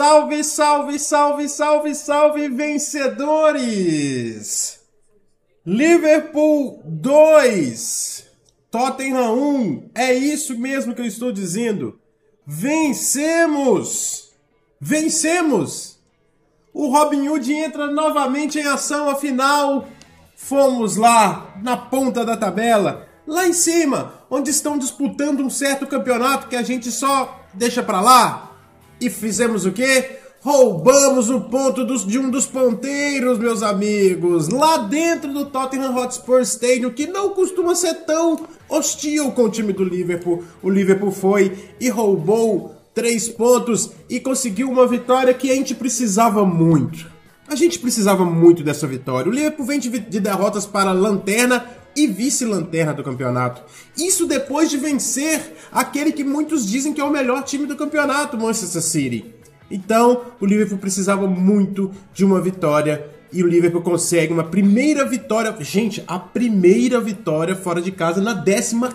Salve, salve, salve, salve, salve, vencedores! Liverpool 2, Tottenham 1, é isso mesmo que eu estou dizendo. Vencemos! Vencemos! O Robin Hood entra novamente em ação, afinal, fomos lá na ponta da tabela, lá em cima, onde estão disputando um certo campeonato que a gente só deixa pra lá. E fizemos o quê? Roubamos o ponto dos, de um dos ponteiros, meus amigos, lá dentro do Tottenham Hotspur Stadium, que não costuma ser tão hostil com o time do Liverpool. O Liverpool foi e roubou três pontos e conseguiu uma vitória que a gente precisava muito. A gente precisava muito dessa vitória. O Liverpool vem de, de derrotas para a lanterna e vice-lanterna do campeonato. Isso depois de vencer aquele que muitos dizem que é o melhor time do campeonato, Manchester City. Então, o Liverpool precisava muito de uma vitória e o Liverpool consegue uma primeira vitória. Gente, a primeira vitória fora de casa na 15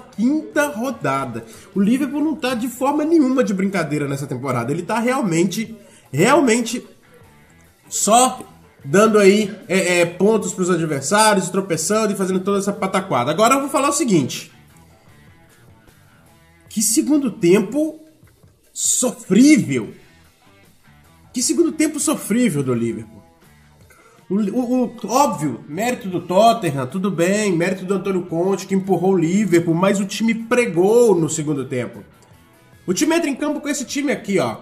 rodada. O Liverpool não tá de forma nenhuma de brincadeira nessa temporada. Ele tá realmente, realmente só dando aí é, é, pontos para os adversários, tropeçando e fazendo toda essa pataquada. Agora eu vou falar o seguinte: que segundo tempo sofrível! Que segundo tempo sofrível do Liverpool. O, o, o, óbvio, mérito do Tottenham, tudo bem, mérito do Antônio Conte que empurrou o Liverpool, mas o time pregou no segundo tempo. O time entra em campo com esse time aqui, ó.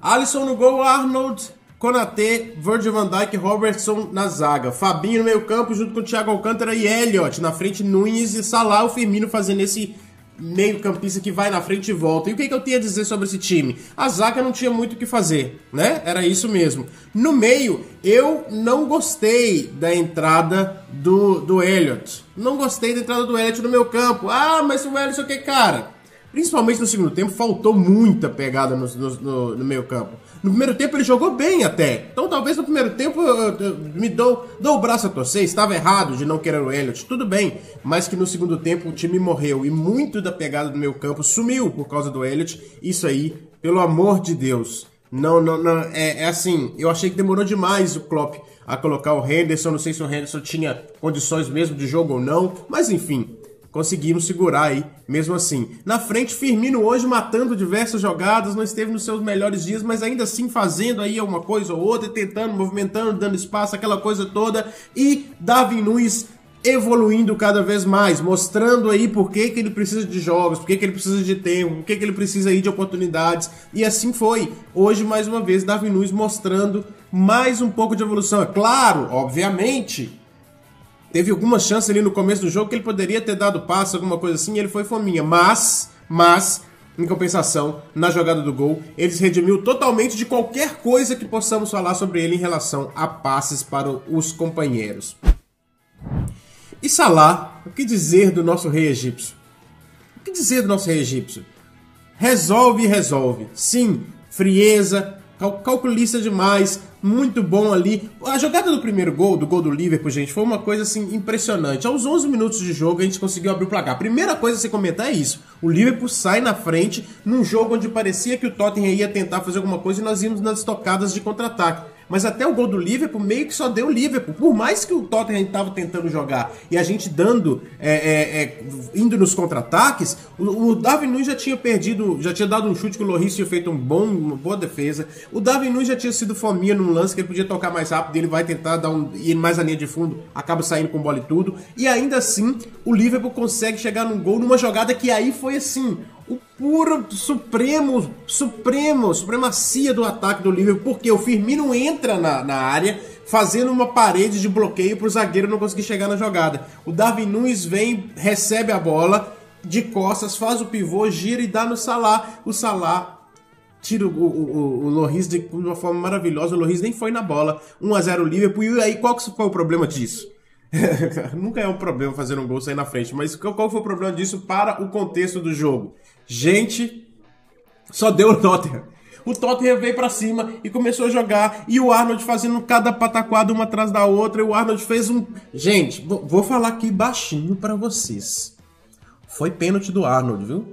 Alisson no gol, Arnold, Konate, Virgil van Dijk, Robertson na zaga. Fabinho no meio campo junto com Thiago Alcântara e Elliot. Na frente, Nunes e Salah. O Firmino fazendo esse meio campista que vai na frente e volta. E o que, que eu tinha a dizer sobre esse time? A zaga não tinha muito o que fazer, né? Era isso mesmo. No meio, eu não gostei da entrada do, do Elliot. Não gostei da entrada do Elliot no meu campo. Ah, mas o Elliot, o que, cara? Principalmente no segundo tempo, faltou muita pegada no, no, no, no meio campo. No primeiro tempo ele jogou bem até. Então talvez no primeiro tempo eu, eu, me dou, dou o braço a torcer. Estava errado de não querer o Elliot, tudo bem. Mas que no segundo tempo o time morreu e muito da pegada do meu campo sumiu por causa do Elliot. Isso aí, pelo amor de Deus. Não, não, não. É, é assim, eu achei que demorou demais o Klopp a colocar o Henderson. Não sei se o Henderson tinha condições mesmo de jogo ou não. Mas enfim, conseguimos segurar aí, mesmo assim. Na frente, Firmino hoje matando diversas jogadas, não esteve nos seus melhores dias, mas ainda assim fazendo aí alguma coisa ou outra, tentando, movimentando, dando espaço, aquela coisa toda. E Davi Nunes evoluindo cada vez mais, mostrando aí por que, que ele precisa de jogos, por que, que ele precisa de tempo, por que, que ele precisa aí de oportunidades. E assim foi. Hoje, mais uma vez, Davi Nunes mostrando mais um pouco de evolução. É claro, obviamente, Teve alguma chance ali no começo do jogo que ele poderia ter dado passo, alguma coisa assim, e ele foi fominha. Mas, mas, em compensação, na jogada do gol, ele se redimiu totalmente de qualquer coisa que possamos falar sobre ele em relação a passes para os companheiros. E Salah, o que dizer do nosso rei egípcio? O que dizer do nosso rei egípcio? Resolve e resolve. Sim, frieza, calculista demais, muito bom ali. A jogada do primeiro gol, do gol do Liverpool, gente, foi uma coisa assim impressionante. Aos 11 minutos de jogo, a gente conseguiu abrir o placar. Primeira coisa a se comentar é isso. O Liverpool sai na frente num jogo onde parecia que o Tottenham ia tentar fazer alguma coisa e nós íamos nas tocadas de contra-ataque mas até o gol do Liverpool meio que só deu o Liverpool. Por mais que o Tottenham estava tentando jogar e a gente dando, é, é, é, indo nos contra-ataques, o, o Darwin Nunes já tinha perdido, já tinha dado um chute que o Loris tinha feito um bom, uma boa defesa. O Darwin Nunes já tinha sido fominha num lance que ele podia tocar mais rápido, ele vai tentar dar um, ir mais na linha de fundo, acaba saindo com bola e tudo. E ainda assim, o Liverpool consegue chegar num gol numa jogada que aí foi assim, o puro supremo, supremo, supremacia do ataque do Liverpool, porque o Firmino entra na, na área fazendo uma parede de bloqueio para o zagueiro não conseguir chegar na jogada. O Darwin Nunes vem, recebe a bola de costas, faz o pivô, gira e dá no Salah. O Salah tira o, o, o Loris de uma forma maravilhosa. O Loris nem foi na bola. 1 a 0 Liverpool. E aí, qual que foi o problema disso? Nunca é um problema fazer um gol sair na frente, mas qual foi o problema disso para o contexto do jogo? Gente, só deu o Tottenham. O Tottenham veio para cima e começou a jogar. E o Arnold fazendo cada pataquada uma atrás da outra. E o Arnold fez um. Gente, vou falar aqui baixinho para vocês. Foi pênalti do Arnold, viu?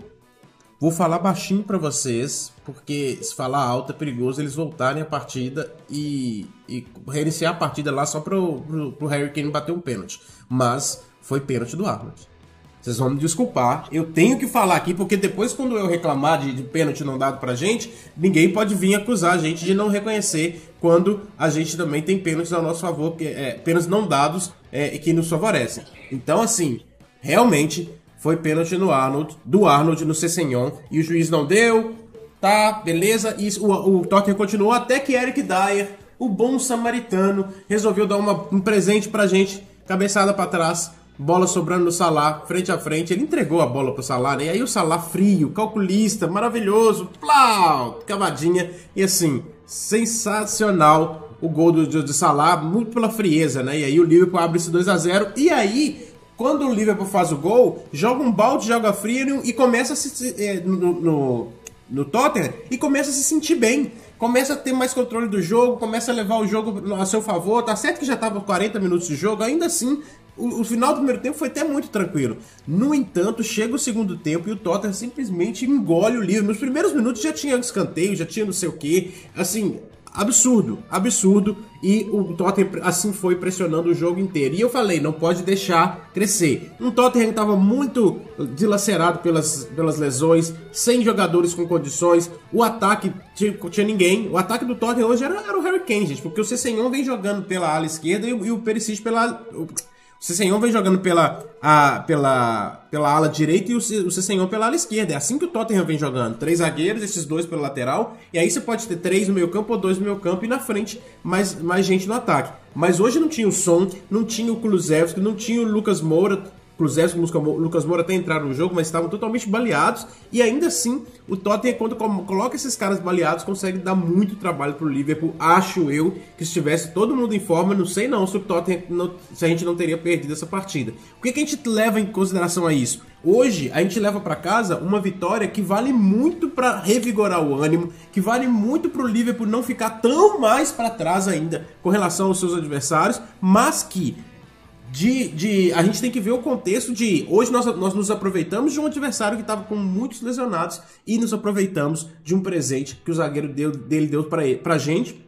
Vou falar baixinho para vocês, porque se falar alto é perigoso eles voltarem a partida e, e reiniciar a partida lá só pro, pro, pro Harry Kane bater um pênalti. Mas foi pênalti do Arnold. Vocês vão me desculpar. Eu tenho que falar aqui, porque depois, quando eu reclamar de, de pênalti não dado pra gente, ninguém pode vir acusar a gente de não reconhecer quando a gente também tem pênaltis ao nosso favor, é, pênaltis não dados é, que nos favorecem. Então, assim, realmente foi pênalti no Arnold, do Arnold no Cessenhon, e o juiz não deu, tá, beleza, e o, o Tottenham continuou até que Eric Dyer, o bom samaritano, resolveu dar uma, um presente pra gente, cabeçada para trás, bola sobrando no Salah, frente a frente, ele entregou a bola pro Salah, né? E aí o Salah frio, calculista, maravilhoso, plau, cavadinha, e assim, sensacional o gol do, do, do Salah, muito pela frieza, né? E aí o Liverpool abre esse 2 a 0 e aí quando o Liverpool faz o gol, joga um balde de água fria e começa a se. É, no, no, no Tottenham e começa a se sentir bem. Começa a ter mais controle do jogo, começa a levar o jogo a seu favor. Tá certo que já tava 40 minutos de jogo, ainda assim o, o, final do primeiro tempo foi até muito tranquilo. No entanto, chega o segundo tempo e o Tottenham simplesmente engole o livro. Nos primeiros minutos já tinha escanteio, já tinha não sei o que. Assim, absurdo, absurdo. E o Tottenham assim foi pressionando o jogo inteiro. E eu falei, não pode deixar crescer. Um Tottenham estava muito dilacerado pelas, pelas lesões, sem jogadores com condições. O ataque tinha, tinha ninguém. O ataque do Tottenham hoje era, era o Harry Kane, gente, porque o Cessenhon vem jogando pela ala esquerda e, e o Perisic pela o Cessenhon vem jogando pela, a, pela, pela ala direita e o, o Cessenhon pela ala esquerda. É assim que o Tottenham vem jogando. Três zagueiros, esses dois pela lateral. E aí você pode ter três no meio campo ou dois no meio campo e na frente mais, mais gente no ataque. Mas hoje não tinha o Son, não tinha o Kulusevski, não tinha o Lucas Moura Cruzeiro e o Lucas Moura até entraram no jogo, mas estavam totalmente baleados. E ainda assim, o Tottenham, quando coloca esses caras baleados, consegue dar muito trabalho pro Liverpool. Acho eu que se tivesse todo mundo em forma, não sei não se o Tottenham não, se a gente não teria perdido essa partida. O que, que a gente leva em consideração a isso? Hoje a gente leva para casa uma vitória que vale muito para revigorar o ânimo, que vale muito para o Liverpool não ficar tão mais para trás ainda com relação aos seus adversários, mas que de, de. A gente tem que ver o contexto de. Hoje nós, nós nos aproveitamos de um adversário que estava com muitos lesionados e nos aproveitamos de um presente que o zagueiro deu, dele deu para gente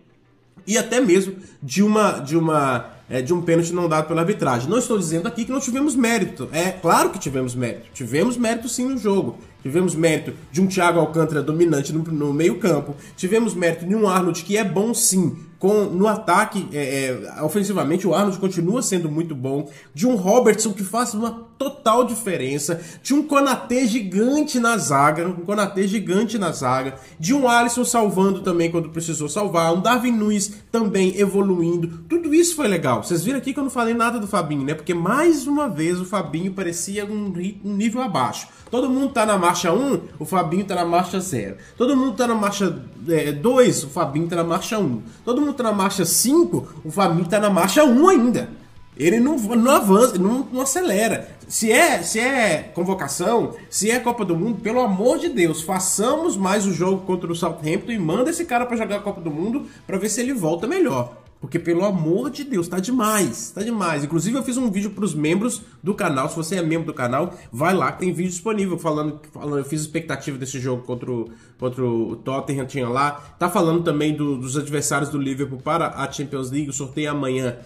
e até mesmo de uma. De uma é, de um pênalti não dado pela arbitragem. Não estou dizendo aqui que não tivemos mérito. É claro que tivemos mérito. Tivemos mérito sim no jogo. Tivemos mérito de um Thiago Alcântara dominante no, no meio-campo. Tivemos mérito de um Arnold que é bom sim. Com, no ataque, é, é, ofensivamente, o Arnold continua sendo muito bom. De um Robertson que faz uma total diferença. De um Konatê gigante na zaga. Um Konatê gigante na zaga. De um Alisson salvando também quando precisou salvar. Um Darwin Nunes também evoluindo. Tudo isso foi legal. Vocês viram aqui que eu não falei nada do Fabinho, né? Porque mais uma vez o Fabinho parecia um, um nível abaixo. Todo mundo tá na marcha 1, o Fabinho tá na marcha 0. Todo mundo tá na marcha 2, é, o Fabinho tá na marcha 1. Todo mundo tá na marcha 5, o Fabinho tá na marcha 1 ainda. Ele não, não avança, não, não acelera. Se é, se é convocação, se é Copa do Mundo, pelo amor de Deus, façamos mais o jogo contra o Southampton e manda esse cara para jogar a Copa do Mundo para ver se ele volta melhor. Porque, pelo amor de Deus, tá demais, tá demais. Inclusive, eu fiz um vídeo para os membros do canal. Se você é membro do canal, vai lá que tem vídeo disponível falando. falando eu fiz expectativa desse jogo contra o, contra o Tottenham, tinha lá. Tá falando também do, dos adversários do Liverpool para a Champions League. O sorteio amanhã.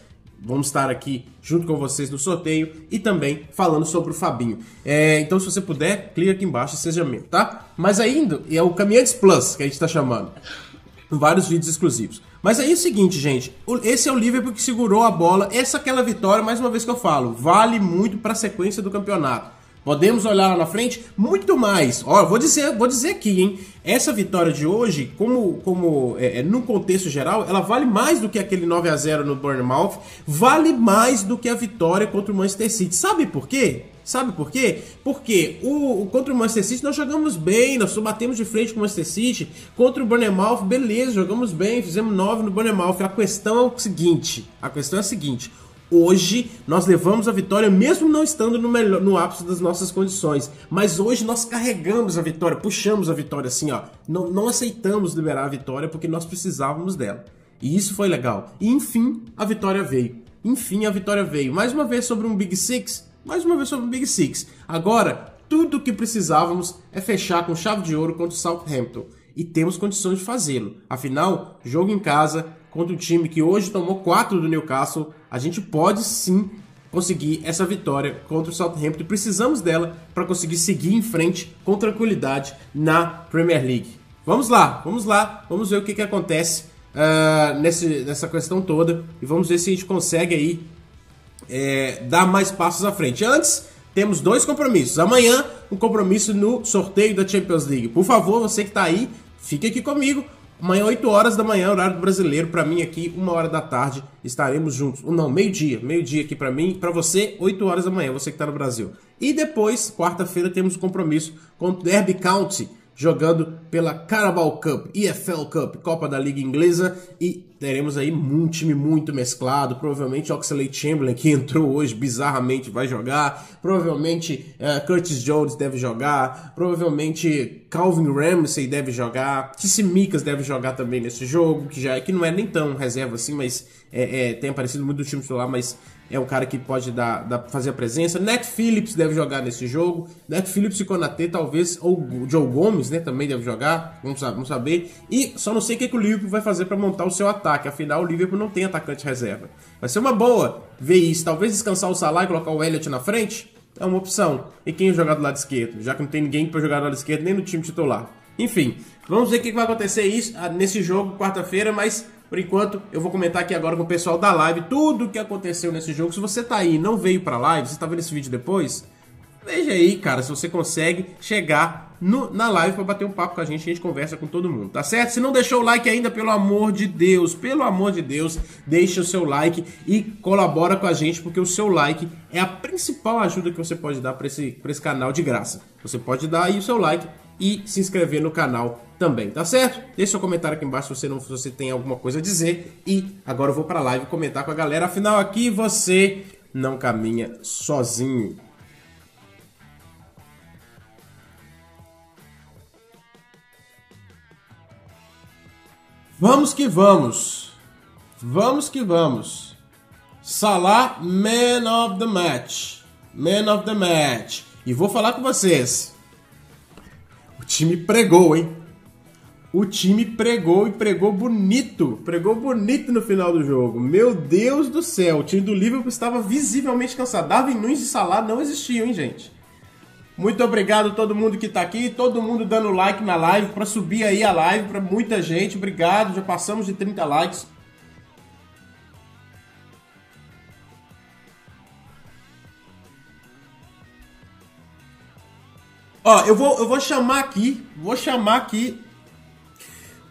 Vamos estar aqui junto com vocês no sorteio e também falando sobre o Fabinho. É, então, se você puder, clica aqui embaixo e seja membro, tá? Mas ainda, é o Caminhantes Plus que a gente está chamando. Vários vídeos exclusivos. Mas aí é o seguinte, gente. Esse é o Liverpool que segurou a bola. Essa é aquela vitória, mais uma vez que eu falo, vale muito para a sequência do campeonato. Podemos olhar lá na frente muito mais. Ó, vou dizer, vou dizer aqui, hein? Essa vitória de hoje, como, como é, é no contexto geral, ela vale mais do que aquele 9 a 0 no Bournemouth, vale mais do que a vitória contra o Manchester City. Sabe por quê? Sabe por quê? Porque o, o, contra o Manchester City nós jogamos bem, nós batemos de frente com o Manchester City. Contra o Bournemouth, beleza, jogamos bem, fizemos 9 no Bournemouth. A questão é o seguinte, a questão é a seguinte. Hoje nós levamos a vitória, mesmo não estando no, melhor, no ápice das nossas condições. Mas hoje nós carregamos a vitória, puxamos a vitória assim, ó. Não, não aceitamos liberar a vitória porque nós precisávamos dela. E isso foi legal. E enfim, a vitória veio. Enfim, a vitória veio. Mais uma vez sobre um Big Six mais uma vez sobre o Big Six. Agora, tudo o que precisávamos é fechar com chave de ouro contra o Southampton. E temos condições de fazê-lo. Afinal, jogo em casa contra um time que hoje tomou 4 do Newcastle, a gente pode sim conseguir essa vitória contra o Southampton. Precisamos dela para conseguir seguir em frente com tranquilidade na Premier League. Vamos lá, vamos lá, vamos ver o que, que acontece uh, nesse, nessa questão toda e vamos ver se a gente consegue aí é, dar mais passos à frente. Antes, temos dois compromissos. Amanhã, um compromisso no sorteio da Champions League. Por favor, você que está aí, fique aqui comigo. Amanhã, 8 horas da manhã, horário brasileiro. Para mim aqui, 1 hora da tarde, estaremos juntos. Não, meio-dia. Meio-dia aqui para mim. Para você, 8 horas da manhã, você que está no Brasil. E depois, quarta-feira, temos um compromisso com o Derby County jogando pela Carabao Cup, EFL Cup, Copa da Liga Inglesa. E teremos aí um time muito mesclado, provavelmente Oxley Chamberlain que entrou hoje bizarramente vai jogar, provavelmente uh, Curtis Jones deve jogar, provavelmente Calvin Ramsey deve jogar, Micas deve jogar também nesse jogo, que já que não é nem tão reserva assim, mas é, é, tem aparecido muito no time titular, mas é um cara que pode dar, dar, fazer a presença. Net Phillips deve jogar nesse jogo. Net Phillips e Konaté, talvez, ou o Joe Gomes, né, também deve jogar. Vamos, vamos saber. E só não sei o que, que o Liverpool vai fazer para montar o seu ataque. Afinal, o Liverpool não tem atacante reserva. Vai ser uma boa ver isso. Talvez descansar o Salah e colocar o Elliott na frente. É uma opção. E quem jogar do lado esquerdo? Já que não tem ninguém para jogar do lado esquerdo, nem no time titular. Enfim, vamos ver o que vai acontecer isso ah, nesse jogo quarta-feira, mas por enquanto, eu vou comentar aqui agora com o pessoal da live tudo o que aconteceu nesse jogo. Se você tá aí e não veio pra live, você tá vendo esse vídeo depois, veja aí, cara, se você consegue chegar no, na live para bater um papo com a gente, a gente conversa com todo mundo, tá certo? Se não deixou o like ainda, pelo amor de Deus, pelo amor de Deus, deixa o seu like e colabora com a gente, porque o seu like é a principal ajuda que você pode dar para esse, esse canal de graça. Você pode dar aí o seu like e se inscrever no canal também, tá certo? Deixe seu comentário aqui embaixo se você, não, se você tem alguma coisa a dizer. E agora eu vou pra live comentar com a galera. Afinal, aqui você não caminha sozinho. Vamos que vamos. Vamos que vamos. Salah, man of the match. Man of the match. E vou falar com vocês. Time pregou, hein? o time pregou e pregou bonito. Pregou bonito no final do jogo. Meu Deus do céu, o time do Liverpool estava visivelmente cansado. Darwin Nunes e Salah não existiam, hein, gente? Muito obrigado a todo mundo que está aqui, todo mundo dando like na live para subir aí a live para muita gente. Obrigado, já passamos de 30 likes. Ó, eu vou, eu vou chamar aqui, vou chamar aqui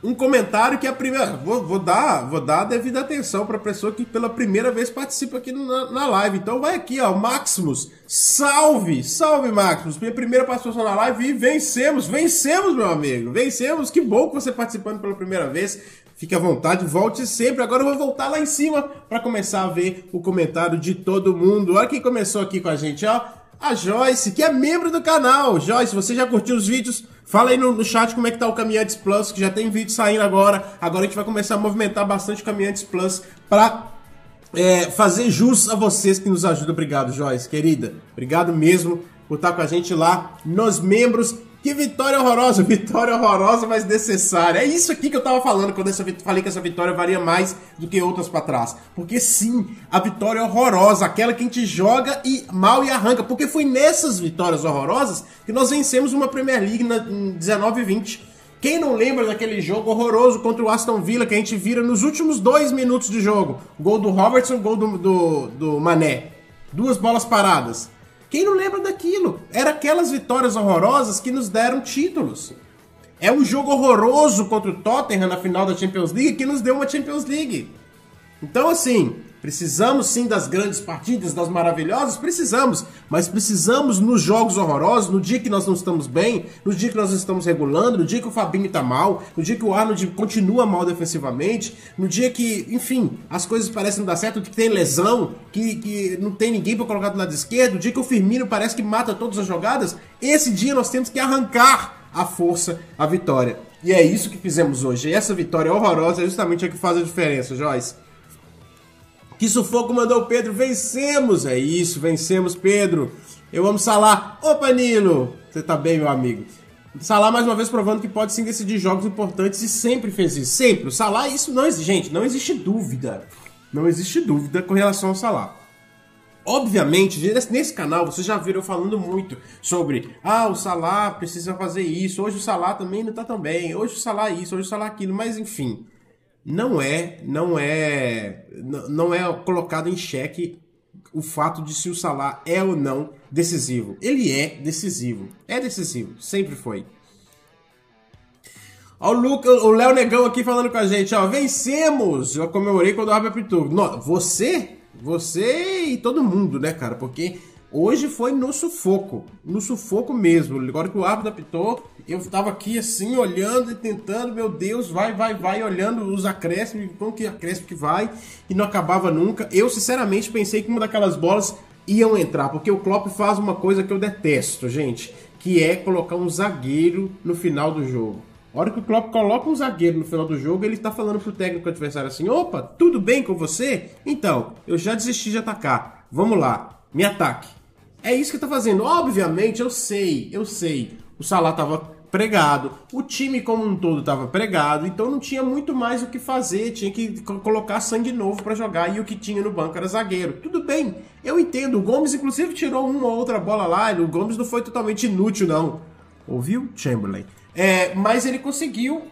um comentário que é a primeira. Vou, vou, dar, vou dar a devida atenção para a pessoa que pela primeira vez participa aqui na, na, live. Então vai aqui, ó, Maximus. Salve! Salve, Maximus! Minha primeira participação na live e vencemos! Vencemos, meu amigo! Vencemos! Que bom que você participando pela primeira vez. Fique à vontade, volte sempre. Agora eu vou voltar lá em cima para começar a ver o comentário de todo mundo. Olha quem começou aqui com a gente, ó. A Joyce, que é membro do canal. Joyce, você já curtiu os vídeos? Fala aí no, no, chat como é que tá o Caminhantes Plus, que já tem vídeo saindo agora. Agora a gente vai começar a movimentar bastante o Caminhantes Plus para é, fazer jus a vocês que nos ajudam. Obrigado, Joyce, querida. Obrigado mesmo por estar com a gente lá nos membros que vitória horrorosa, vitória horrorosa, mas necessária. É isso aqui que eu tava falando quando eu falei que essa vitória varia mais do que outras para trás. Porque sim, a vitória horrorosa, aquela que a gente joga e mal e arranca. Porque foi nessas vitórias horrorosas que nós vencemos uma Premier League na, em 19 e 20. Quem não lembra daquele jogo horroroso contra o Aston Villa que a gente vira nos últimos dois minutos de jogo? Gol do Robertson, gol do, do, do Mané. Duas bolas paradas. Quem não lembra daquilo? Era aquelas vitórias horrorosas que nos deram títulos. É um jogo horroroso contra o Tottenham na final da Champions League que nos deu uma Champions League. Então, assim, Precisamos sim das grandes partidas, das maravilhosas? Precisamos, mas precisamos nos jogos horrorosos, no dia que nós não estamos bem, no dia que nós estamos regulando, no dia que o Fabinho está mal, no dia que o Arnold continua mal defensivamente, no dia que, enfim, as coisas parecem não dar certo, que tem lesão, que, que não tem ninguém para colocar do lado esquerdo, no dia que o Firmino parece que mata todas as jogadas, esse dia nós temos que arrancar a força, a vitória. E é isso que fizemos hoje. E essa vitória horrorosa é justamente a que faz a diferença, Joyce. Que sufoco mandou o Pedro. Vencemos! É isso, vencemos, Pedro. Eu amo Salah. Opa, Nilo! Você tá bem, meu amigo? Salah mais uma vez provando que pode sim decidir jogos importantes e sempre fez isso. Sempre. O Salah, isso não existe. Gente, não existe dúvida. Não existe dúvida com relação ao Salah. Obviamente, nesse canal vocês já viram falando muito sobre ah, o Salah precisa fazer isso, hoje o Salah também não tá tão bem, hoje o Salah isso, hoje o Salah aquilo, mas enfim, não é, não é, não é colocado em xeque o fato de se o Salah é ou não decisivo. Ele é decisivo, é decisivo, sempre foi. Ó, o Léo Negão aqui falando com a gente, ó, vencemos! Eu comemorei quando o árbitro apitou. Você você e todo mundo, né, cara? Porque hoje foi no sufoco. No sufoco mesmo. Agora que o árbitro apitou, eu tava aqui assim, olhando e tentando, meu Deus, vai, vai, vai, olhando os acréscimos, como que acréscimo que vai, e não acabava nunca. Eu, sinceramente, pensei que uma daquelas bolas iam entrar, porque o Klopp faz uma coisa que eu detesto, gente, que é colocar um zagueiro no final do jogo. A hora que o Klopp coloca um zagueiro no final do jogo, ele está falando pro técnico adversário assim: opa, tudo bem com você? Então, eu já desisti de atacar. Vamos lá, me ataque. É isso que está fazendo. Obviamente, eu sei, eu sei. O Salah estava pregado, o time como um todo estava pregado, então não tinha muito mais o que fazer, tinha que colocar sangue novo para jogar e o que tinha no banco era zagueiro. Tudo bem, eu entendo. O Gomes, inclusive, tirou uma ou outra bola lá, o Gomes não foi totalmente inútil, não. Ouviu, Chamberlain? É, mas ele conseguiu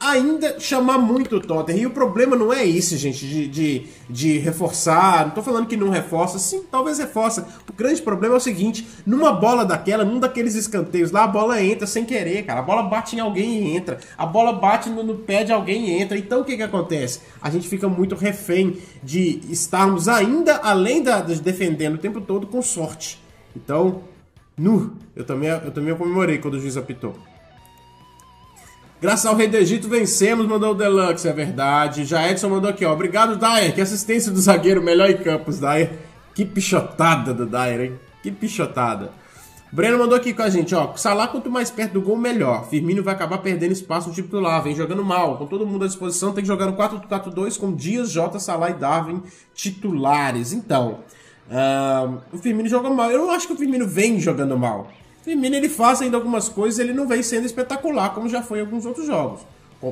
ainda chamar muito o Tottenham. E o problema não é esse, gente, de, de, de, reforçar. Não tô falando que não reforça. Sim, talvez reforça. O grande problema é o seguinte: numa bola daquela, num daqueles escanteios lá, a bola entra sem querer, cara. A bola bate em alguém e entra. A bola bate no, no pé de alguém e entra. Então o que que acontece? A gente fica muito refém de estarmos ainda, além da, de defendendo o tempo todo, com sorte. Então, nu, eu também, eu também comemorei quando o juiz apitou. Graças ao rei do Egito vencemos, mandou o Deluxe, é verdade. Já Edson mandou aqui, ó. Obrigado, Dyer. Que assistência do zagueiro, melhor em campos, Dyer. Que pichotada do Dyer, hein? Que pichotada. Breno mandou aqui com a gente, ó. Salah, quanto mais perto do gol, melhor. Firmino vai acabar perdendo espaço no titular, vem jogando mal. Com todo mundo à disposição, tem que jogar no 4-4-2 com Dias, Jota, Salah e Darwin titulares. Então, uh, o Firmino joga mal. Eu não acho que o Firmino vem jogando mal. Firmino ele faz ainda algumas coisas, ele não vem sendo espetacular como já foi em alguns outros jogos.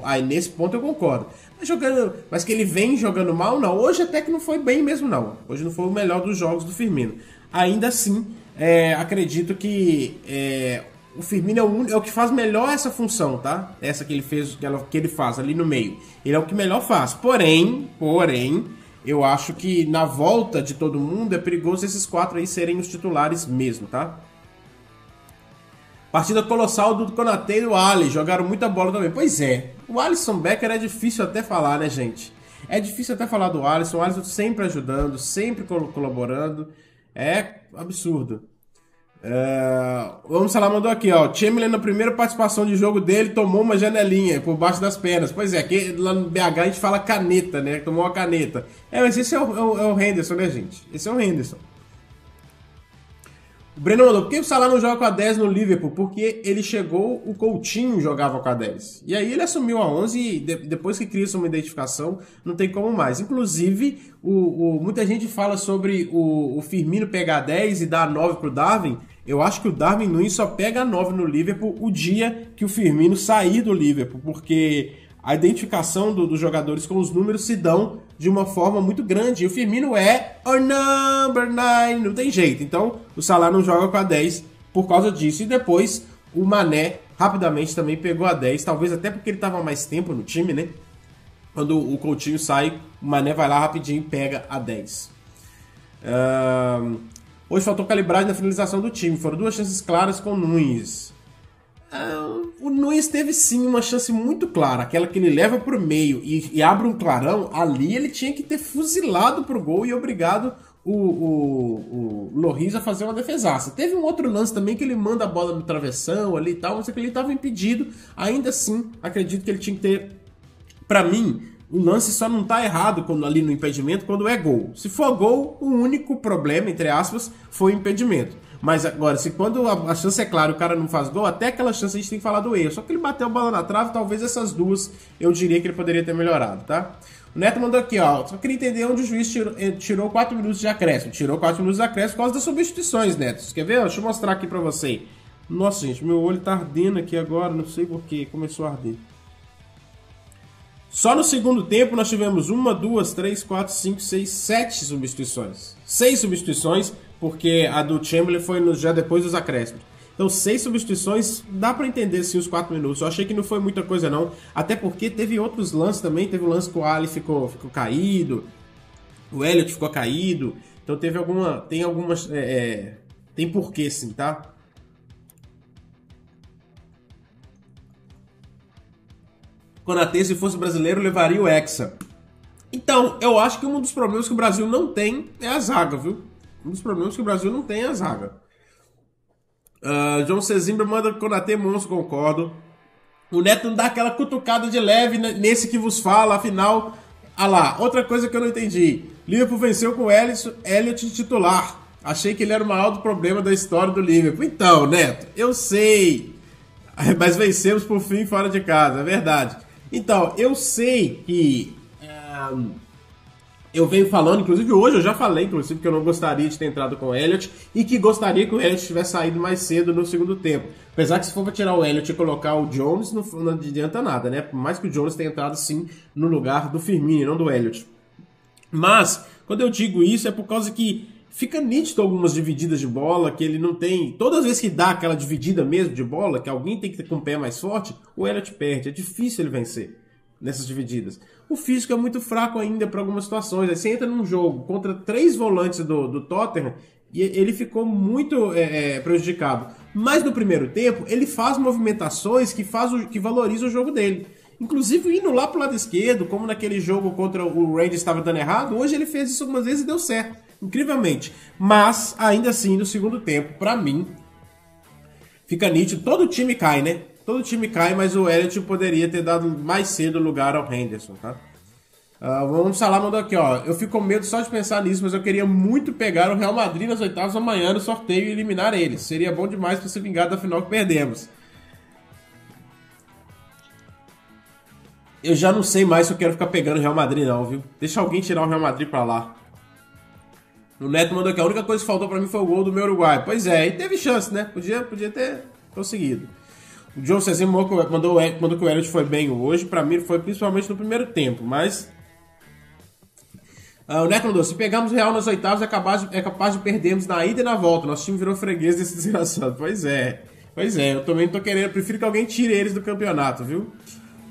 Aí nesse ponto eu concordo. Mas, jogando, mas que ele vem jogando mal, não. Hoje até que não foi bem mesmo, não. Hoje não foi o melhor dos jogos do Firmino. Ainda assim, é, acredito que é, o Firmino é o, é o, que faz melhor essa função, tá? Essa que ele fez, que, ela, que ele faz ali no meio. Ele é o que melhor faz. Porém, porém, eu acho que na volta de todo mundo é perigoso esses quatro aí serem os titulares mesmo, tá? Partida colossal do Konate e do Ali. Jogaram muita bola também. Pois é. O Alisson Becker é difícil até falar, né, gente? É difícil até falar do Alisson. O Alisson sempre ajudando, sempre colaborando. É absurdo. É... Vamos lá, mandou aqui, ó. Chamberlain, na primeira participação de jogo dele, tomou uma janelinha por baixo das pernas. Pois é, aqui lá no BH a gente fala caneta, né? Tomou uma caneta. É, mas esse é o, é o, é o Henderson, né, gente? Esse é o Henderson. O Breno mandou, por que o Salah não joga com a 10 no Liverpool? Porque ele chegou, o Coutinho jogava com a 10. E aí ele assumiu a 11 e de, depois que cria uma identificação, não tem como mais. Inclusive, o, o, muita gente fala sobre o, o Firmino pegar a 10 e dar a 9 pro Darwin. Eu acho que o Darwin Nunes só pega a 9 no Liverpool o dia que o Firmino sair do Liverpool, porque a identificação do, dos jogadores com os números se dão de uma forma muito grande. E o Firmino é o number 9, não tem jeito. Então o Salah não joga com a 10 por causa disso. E depois o Mané rapidamente também pegou a 10, talvez até porque ele estava mais tempo no time, né? Quando o Coutinho sai, o Mané vai lá rapidinho e pega a 10. Uh, hoje faltou calibragem na finalização do time. Foram duas chances claras com Nunes. Uh, o Nunes teve sim uma chance muito clara, aquela que ele leva pro meio e, e, abre um clarão. Ali ele tinha que ter fuzilado pro gol e obrigado o, o, o Loris a fazer uma defesaça. Teve um outro lance também que ele manda a bola no travessão ali e tal, mas que ele estava impedido. Ainda assim, acredito que ele tinha que ter. Para mim, o lance só não tá errado quando, ali no impedimento quando é gol. Se for gol, o único problema, entre aspas, foi o impedimento. Mas agora, se quando a, a chance é clara o cara não faz gol, até aquela chance a gente tem que falar do erro. Só que ele bateu a bola na trave, talvez essas duas eu diria que ele poderia ter melhorado, tá? O Neto mandou aqui, ó. Só queria entender onde o juiz tirou, eh, tirou 4 minutos de acréscimo. Tirou 4 minutos de acréscimo por causa das substituições, Neto. Quer ver? Deixa eu mostrar aqui pra você. Nossa, gente, meu olho tá ardendo aqui agora. Não sei porquê. Começou a arder. Só no segundo tempo nós tivemos uma, duas, três, quatro, cinco, seis, sete substituições. Seis substituições, porque a do Chamberlain foi no, já depois dos acréscimos. Então, seis substituições, dá para entender sim os quatro minutos. Eu achei que não foi muita coisa, não. Até porque teve outros lances também. Teve o lance que o Ali ficou, ficou caído, o Elliot ficou caído. Então, teve alguma. Tem algumas. É, é, tem porquê, sim, tá? Konatê, se fosse brasileiro, levaria o Hexa. Então, eu acho que um dos problemas que o Brasil não tem é a zaga, viu? Um dos problemas que o Brasil não tem é a zaga. Uh, João Cezimbra manda Konatê monstro, concordo. O Neto não dá aquela cutucada de leve nesse que vos fala, afinal. Ah lá, outra coisa que eu não entendi. Liverpool venceu com o Elliot titular. Achei que ele era o maior do problema da história do Liverpool. Então, Neto, eu sei. Mas vencemos por fim fora de casa, é verdade. Então, eu sei que. É, eu venho falando, inclusive hoje eu já falei, inclusive, que eu não gostaria de ter entrado com o Elliot e que gostaria que o Elliot tivesse saído mais cedo no segundo tempo. Apesar que se for para tirar o Elliot e colocar o Jones, não, não adianta nada, né? Por mais que o Jones tenha entrado sim no lugar do Firmino, não do Elliot. Mas, quando eu digo isso, é por causa que fica nítido algumas divididas de bola que ele não tem. Todas as vezes que dá aquela dividida mesmo de bola, que alguém tem que ter com o pé mais forte, o Elliot perde. É difícil ele vencer nessas divididas. O físico é muito fraco ainda para algumas situações. Aí você entra num jogo contra três volantes do, do Tottenham e ele ficou muito é, é, prejudicado. Mas no primeiro tempo, ele faz movimentações que, faz o, que valorizam o jogo dele. Inclusive indo lá pro lado esquerdo, como naquele jogo contra o Rangers estava dando errado, hoje ele fez isso algumas vezes e deu certo incrivelmente. Mas, ainda assim, no segundo tempo, para mim, fica nítido. Todo time cai, né? Todo time cai, mas o Elliot poderia ter dado mais cedo lugar ao Henderson, tá? Uh, vamos falar, mandou aqui, ó. Eu fico com medo só de pensar nisso, mas eu queria muito pegar o Real Madrid nas oitavas amanhã no sorteio e eliminar eles. Seria bom demais para se vingar da final que perdemos. Eu já não sei mais se eu quero ficar pegando o Real Madrid, não, viu? Deixa alguém tirar o Real Madrid pra lá. O Neto mandou aqui, a única coisa que faltou para mim foi o gol do meu Uruguai. Pois é, e teve chance, né? Podia, podia ter conseguido. O John Cezinho mandou, mandou que o Elliot foi bem hoje. Para mim foi principalmente no primeiro tempo, mas... Uh, o Neto mandou, se pegarmos o Real nas oitavas é capaz, de, é capaz de perdermos na ida e na volta. Nosso time virou freguês desse desgraçado. Pois é. Pois é, eu também tô querendo, prefiro que alguém tire eles do campeonato, viu?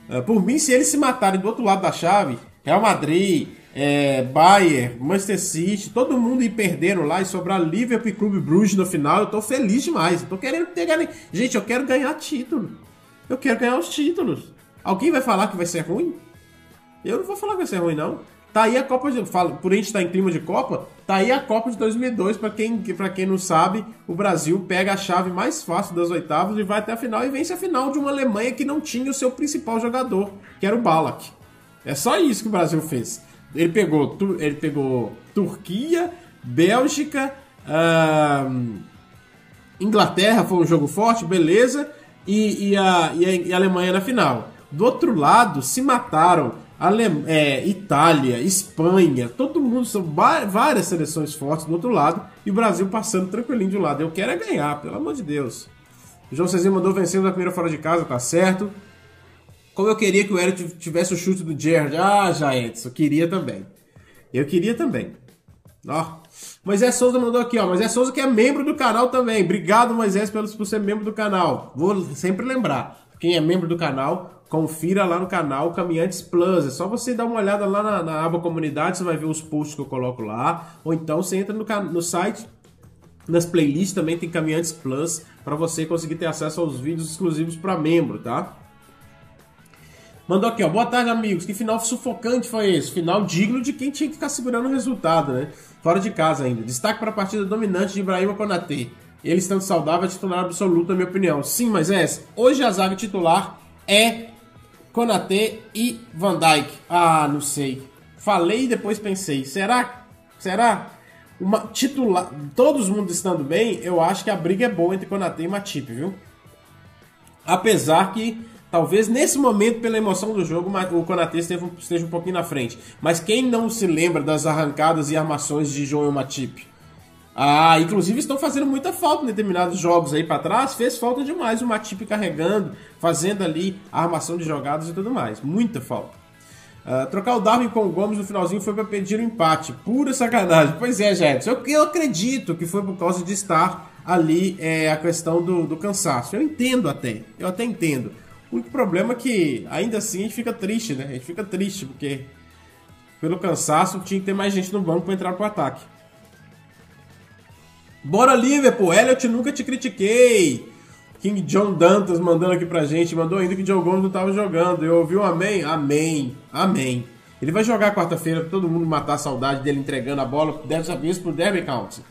Uh, por mim, se eles se matarem do outro lado da chave, Real Madrid, é, Bayern, Manchester City, todo mundo ir perdendo lá e sobrar Liverpool e Clube Bruges no final, eu tô feliz demais. Eu tô querendo pegar. Gente, eu quero ganhar título. Eu quero ganhar os títulos. Alguém vai falar que vai ser ruim? Eu não vou falar que vai ser ruim, não. Tá aí a Copa de. Fala, por a gente estar tá em clima de Copa, tá aí a Copa de 2002. Para quem, pra quem não sabe, o Brasil pega a chave mais fácil das oitavas e vai até a final e vence a final de uma Alemanha que não tinha o seu principal jogador, que era o Balak. É só isso que o Brasil fez. Ele pegou, ele pegou Turquia, Bélgica, Inglaterra foi um jogo forte, beleza, e, e, a, e, a, e, a, Alemanha na final. Do outro lado, se mataram é, Itália, Espanha, todo mundo, são várias seleções fortes do outro lado, e o Brasil passando tranquilinho de um lado. Eu quero é ganhar, pelo amor de Deus. O João Cezinho mandou vencendo a primeira fora de casa, tá certo. Como eu queria que o Eric tivesse o chute do Gerard. Ah, já Edson, queria também. Eu queria também. Ó. Moisés Souza mandou aqui, ó. Moisés Souza que é membro do canal também. Obrigado, Moisés, por ser membro do canal. Vou sempre lembrar. Quem é membro do canal, confira lá no canal Caminhantes Plus. É só você dar uma olhada lá na, na aba comunidade, você vai ver os posts que eu coloco lá. Ou então você entra no, no site, nas playlists também tem Caminhantes Plus, para você conseguir ter acesso aos vídeos exclusivos para membro, tá? Mandou aqui, ó. Boa tarde, amigos. Que final sufocante foi esse? Final digno de quem tinha que ficar segurando o resultado, né? Fora de casa ainda. Destaque para a partida dominante de Ibrahima Konatê. Ele estando saudável é titular absoluto, na minha opinião. Sim, mas é essa. Hoje a zaga titular é Konatê e Van Dijk. Ah, não sei. Falei e depois pensei. Será? Será? Uma titular. Todos mundo estando bem, eu acho que a briga é boa entre Konatê e Matip, viu? Apesar que Talvez nesse momento, pela emoção do jogo, o Konaté esteja, um pouquinho na frente. Mas quem não se lembra das arrancadas e armações de Joel Matip? Ah, inclusive estão fazendo muita falta em determinados jogos aí para trás. Fez falta demais o Matip carregando, fazendo ali a armação de jogadas e tudo mais. Muita falta. Uh, trocar o Darwin com o Gomes no finalzinho foi para pedir o um empate. Pura sacanagem. Pois é, Jetson. Eu, eu acredito que foi por causa de estar ali é, a questão do, do cansaço. Eu entendo até. Eu até entendo. O único problema é que ainda assim a gente fica triste, né? A gente fica triste porque pelo cansaço tinha que ter mais gente no banco para entrar pro ataque. Bora Liverpool, Elliot nunca te critiquei. King John Dantas mandando aqui pra gente, mandou ainda que Joe Gomes não tava jogando. Eu ouvi um amém? Amém. Amém. Ele vai jogar quarta-feira pra todo mundo matar a saudade dele entregando a bola, dessa vez pro Derby County.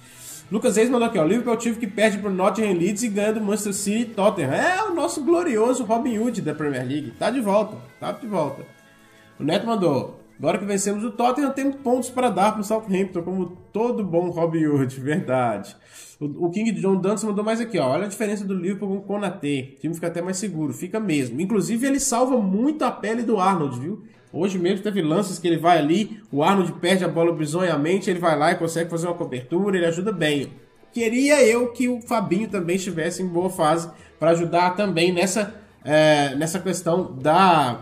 Lucas Reis mandou aqui, ó. Liverpool é o time que perde pro Nottingham Leeds e ganha do Manchester City e Tottenham. É o nosso glorioso Robin Hood da Premier League. Tá de volta. Tá de volta. O Neto mandou. Agora que vencemos o Tottenham, temos pontos para dar pro Southampton, como todo bom Robin Hood, verdade. O, King John Dantas mandou mais aqui, ó. Olha a diferença do Liverpool com o Konaté. O time fica até mais seguro, fica mesmo. Inclusive, ele salva muito a pele do Arnold, viu? Hoje mesmo teve lances que ele vai ali, o Arnold perde a bola bizonhamente, ele vai lá e consegue fazer uma cobertura, ele ajuda bem. Queria eu que o Fabinho também estivesse em boa fase para ajudar também nessa, é, nessa questão da.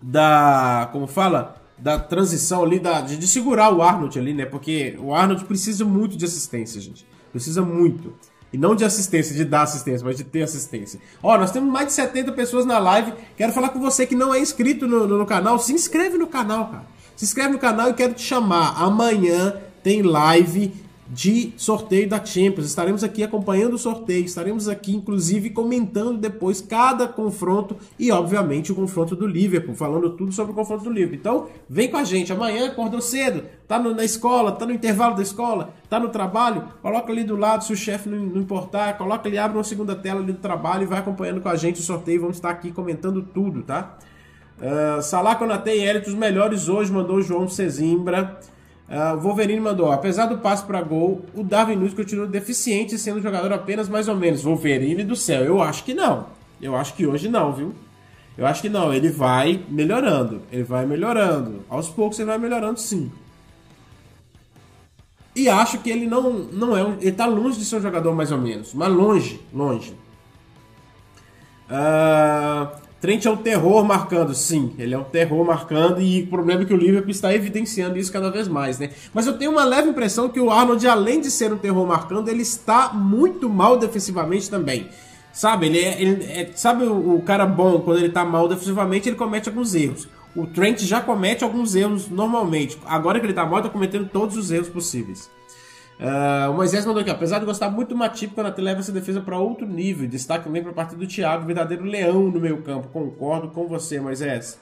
da. como fala? Da transição ali, da, de, de segurar o Arnold ali, né? Porque o Arnold precisa muito de assistência, gente. Precisa muito. E não de assistência, de dar assistência, mas de ter assistência. Ó, nós temos mais de 70 pessoas na live. Quero falar com você que não é inscrito no, no, no canal. Se inscreve no canal, cara. Se inscreve no canal e quero te chamar. Amanhã tem live de sorteio da Champions. Estaremos aqui acompanhando o sorteio, estaremos aqui inclusive comentando depois cada confronto e obviamente o confronto do Liverpool, falando tudo sobre o confronto do Liverpool. Então, vem com a gente. Amanhã acordou cedo, tá no, na escola, tá no intervalo da escola, tá no trabalho, coloca ali do lado se o chefe não, não, importar, coloca ali, abre uma segunda tela ali do trabalho e vai acompanhando com a gente o sorteio. Vamos estar aqui comentando tudo, tá? Uh, Salah, Konate e Elito, os melhores hoje, mandou o João Cezimbra. Uh, Wolverine mandou, apesar do passe para gol, o Darwin Nunes continua deficiente, sendo jogador apenas mais ou menos. Wolverine do céu, eu acho que não. Eu acho que hoje não, viu? Eu acho que não, ele vai melhorando. Ele vai melhorando. Aos poucos ele vai melhorando sim. E acho que ele não, não é um, Ele tá longe de ser um jogador mais ou menos. Mas longe, longe. Uh, Trent é um terror marcando, sim, ele é um terror marcando e o problema é que o Liverpool está evidenciando isso cada vez mais, né? Mas eu tenho uma leve impressão que o Arnold, além de ser um terror marcando, ele está muito mal defensivamente também. Sabe, ele é, ele é, sabe o, o, cara bom quando ele está mal defensivamente, ele comete alguns erros. O Trent já comete alguns erros normalmente. Agora que ele está mal, está cometendo todos os erros possíveis. Uh, o Moisés mandou aqui, apesar de gostar muito do Matip, quando até leva essa defesa para outro nível. Destaque também para a partida do Thiago, verdadeiro leão no meio campo. Concordo com você, Moisés.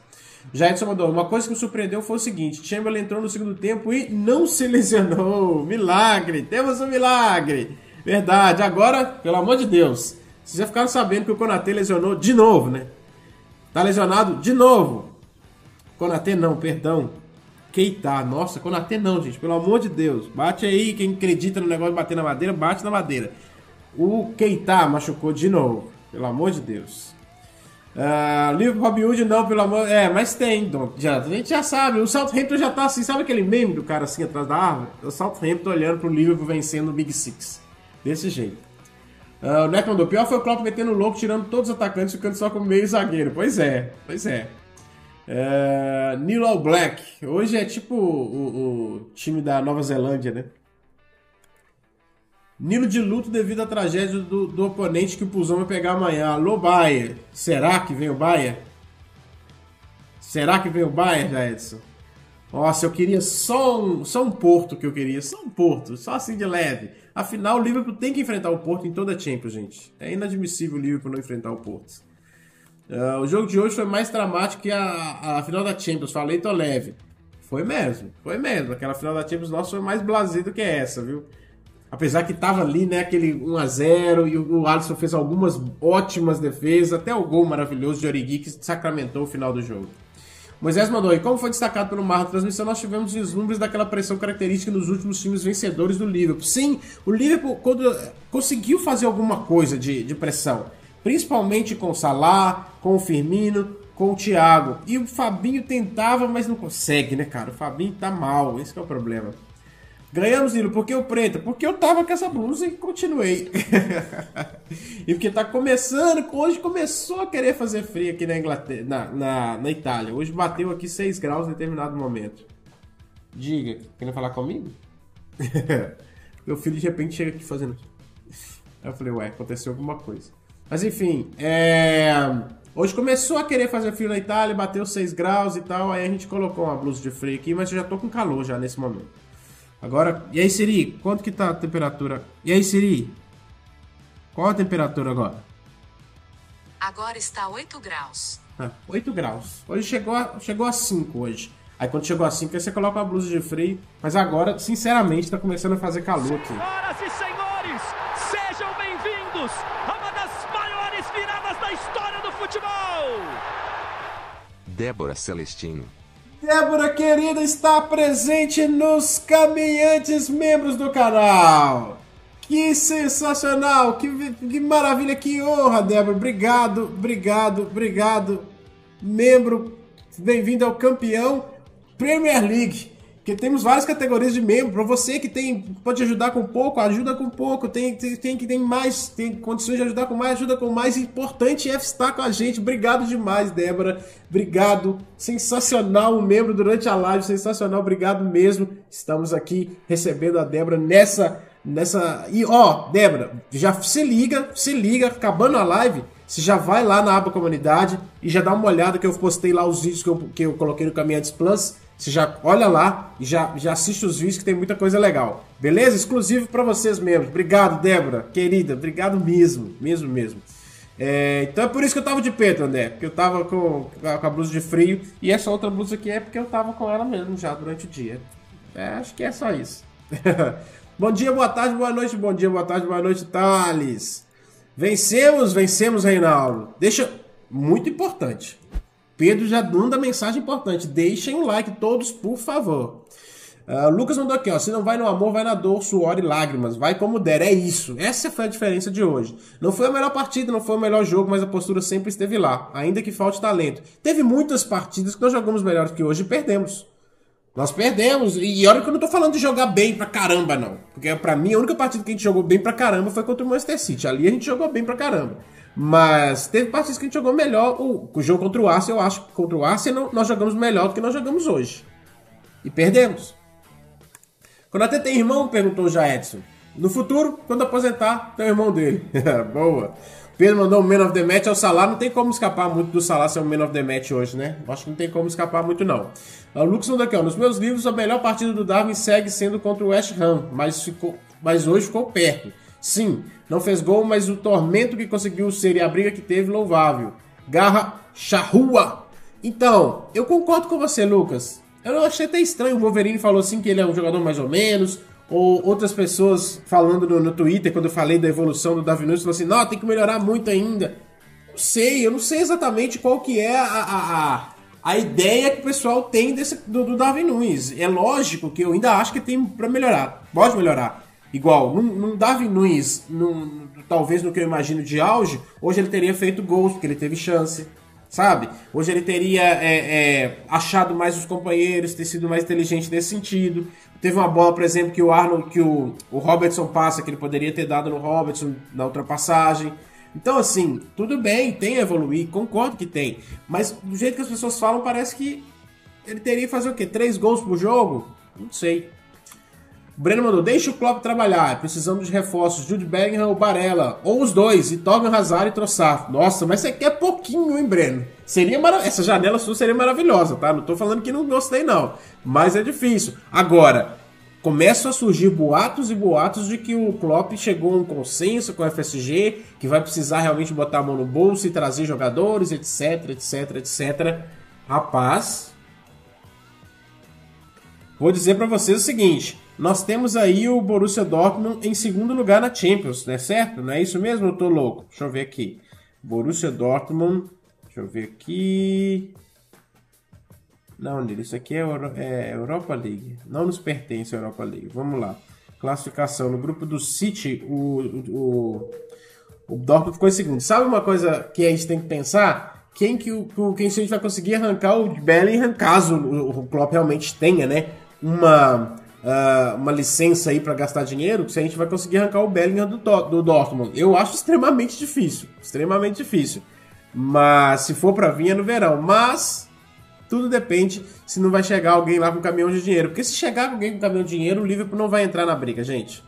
Já Edson mandou, uma coisa que me surpreendeu foi o seguinte: Chamberlain entrou no segundo tempo e não se lesionou. Milagre! Temos um milagre! Verdade. Agora, pelo amor de Deus, vocês já ficaram sabendo que o Konatê lesionou de novo, né? Tá lesionado de novo. Konatê não, perdão. Keita. Nossa, Konaté não, gente. Pelo amor de Deus. Bate aí. Quem acredita no negócio de bater na madeira, bate na madeira. O Keita machucou de novo. Pelo amor de Deus. Uh, livro Robin Hood não, pelo amor... É, mas tem, já, a gente já sabe. O Southampton já tá assim. Sabe aquele meme do cara assim atrás da árvore? O Southampton olhando pro Liverpool vencendo o Big Six. Desse jeito. Uh, o Neto mandou. Pior foi o Klopp metendo louco, tirando todos os atacantes, ficando só com meio zagueiro. Pois é, pois é. É, Neil All Black. Hoje é tipo o, o, time da Nova Zelândia, né? Nilo de luto devido à tragédia do, do oponente que o Puzão vai pegar amanhã. Alô, Baia. Será que vem o Baia? Será que vem o Baia, já, Edson? Nossa, eu queria só um, só um Porto que eu queria. Só um Porto, só assim de leve. Afinal, o Liverpool tem que enfrentar o Porto em toda a Champions, gente. É inadmissível o Liverpool não enfrentar o Porto. Uh, o jogo de hoje foi mais dramático que a, a final da Champions. Falei, tô leve. Foi mesmo, foi mesmo. Aquela final da Champions nossa foi mais blasé do que essa, viu? Apesar que tava ali, né, aquele 1x0 e o Alisson fez algumas ótimas defesas, até o gol maravilhoso de Origui que sacramentou o final do jogo. Moisés mandou aí, como foi destacado pelo Mar da transmissão, nós tivemos vislumbres daquela pressão característica nos últimos times vencedores do Liverpool. Sim, o Liverpool quando, conseguiu fazer alguma coisa de, de pressão Principalmente com o Salah, com o Firmino, com o Thiago. E o Fabinho tentava, mas não consegue, né, cara? O Fabinho tá mal, esse é o problema. Ganhamos, Nilo, por que o preto? Porque eu tava com essa blusa e continuei. e porque tá começando, hoje começou a querer fazer frio aqui na Inglaterra, na, na, na Itália. Hoje bateu aqui 6 graus em determinado momento. Diga, querendo falar comigo? Meu filho de repente chega aqui fazendo. Aí eu falei, ué, aconteceu alguma coisa. Mas enfim, é... hoje começou a querer fazer frio na Itália, bateu 6 graus e tal. Aí a gente colocou uma blusa de frio aqui, mas eu já tô com calor já nesse momento. Agora, e aí, Siri? Quanto que tá a temperatura? E aí, Siri? Qual a temperatura agora? Agora está 8 graus. Ah, 8 graus. Hoje chegou a, chegou a 5 hoje. Aí quando chegou a 5, aí você coloca uma blusa de frio. Mas agora, sinceramente, tá começando a fazer calor aqui. Senhoras e senhores, sejam bem-vindos a uma das maiores viradas da história do futebol. Débora Celestino. Débora querida está presente nos caminhantes membros do canal. Que sensacional, que, que maravilha, que honra, Débora. Obrigado, obrigado, obrigado. Membro, bem-vindo ao campeão Premier League. Porque temos várias categorias de membro. Para você que tem pode ajudar com pouco, ajuda com pouco. Tem, tem, tem que tem mais, tem condições de ajudar com mais, ajuda com mais. Importante é estar com a gente. Obrigado demais, Débora. Obrigado. Sensacional o membro durante a live, sensacional. Obrigado mesmo. Estamos aqui recebendo a Débora nessa nessa e ó, Débora, já se liga, se liga, acabando a live, você já vai lá na aba comunidade e já dá uma olhada que eu postei lá os vídeos que eu, que eu coloquei no Caminhantes Plus você já olha lá e já, já assiste os vídeos que tem muita coisa legal. Beleza? Exclusivo para vocês mesmos. Obrigado, Débora, querida. Obrigado mesmo, mesmo, mesmo. É, então é por isso que eu tava de peito, André. Porque eu tava com, com a blusa de frio. E essa outra blusa aqui é porque eu tava com ela mesmo já durante o dia. É, acho que é só isso. bom dia, boa tarde, boa noite. Bom dia, boa tarde, boa noite, Thales. Vencemos, vencemos, Reinaldo. Deixa. Muito importante. Pedro já manda mensagem importante. Deixem o like todos, por favor. Uh, Lucas mandou aqui, ó. Se não vai no amor, vai na dor, suor e lágrimas. Vai como der. É isso. Essa foi a diferença de hoje. Não foi a melhor partida, não foi o melhor jogo, mas a postura sempre esteve lá. Ainda que falte talento. Teve muitas partidas que nós jogamos melhor que hoje e perdemos. Nós perdemos. E olha que eu não tô falando de jogar bem pra caramba, não. Porque pra mim, a única partida que a gente jogou bem pra caramba foi contra o Manchester City. Ali a gente jogou bem pra caramba. Mas teve partidas que a gente jogou melhor. O, o jogo contra o Arsenal, eu acho que contra o Arsenal nós jogamos melhor do que nós jogamos hoje. E perdemos. Quando até tem irmão, perguntou já Edson. No futuro, quando aposentar, tem o irmão dele. Boa. Pedro mandou o Man of the Match ao Salah. Não tem como escapar muito do Salah ser o Man of the Match hoje, né? Acho que não tem como escapar muito, não. O Lucas mandou aqui, ó. Nos meus livros, a melhor partida do Darwin segue sendo contra o West Ham, mas, ficou, mas hoje ficou perto. Sim, não fez gol, mas o tormento que conseguiu ser e a briga que teve, louvável. Garra charrua. Então, eu concordo com você, Lucas. Eu achei até estranho. O Wolverine falou assim que ele é um jogador mais ou menos. Ou outras pessoas falando no, no Twitter, quando eu falei da evolução do Davi Nunes, falou assim: não, tem que melhorar muito ainda. Não sei, eu não sei exatamente qual que é a, a, a, a ideia que o pessoal tem desse, do, do Nunes. É lógico que eu ainda acho que tem para melhorar. Pode melhorar. Igual, num Darwin Nunes, num, talvez no que eu imagino de auge, hoje ele teria feito gols, porque ele teve chance, sabe? Hoje ele teria é, é, achado mais os companheiros, ter sido mais inteligente nesse sentido. Teve uma bola, por exemplo, que o Arnold, que o, o Robertson passa, que ele poderia ter dado no Robertson na ultrapassagem. Então, assim, tudo bem, tem a evoluir, concordo que tem. Mas do jeito que as pessoas falam, parece que ele teria que fazer o quê? Três gols por jogo? Não sei. Breno mandou, deixa o Klopp trabalhar, precisamos de reforços, Jude Bellingham ou Barella, ou os dois, e Torgan Hazard e Trossard. Nossa, mas você quer pouquinho, hein, Breno? Seria marav Essa janela sua seria maravilhosa, tá? Não tô falando que não gostei, não. Mas é difícil. Agora, começam a surgir boatos e boatos de que o Klopp chegou a um consenso com o FSG, que vai precisar realmente botar a mão no bolso e trazer jogadores, etc, etc, etc. Rapaz, vou dizer para vocês o seguinte, nós temos aí o Borussia Dortmund em segundo lugar na Champions, não é certo? Não é isso mesmo? Eu tô louco. Deixa eu ver aqui. Borussia Dortmund. Deixa eu ver aqui. Não, Nilo, isso aqui é, Euro, é, Europa League. Não nos pertence a Europa League. Vamos lá. Classificação. No grupo do City, o, o, O Dortmund ficou em segundo. Sabe uma coisa que a gente tem que pensar? Quem que o, o- quem a gente vai conseguir arrancar o Bellingham, caso o, o Klopp realmente tenha, né? Uma, ah, uma licença aí para gastar dinheiro, se a gente vai conseguir arrancar o Bellingham do, do Dortmund. Eu acho extremamente difícil. Extremamente difícil. Mas se for para vir é no verão. Mas tudo depende se não vai chegar alguém lá com caminhão de dinheiro. Porque se chegar alguém com caminhão de dinheiro, o Liverpool não vai entrar na briga, gente.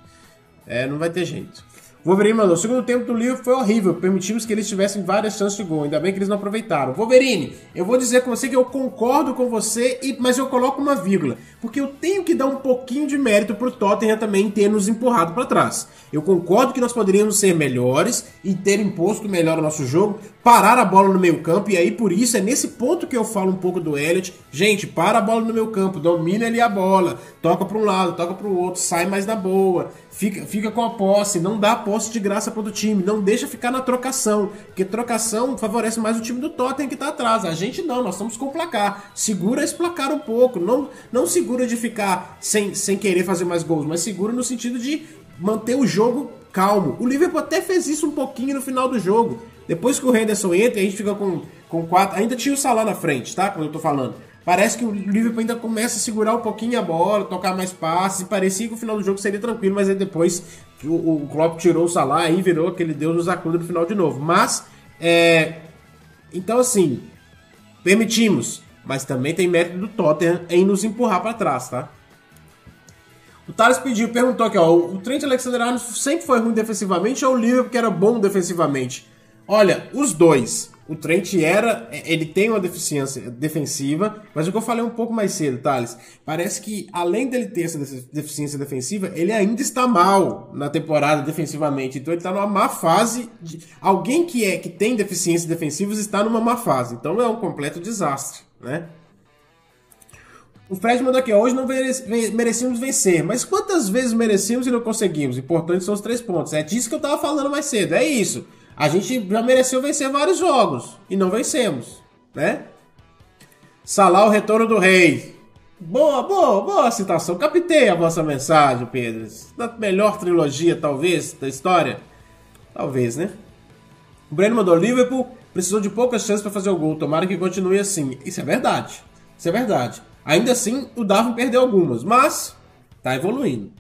É, não vai ter jeito. Wolverine mandou. O segundo tempo do Liverpool foi horrível. Permitimos que eles tivessem várias chances de gol. Ainda bem que eles não aproveitaram. Wolverine, eu vou dizer com você que eu concordo com você, e- mas eu coloco uma vírgula. Porque eu tenho que dar um pouquinho de mérito pro Tottenham também ter nos empurrado para trás. Eu concordo que nós poderíamos ser melhores e ter imposto melhor o nosso jogo, parar a bola no meio campo, e aí por isso é nesse ponto que eu falo um pouco do Elliot. Gente, para a bola no meio campo, domina ali a bola, toca para um lado, toca para o outro, sai mais na boa, fica, fica com a posse, não dá posse de graça para o time, não deixa ficar na trocação, porque trocação favorece mais o time do Tottenham que tá atrás. A gente não, nós estamos com o placar. Segura esse placar um pouco, não, não segura de ficar sem, sem querer fazer mais gols, mas segura no sentido de manter o jogo calmo. O Liverpool até fez isso um pouquinho no final do jogo. Depois que o Henderson entra, a gente fica com, com quatro. Ainda tinha o Salah na frente, tá? Quando eu tô falando. Parece que o Liverpool ainda começa a segurar um pouquinho a bola, tocar mais passes. E parecia que o final do jogo seria tranquilo, mas aí depois o, o Klopp tirou o Salah e virou aquele Deus nos acuda no final de novo. Mas, é. Então, assim, permitimos. Mas também tem mérito do Tottenham em nos empurrar para trás, tá? O Thales pediu, perguntou aqui, ó, o Trent Alexander-Arnold sempre foi ruim defensivamente ou o Liverpool que era bom defensivamente? Olha, os dois. O Trent era, ele tem uma deficiência defensiva, mas o que eu falei um pouco mais cedo, Thales, parece que além dele ter essa deficiência defensiva, ele ainda está mal na temporada defensivamente. Então ele está numa má fase. De... Alguém que é que tem deficiências defensivas está numa má fase. Então é um completo desastre, né? O Fred mandou aqui, hoje não merecíamos vencer, mas quantas vezes merecíamos e não conseguimos? Importante são os três pontos. É disso que eu tava falando mais cedo, é isso. A gente já mereceu vencer vários jogos e não vencemos, né? Salah, o retorno do rei. Boa, boa, boa citação. Captei a vossa mensagem, Pedro. Da melhor trilogia, talvez, da história. Talvez, né? O Breno mandou Liverpool, precisou de poucas chances para fazer o gol. Tomara que continue assim. Isso é verdade. Isso é verdade. Ainda assim, o Darwin perdeu algumas, mas tá evoluindo.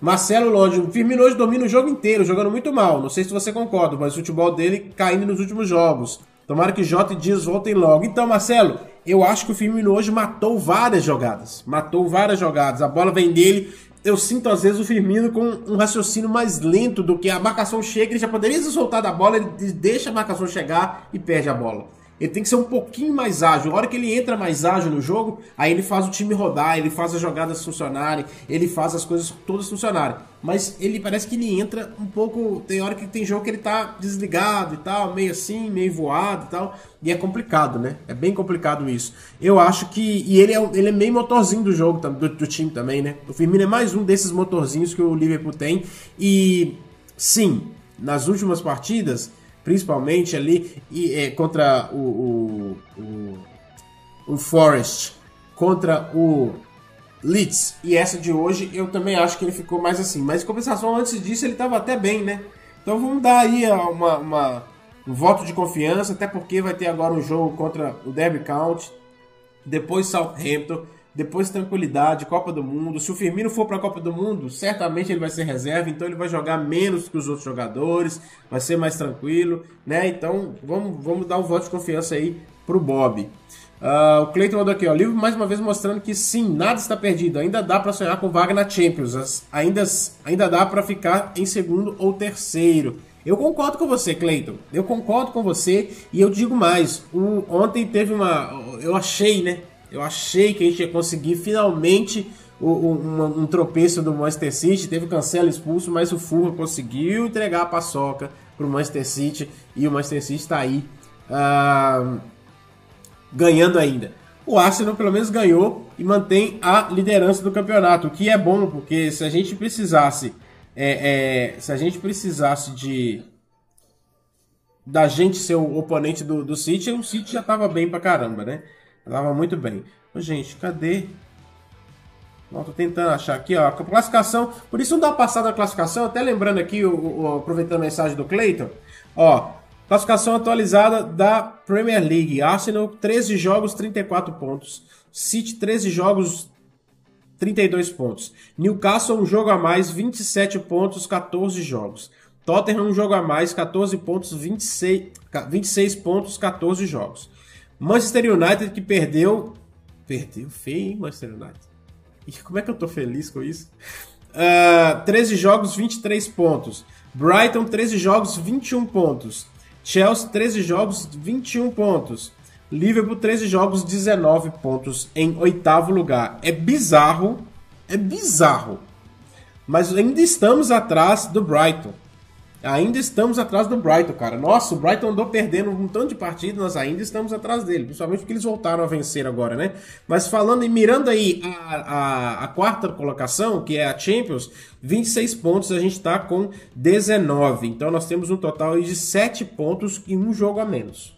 Marcelo Lodge, o Firmino hoje domina o jogo inteiro, jogando muito mal. Não sei se você concorda, mas o futebol dele caindo nos últimos jogos. Tomara que Jota e Dias voltem logo. Então, Marcelo, eu acho que o Firmino hoje matou várias jogadas. Matou várias jogadas. A bola vem dele. Eu sinto às vezes o Firmino com um raciocínio mais lento do que a marcação chega. Ele já poderia soltar da bola, ele deixa a marcação chegar e perde a bola. Ele tem que ser um pouquinho mais ágil. A hora que ele entra mais ágil no jogo, aí ele faz o time rodar, ele faz as jogadas funcionarem, ele faz as coisas todas funcionarem. Mas ele parece que ele entra um pouco. Tem hora que tem jogo que ele tá desligado e tal, meio assim, meio voado e tal. E é complicado, né? É bem complicado isso. Eu acho que. E ele é, ele é meio motorzinho do jogo, do, do time também, né? O Firmino é mais um desses motorzinhos que o Liverpool tem. E sim, nas últimas partidas principalmente ali e, é, contra o, o, o, o Forest, contra o Leeds. E essa de hoje eu também acho que ele ficou mais assim. Mas em compensação, antes disso, ele estava até bem, né? Então vamos dar aí uma, uma, um voto de confiança, até porque vai ter agora um jogo contra o Derby County, depois Southampton depois tranquilidade, Copa do Mundo. Se o Firmino for para a Copa do Mundo, certamente ele vai ser reserva, então ele vai jogar menos que os outros jogadores, vai ser mais tranquilo, né? Então vamos, vamos dar um voto de confiança aí pro Bob. Uh, o Cleiton mandou aqui, ó, livro mais uma vez mostrando que sim, nada está perdido, ainda dá para sonhar com vaga na Champions, ainda, ainda dá para ficar em segundo ou terceiro. Eu concordo com você, Cleiton. Eu concordo com você e eu digo mais. Ontem teve uma. Eu achei, né? Eu achei que a gente ia conseguir finalmente um, um, um tropeço do Manchester City. Teve Cancelo expulso, mas o Fulham conseguiu entregar a paçoca para o Manchester City e o Manchester City está aí uh, ganhando ainda. O Arsenal pelo menos ganhou e mantém a liderança do campeonato, o que é bom porque se a gente precisasse, é, é, se a gente precisasse de da gente ser o oponente do, do City, o City já estava bem pra caramba, né? Tava muito bem. Ô, gente, cadê? Não, tô tentando achar aqui, ó. A classificação. Por isso não dá passada na classificação, até lembrando aqui, o, o- aproveitando a mensagem do Cleiton. Ó, classificação atualizada da Premier League. Arsenal, 13 jogos, 34 pontos. City, 13 jogos, 32 pontos. Newcastle, um jogo a mais, 27 pontos, 14 jogos. Tottenham, um jogo a mais, 14 pontos, 26, ca- 26 pontos, 14 jogos. Manchester United, que perdeu. Perdeu feio, hein, Manchester United? E como é que eu tô feliz com isso? Ah, 13 jogos, 23 pontos. Brighton, 13 jogos, 21 pontos. Chelsea, 13 jogos, 21 pontos. Liverpool, 13 jogos, 19 pontos em oitavo lugar. É bizarro, é bizarro. Mas ainda estamos atrás do Brighton. Ainda estamos atrás do Brighton, cara. Nossa, o Brighton andou perdendo um tanto de partidas, nós ainda estamos atrás dele. Principalmente porque eles voltaram a vencer agora, né? Mas falando e mirando aí a, a, a quarta colocação, que é a Champions, 26 pontos, a gente tá com 19. Então nós temos um total de 7 pontos e um jogo a menos.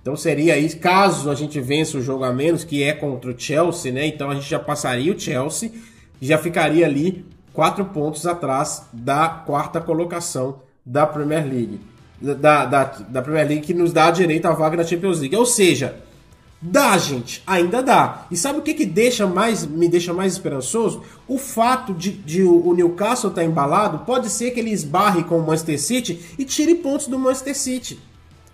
Então seria aí, caso a gente vença o jogo a menos, que é contra o Chelsea, né? Então a gente já passaria o Chelsea e já ficaria ali quatro pontos atrás da quarta colocação da Premier League. Da, da, da Premier League que nos dá direito à vaga na Champions League. Ou seja, dá, gente, ainda dá. E sabe o que, que deixa mais, me deixa mais esperançoso? O fato de, de o Newcastle estar embalado, pode ser que ele esbarre com o Manchester City e tire pontos do Manchester City.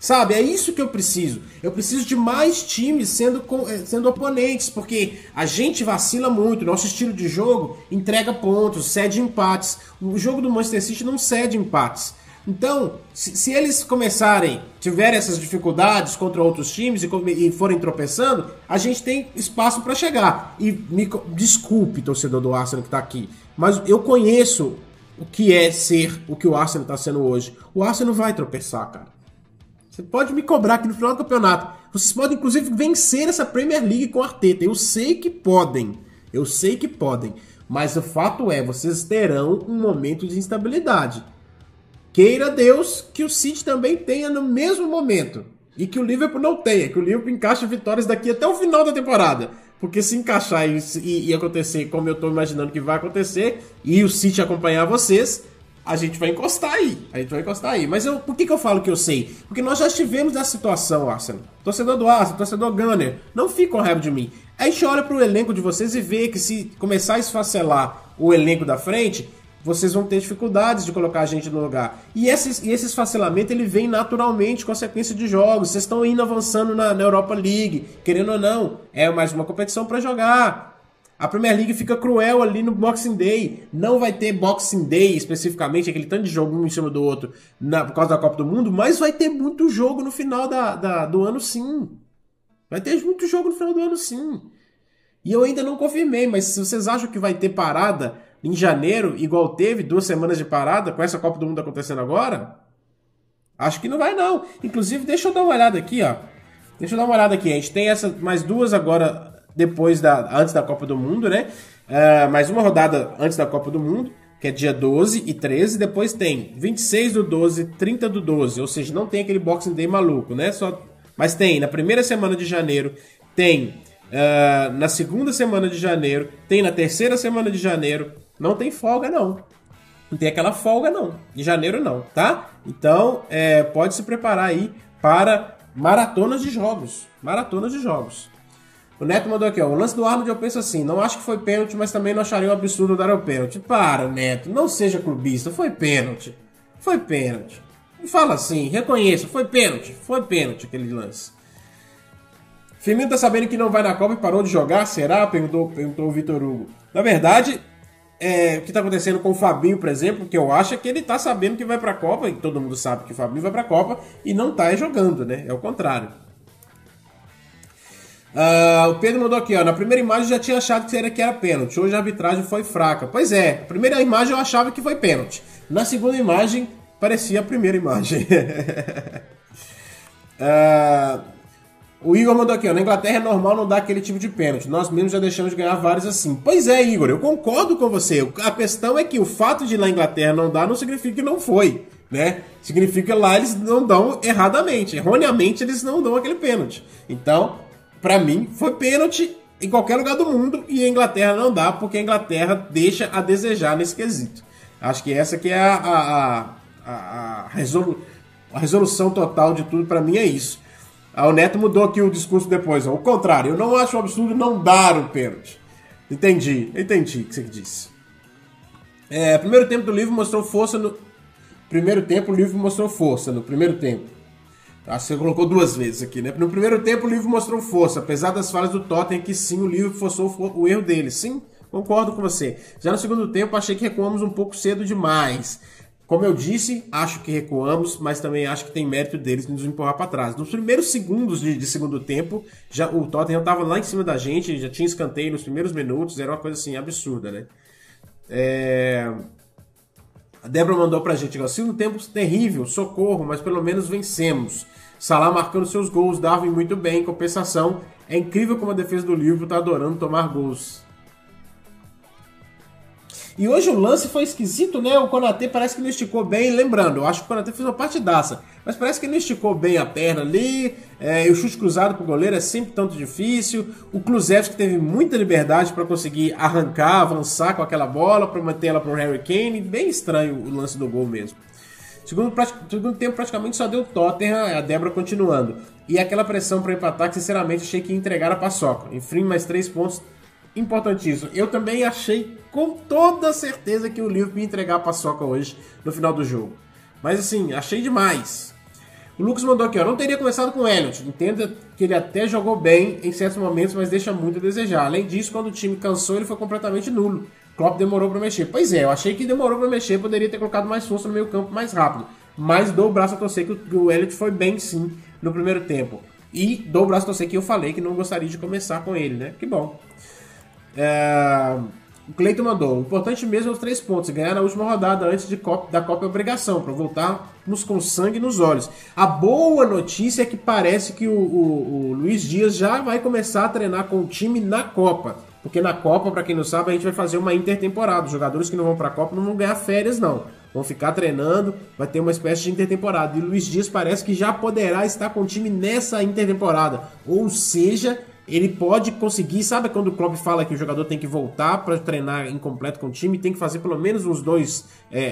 Sabe, é isso que eu preciso. Eu preciso de mais times sendo, eh, sendo oponentes, porque a gente vacila muito. Nosso estilo de jogo entrega pontos, cede empates. O jogo do Manchester City não cede empates. Então, se, se eles começarem, tiverem essas dificuldades contra outros times e, e forem tropeçando, a gente tem espaço para chegar. E me desculpe, torcedor do Arsenal que tá aqui, mas eu conheço o que é ser o que o Arsenal tá sendo hoje. O Arsenal vai tropeçar, cara. Você pode me cobrar aqui no final do campeonato. Vocês podem, inclusive, vencer essa Premier League com Arteta. Eu sei que podem. Eu sei que podem. Mas o fato é, vocês terão um momento de instabilidade. Queira Deus que o City também tenha no mesmo momento. E que o Liverpool não tenha. Que o Liverpool encaixe vitórias daqui até o final da temporada. Porque se encaixar e, e- acontecer como eu estou imaginando que vai acontecer, e o City acompanhar vocês, a gente vai encostar aí. A gente vai encostar aí. Mas eu, por que, que eu falo que eu sei? Porque nós já estivemos nessa situação, Arsenal. Torcedor do Arsenal, torcedor Gunner, não fique com raiva de mim. A gente olha pro elenco de vocês e vê que se começar a esfacelar o elenco da frente, vocês vão ter dificuldades de colocar a gente no lugar. E esses, e esse esfacelamento ele vem naturalmente com a sequência de jogos. Vocês estão indo avançando na, na Europa League, querendo ou não. É mais uma competição para jogar. A Premier League fica cruel ali no Boxing Day. Não vai ter Boxing Day especificamente, aquele tanto de jogo um em cima do outro na- por causa da Copa do Mundo, mas vai ter muito jogo no final da, da- do ano sim. Vai ter muito jogo no final do ano sim. E eu ainda não confirmei, mas se vocês acham que vai ter parada em janeiro, igual teve, duas semanas de parada, com essa Copa do Mundo acontecendo agora, acho que não vai não. Inclusive, deixa eu dar uma olhada aqui, ó. Deixa eu dar uma olhada aqui. A gente tem essa mais duas agora depois da antes da Copa do Mundo, né? Ah, mais uma rodada antes da Copa do Mundo, que é dia 12 e 13, depois tem 26 do 12, 30 do 12, ou seja, não tem aquele Boxing Day maluco, né? Só mas tem na primeira semana de janeiro, tem ah, na segunda semana de janeiro, tem na terceira semana de janeiro, não tem folga não. Não tem aquela folga, não. Em janeiro, não, tá? Então, é, pode se preparar aí para maratonas de jogos. Maratonas de jogos. O Neto mandou aqui, ó. O lance do Arnold eu penso assim: não acho que foi pênalti, mas também não acharia um absurdo dar o pênalti. Para, Neto. Não seja clubista. Foi pênalti. Foi pênalti. Fala assim, reconheça. Foi pênalti. Foi pênalti aquele lance. Firmino tá sabendo que não vai na Copa e parou de jogar? Será? Perguntou, perguntou o Vitor Hugo. Na verdade, é, o que tá acontecendo com o Fabinho, por exemplo, que eu acho que ele tá sabendo que vai pra Copa, e todo mundo sabe que o Fabinho vai pra Copa, e não tá jogando, né? É o contrário. Ah, o Pedro mandou aqui, ó. Na primeira imagem eu já tinha achado que era, que era pênalti. Hoje a arbitragem foi fraca. Pois é, a primeira imagem eu achava que foi pênalti. Na segunda imagem, parecia a primeira imagem. Ah, o Igor mandou aqui, ó. Na Inglaterra é normal não dar aquele tipo de pênalti. Nós mesmos já deixamos de ganhar vários assim. Pois é, Igor, eu concordo com você. A questão é que o fato de lá na Inglaterra não dar não significa que não foi. Né? Significa que lá eles não dão erradamente. Erroneamente eles não dão aquele pênalti. Então, pra mim, foi pênalti em qualquer lugar do mundo e a Inglaterra não dá, porque a Inglaterra deixa a desejar nesse quesito. Acho que essa que é a, a, a, a, resolu a resolução total de tudo para mim é isso. Ah, o Neto mudou aqui o discurso depois. Ó. O contrário, eu não acho um absurdo não dar o pênalti. Entendi, entendi o que você disse. É, primeiro tempo do livro mostrou força no. Primeiro tempo o livro mostrou força no primeiro tempo. Acho que você colocou duas vezes aqui, né? No primeiro tempo o livro mostrou força, apesar das falhas do Tottenham, que sim, o livro forçou o erro dele. Sim, concordo com você. Já no segundo tempo achei que recuamos um pouco cedo demais. Como eu disse, acho que recuamos, mas também acho que tem mérito deles nos empurrar para trás. Nos primeiros segundos de, de, segundo tempo, já o Tottenham estava lá em cima da gente, já tinha escanteio nos primeiros minutos, era uma coisa assim absurda, né? É... A Débora mandou pra gente, segundo tempo terrível, socorro, mas pelo menos vencemos. Salah marcando seus gols, Darwin muito bem, em compensação. É incrível como a defesa do livro tá adorando tomar gols. E hoje o lance foi esquisito, né? O Konatê parece que não esticou bem. Lembrando, eu acho que o Konatê fez uma partidaça. Mas parece que não esticou bem a perna ali. É, e o chute cruzado pro goleiro é sempre tanto difícil. O Kluzevski teve muita liberdade para conseguir arrancar, avançar com aquela bola, para manter ela pro Harry Kane. Bem estranho o lance do gol mesmo. Segundo, segundo tempo praticamente só deu Tottenham, a Débora continuando. E aquela pressão para empatar que sinceramente achei que ia entregar a paçoca. Enfim, mais três pontos importantíssimo. Eu também achei com toda certeza que o Liverpool ia entregar a paçoca hoje no final do jogo. Mas assim, achei demais. O Lucas mandou aqui, ó, não teria começado com o Elliot. Entenda que ele até jogou bem em certos momentos, mas deixa muito a desejar. Além disso, quando o time cansou, ele foi completamente nulo. Klopp demorou para mexer. Pois é, eu achei que demorou para mexer, poderia ter colocado mais força no meio campo mais rápido. Mas dou o braço a torcer que o Elliot foi bem sim no primeiro tempo. E dou o braço a torcer que eu falei que não gostaria de começar com ele, né? Que bom. É... O Cleiton mandou: o importante mesmo é os três pontos, ganhar na última rodada antes de da Copa é obrigação, para voltarmos com sangue nos olhos. A boa notícia é que parece que o, o, o, Luiz Dias já vai começar a treinar com o time na Copa. Porque na Copa, para quem não sabe, a gente vai fazer uma intertemporada. Os jogadores que não vão para a Copa não vão ganhar férias, não. Vão ficar treinando, vai ter uma espécie de intertemporada. E o Luiz Dias parece que já poderá estar com o time nessa intertemporada. Ou seja, ele pode conseguir, sabe quando o Klopp fala que o jogador tem que voltar para treinar incompleto com o time, tem que fazer pelo menos uns dois, é,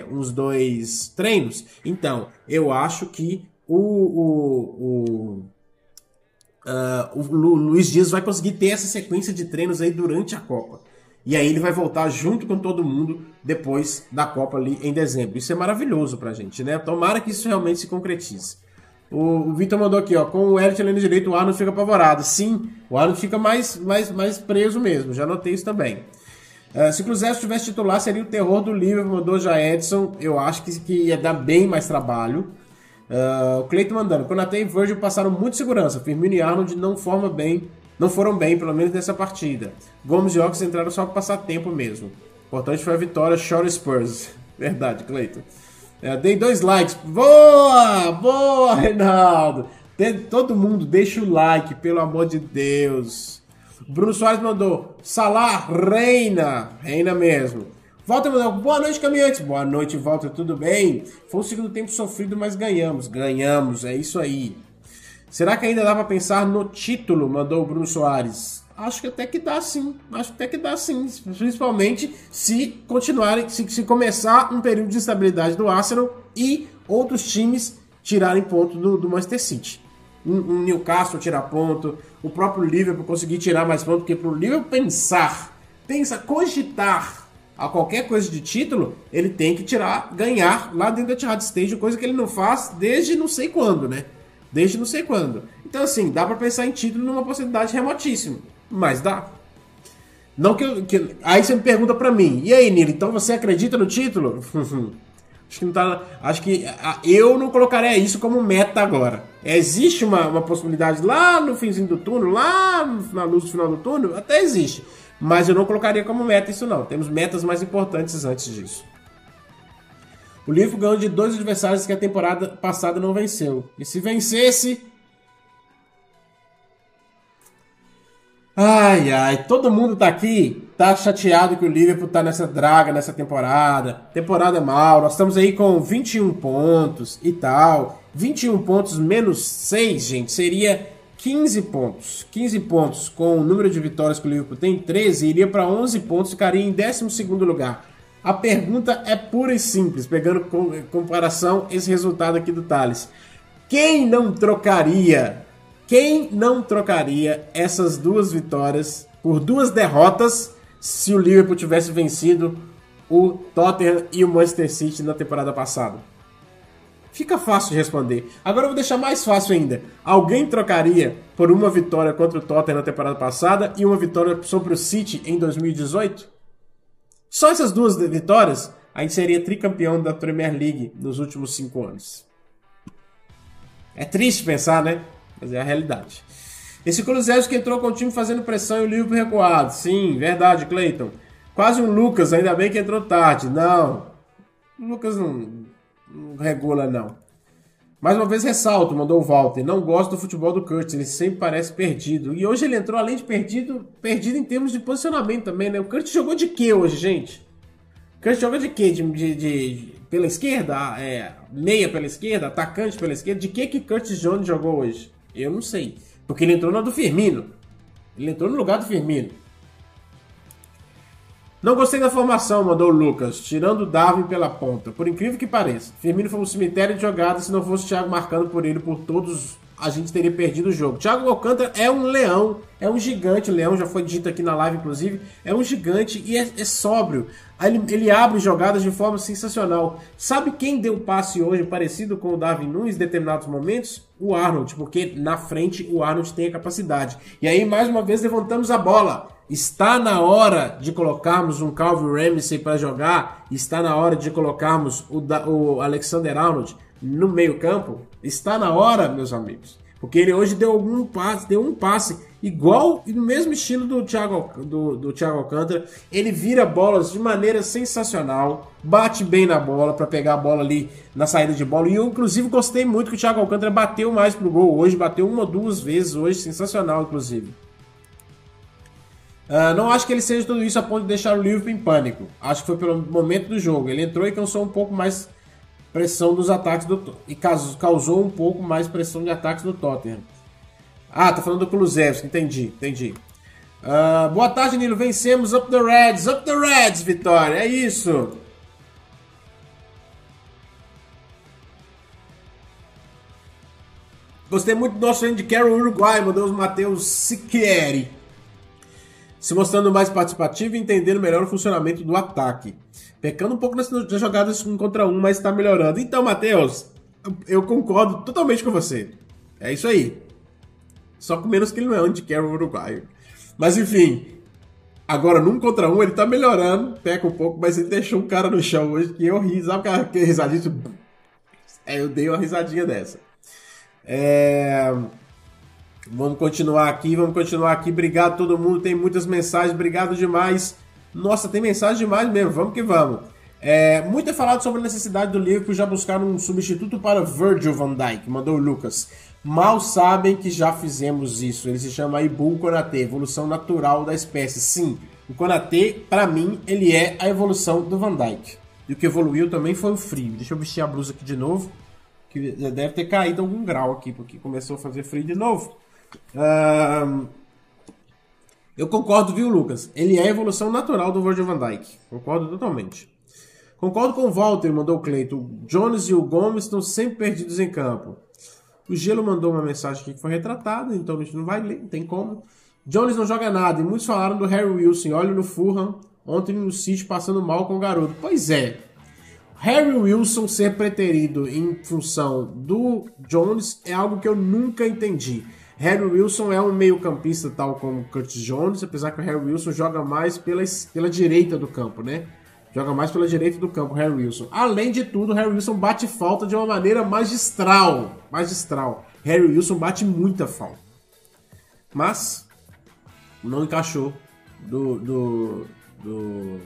é, uns dois treinos? Então, eu acho que o, o, o, uh, o Luiz Dias vai conseguir ter essa sequência de treinos aí durante a Copa. E aí ele vai voltar junto com todo mundo depois da Copa ali em dezembro. Isso é maravilhoso pra gente, né? Tomara que isso realmente se concretize. O, o Vitor mandou aqui, ó. Com o Elliot além direito, o Arnold fica apavorado. Sim, o Arnold fica mais, mais, mais preso mesmo. Já notei isso também. Uh, se o Cruzeiro tivesse titular, seria o terror do Liverpool. Mandou já Edson. Eu acho que, que ia dar bem mais trabalho. Uh, o Cleiton mandando. Konate e Virgil passaram muito segurança. Firmino e Arnold não formam bem. Não foram bem, pelo menos nessa partida. Gomes e Ox entraram só para passar tempo mesmo. O importante foi a vitória. Short Spurs. Verdade, Cleiton. É, dei dois likes. Boa! Boa, Reinaldo! Todo mundo deixa o like, pelo amor de Deus. Bruno Soares mandou. Salah, reina. Reina mesmo. Volta, mandou. Boa noite, caminhantes. Boa noite, volta, tudo bem? Foi um segundo tempo sofrido, mas ganhamos. Ganhamos, é isso aí. Será que ainda dá para pensar no título? Mandou o Bruno Soares acho que até que dá sim. Acho que até que dá sim. Principalmente se continuarem, se, se começar um período de instabilidade do Arsenal e outros times tirarem ponto do, do Manchester City. Um, um, Newcastle tirar ponto, o próprio Liverpool conseguir tirar mais ponto, porque para o Liverpool pensar, pensa, cogitar a qualquer coisa de título, ele tem que tirar, ganhar lá dentro da Etihad Stage, coisa que ele não faz desde não sei quando, né? Desde não sei quando. Então, assim, dá para pensar em título numa possibilidade remotíssima. Mas dá. Não que, que Aí você me pergunta para mim, e aí, Nilo, então você acredita no título? acho que não tá. Acho que eu não colocaria isso como meta agora. Existe uma, uma possibilidade lá no finzinho do túnel, lá na luz do final do túnel, até existe. Mas eu não colocaria como meta isso não. Temos metas mais importantes antes disso. O Liverpool ganhou de dois adversários que a temporada passada não venceu. E se vencesse, Ai, ai, todo mundo tá aqui, tá chateado que o Liverpool tá nessa draga nessa temporada. Temporada mal, nós estamos aí com 21 pontos e tal. 21 pontos menos 6, gente, seria 15 pontos. 15 pontos com o número de vitórias que o Liverpool tem, 13, iria para 11 pontos, ficaria em 12 lugar. A pergunta é pura e simples, pegando com comparação esse resultado aqui do Thales. Quem não trocaria, quem não trocaria essas duas vitórias por duas derrotas se o Liverpool tivesse vencido o Tottenham e o Manchester City na temporada passada? Fica fácil de responder. Agora eu vou deixar mais fácil ainda. Alguém trocaria por uma vitória contra o Tottenham na temporada passada e uma vitória sobre o City em 2018? Só essas duas vitórias, a gente seria tricampeão da Premier League nos últimos cinco anos. É triste pensar, né? Mas é a realidade. Esse Kulusevski entrou com o time fazendo pressão e o Liverpool recuado. Sim, verdade, Clayton. Quase um Lucas, ainda bem que entrou tarde. Não, o Lucas não, não regula, não. Mais uma vez ressalto, mandou o Walter. Não gosto do futebol do Curtis, ele sempre parece perdido. E hoje ele entrou, além de perdido, perdido em termos de posicionamento também, né? O Curtis jogou de quê hoje, gente? O Curtis jogou de quê? De, de, de pela esquerda? É, meia pela esquerda? Atacante pela esquerda? De que que Curtis Jones jogou hoje? Eu não sei. Porque ele entrou na do Firmino. Ele entrou no lugar do Firmino. Não gostei da formação, mandou o Lucas, tirando o Darwin pela ponta. Por incrível que pareça, Firmino foi um cemitério de jogadas se não fosse o Thiago marcando por ele por todos, a gente teria perdido o jogo. Thiago Alcântara é um leão, é um gigante, o leão já foi dito aqui na live inclusive, é um gigante e é, é sóbrio. Ele, ele, abre jogadas de forma sensacional. Sabe quem deu passe hoje parecido com o Darwin Nunes em determinados momentos? O Arnold, porque na frente o Arnold tem a capacidade. E aí mais uma vez levantamos a bola. Está na hora de colocarmos um Calvin Ramsey para jogar? Está na hora de colocarmos o, o Alexander Arnold no meio-campo? Está na hora, meus amigos. Porque ele hoje deu algum passe, deu um passe igual e no mesmo estilo do Thiago, do, do Thiago Alcântara. Ele vira bolas de maneira sensacional, bate bem na bola para pegar a bola ali na saída de bola. E eu, inclusive, gostei muito que o Thiago Alcântara bateu mais pro gol hoje, bateu uma ou duas vezes hoje, sensacional, inclusive. Uh, não acho que ele seja tudo isso a ponto de deixar o Liverpool em pânico. Acho que foi pelo momento do jogo. Ele entrou e causou um pouco mais pressão dos ataques do e causou um pouco mais pressão de ataques do Tottenham. Ah, tá falando do Kulusevski, entendi, entendi. Uh, boa tarde, Nilo. Vencemos Up the Reds, Up the Reds, Vitória. É isso. Gostei muito do nosso de Carol Uruguai, mandou os Matheus Siqueri se mostrando mais participativo e entendendo melhor o funcionamento do ataque. Pecando um pouco nas, jogadas um contra um, mas está melhorando. Então, Matheus, eu concordo totalmente com você. É isso aí. Só com menos que ele não é anti-carry uruguaio. Mas enfim, agora num contra um ele tá melhorando, peca um pouco, mas ele deixou um cara no chão hoje que eu ri, sabe aquela risadinha? É, eu dei uma risadinha dessa. É... Vamos continuar aqui, vamos continuar aqui. Obrigado todo mundo, tem muitas mensagens, obrigado demais. Nossa, tem mensagem demais mesmo, vamos que vamos. É, muito é falado sobre a necessidade do Liverpool já buscar um substituto para Virgil van Dijk, mandou o Lucas. Mal sabem que já fizemos isso. Ele se chama Ibu Konate, evolução natural da espécie. Sim, o Konate, para mim, ele é a evolução do Van Dijk. E o que evoluiu também foi o frio. Deixa eu vestir a blusa aqui de novo, que deve ter caído algum grau aqui, porque começou a fazer frio de novo eu concordo, viu, Lucas? Ele é a evolução natural do Virgil van Dijk. Concordo totalmente. Concordo com o Walter, mandou o Cleiton. O Jones e o Gomes estão sempre perdidos em campo. O Gelo mandou uma mensagem aqui que foi retratada, então a gente não vai ler, não tem como. Jones não joga nada, e muitos falaram do Harry Wilson. Olha no Fulham, ontem no City passando mal com o garoto. Pois é, Harry Wilson ser preterido em função do Jones é algo que eu nunca entendi. Harry Wilson é um meio-campista, tal como Curtis Jones, apesar que o Harry Wilson joga mais pela, pela direita do campo, né? Joga mais pela direita do campo, Harry Wilson. Além de tudo, Harry Wilson bate falta de uma maneira magistral. Magistral. Harry Wilson bate muita falta. Mas não encaixou do, do, do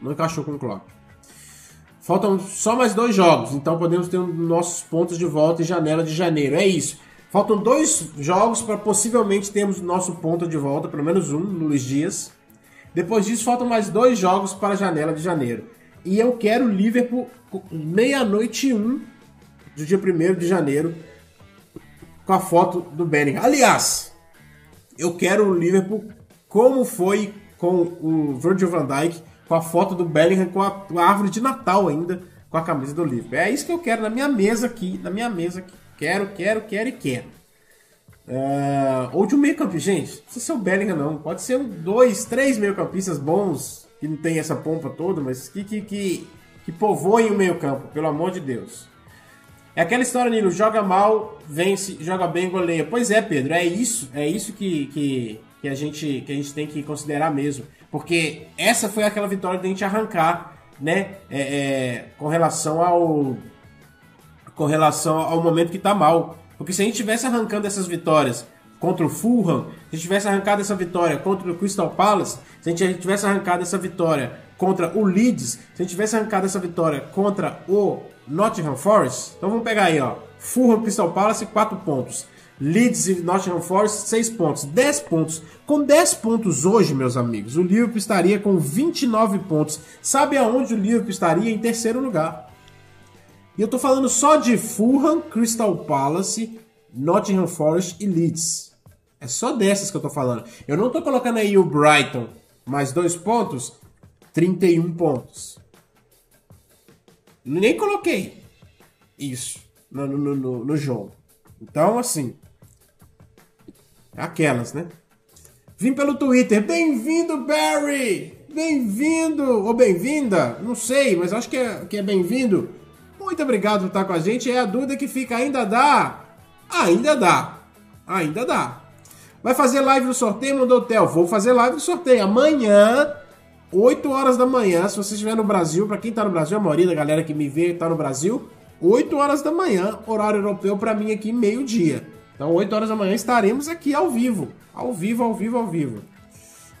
não encaixou com o Klopp. Faltam só mais dois jogos, então podemos ter nossos pontos de volta em janela de janeiro. É isso. Faltam dois jogos para possivelmente termos nosso ponto de volta, pelo menos um, no Luiz Dias. Depois disso, faltam mais dois jogos para a janela de janeiro. E eu quero Liverpool meia-noite e um do dia 1 de janeiro com a foto do Bellingham. Aliás, eu quero o Liverpool como foi com o Virgil van Dijk, com a foto do Bellingham com a, a árvore de Natal ainda, com a camisa do Liverpool. É isso que eu quero na minha mesa aqui, na minha mesa aqui. Quero, quero, quero e quero. Uh, ou de um meio campo, gente. Não precisa ser o Bellingham, não. Pode ser um, dois, três meio campistas bons, que não tem essa pompa toda, mas que, que, que, que povoem o meio campo, pelo amor de Deus. É aquela história, Nilo, joga mal, vence, joga bem, goleia. Pois é, Pedro, é isso, é isso que, que, que, a, gente, que a gente tem que considerar mesmo. Porque essa foi aquela vitória de a gente arrancar, né? É, é, com relação ao. Com relação ao momento que tá mal. Porque se a gente tivesse arrancando essas vitórias contra o Fulham, se a gente tivesse arrancado essa vitória contra o Crystal Palace, se a gente tivesse arrancado essa vitória contra o Leeds, se a gente tivesse arrancado essa vitória contra o Nottingham Forest. Então vamos pegar aí, ó. Fulham, Crystal Palace, 4 pontos. Leeds e Nottingham Forest, 6 pontos. 10 pontos. Com 10 pontos hoje, meus amigos, o Liverpool estaria com 29 pontos. Sabe aonde o Liverpool estaria? Em terceiro lugar. E eu tô falando só de Fulham, Crystal Palace, Nottingham Forest e Leeds. É só dessas que eu tô falando. Eu não tô colocando aí o Brighton mais dois pontos, 31 pontos. Nem coloquei isso no, no, no, no jogo. Então, assim. Aquelas, né? Vim pelo Twitter. Bem-vindo, Barry! Bem-vindo! Ou bem-vinda? Não sei, mas acho que é, que é bem-vindo. Muito obrigado por estar com a gente. É a dúvida que fica. Ainda dá? Ainda dá. Ainda dá. Vai fazer live no sorteio, mandou o Theo. Vou fazer live no sorteio. Amanhã, 8 horas da manhã, se você estiver no Brasil, para quem está no Brasil, a maioria da galera que me vê está no Brasil, 8 horas da manhã, horário europeu para mim aqui, meio-dia. Então, 8 horas da manhã estaremos aqui ao vivo. Ao vivo, ao vivo, ao vivo.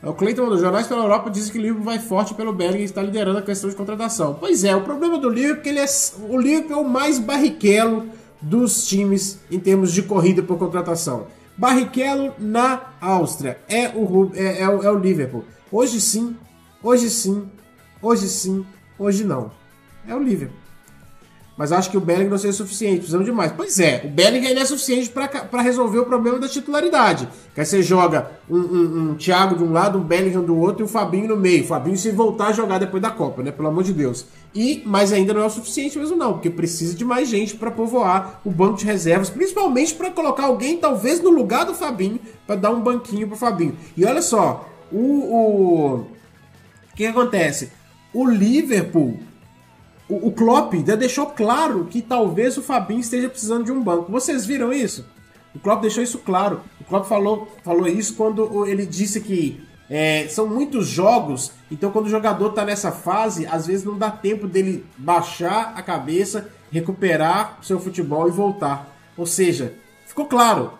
O Cleiton dos jornais pela Europa diz que o Liverpool vai forte pelo Bellingham e está liderando a questão de contratação. Pois é, o problema do Liverpool é que ele é o Liverpool é o mais barriquelo dos times em termos de corrida por contratação. Barrichello na Áustria é o, é, é, é o Liverpool. Hoje sim, Hoje sim, hoje sim, hoje não. É o Liverpool. Mas acho que o Bellingham não seria suficiente, precisamos de mais. Pois é, o Bellingham é suficiente para resolver o problema da titularidade. Que aí você joga um, um, um, Thiago de um lado, um Bellingham do outro e o Fabinho no meio. O Fabinho se voltar a jogar depois da Copa, né? Pelo amor de Deus. E, mas ainda não é o suficiente mesmo não, porque precisa de mais gente para povoar o banco de reservas, principalmente para colocar alguém talvez no lugar do Fabinho, para dar um banquinho pro Fabinho. E olha só, o, o o que acontece? O Liverpool, o, o Klopp já deixou claro que talvez o Fabinho esteja precisando de um banco. Vocês viram isso? O Klopp deixou isso claro. O Klopp falou, falou isso quando ele disse que é, são muitos jogos, então quando o jogador está nessa fase, às vezes não dá tempo dele baixar a cabeça, recuperar seu futebol e voltar. Ou seja, ficou claro.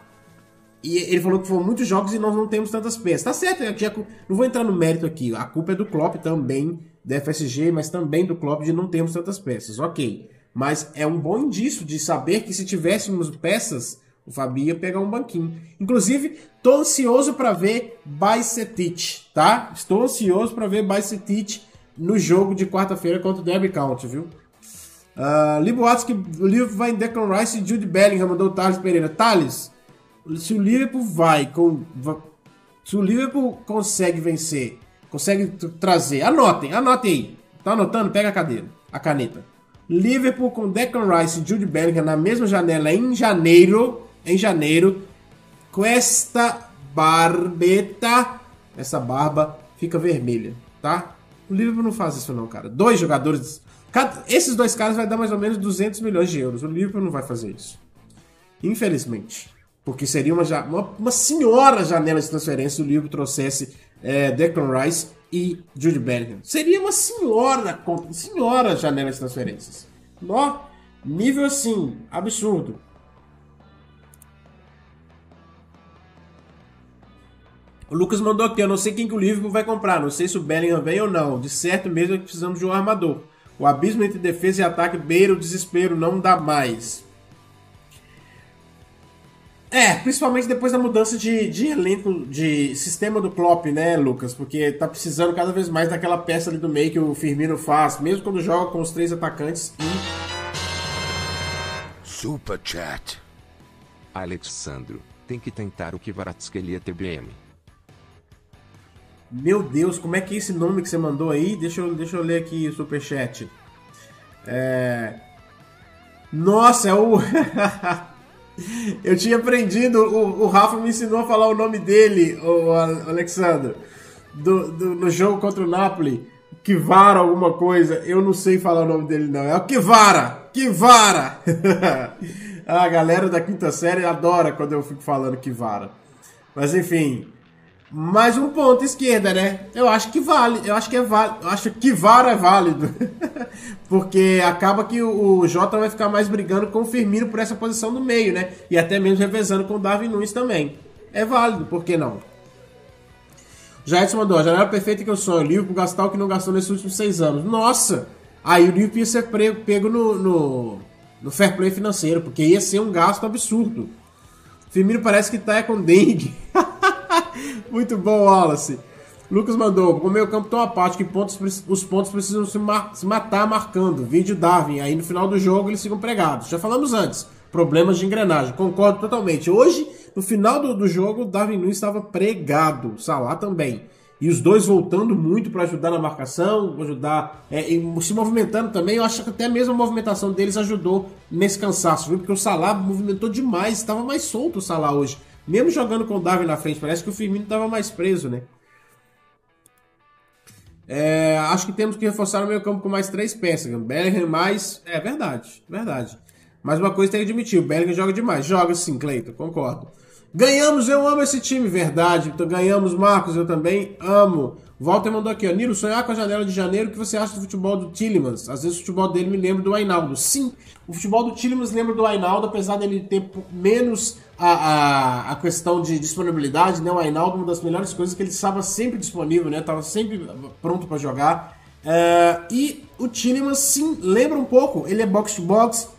E ele falou que foram muitos jogos e nós não temos tantas peças. Tá certo, eu já, não vou entrar no mérito aqui. A culpa é do Klopp também, da FSG, mas também do Klopp de não termos tantas peças. Ok. Mas é um bom indício de saber que se tivéssemos peças, o Fabinho ia pegar um banquinho. Inclusive, tô ansioso para ver Baicetic, tá? Estou ansioso para ver Baicetic no jogo de quarta-feira contra o Derby County, viu? Uh, Libo que o livro vai em Declan Rice e Jude Bellingham, mandou o Thales Pereira. Thales, se o Liverpool vai com. Se o Liverpool consegue vencer, consegue trazer. Anotem, anotem aí. Tá anotando? Pega a cadeira, a caneta. Liverpool com Declan Rice e Jude Bellingham na mesma janela em janeiro. Em janeiro. Com esta barbeta. Essa barba fica vermelha, tá? O Liverpool não faz isso não, cara. Dois jogadores. Cada, esses dois caras vai dar mais ou menos 200 milhões de euros. O Liverpool não vai fazer isso. Infelizmente. Porque seria uma, uma, uma senhora janela de transferência se o Liverpool trouxesse é, Declan Rice e Jude Bellingham. Seria uma senhora, senhora janela de transferências. Nó, nível assim, absurdo. O Lucas mandou aqui, eu não sei quem que o Liverpool vai comprar, não sei se o Bellingham vem ou não. De certo mesmo é que precisamos de um armador. O abismo entre defesa e ataque beira o desespero, não dá mais. É, principalmente depois da mudança de, de elenco, de sistema do Klopp, né, Lucas? Porque tá precisando cada vez mais daquela peça ali do meio que o Firmino faz, mesmo quando joga com os três atacantes e. Super Chat. Alexandro, tem que tentar o Kvaratskhelia TBM. Meu Deus, como é que é esse nome que você mandou aí? Deixa eu, deixa eu ler aqui o superchat. É... Nossa, é o. eu tinha aprendido, o, o, Rafa me ensinou a falar o nome dele, o Alexandre, do, do, no jogo contra o Napoli. Kivara alguma coisa, eu não sei falar o nome dele não. É o Kivara! Kivara! a galera da quinta série adora quando eu fico falando Kivara. Mas enfim, mais um ponto esquerda, né? Eu acho que vale, eu acho que é válido, eu acho que VAR é válido. Porque acaba que o, Jota vai ficar mais brigando com o Firmino por essa posição no meio, né? E até mesmo revezando com o Darwin Nunes também. É válido, por que não? Jairson mandou, a janela perfeita que eu sonho, Liverpool gastar o que não gastou nesses últimos seis anos. Nossa! Aí o Liverpool ia ser pego no, no, no fair play financeiro, porque ia ser um gasto absurdo. Firmino parece que tá com dengue. Muito bom, Wallace. Lucas mandou, o meio campo tão apático que pontos, os pontos precisam se, mar, se, matar marcando. Vídeo Darwin, aí no final do jogo eles ficam pregados. Já falamos antes, problemas de engrenagem, concordo totalmente. Hoje, no final do, do jogo, Darwin Nunes estava pregado, Salah também. E os dois voltando muito para ajudar na marcação, ajudar, é, se movimentando também. Eu acho que até mesmo a movimentação deles ajudou nesse cansaço, viu? Porque o Salah movimentou demais, estava mais solto o Salah hoje. Mesmo jogando com o Darwin na frente, parece que o Firmino estava mais preso, né? É, acho que temos que reforçar o meio campo com mais três peças. Bellingham mais. É verdade, verdade. Mas uma coisa tem que admitir: o Bellingham joga demais. Joga sim, Cleiton, concordo. Ganhamos, eu amo esse time, verdade. Então, ganhamos, Marcos, eu também amo. Walter mandou aqui, ó. Niro, sonhar com a janela de janeiro, o que você acha do futebol do Tillemans? Às vezes o futebol dele me lembra do Ainaldo. Sim, o futebol do Tillemans lembra do Ainaldo, apesar dele ter menos a, a, a questão de disponibilidade, né? O Ainaldo, uma das melhores coisas que ele estava sempre disponível, né? Tava sempre pronto para jogar. É, e o Tillemans, sim, lembra um pouco. Ele é box-to-box,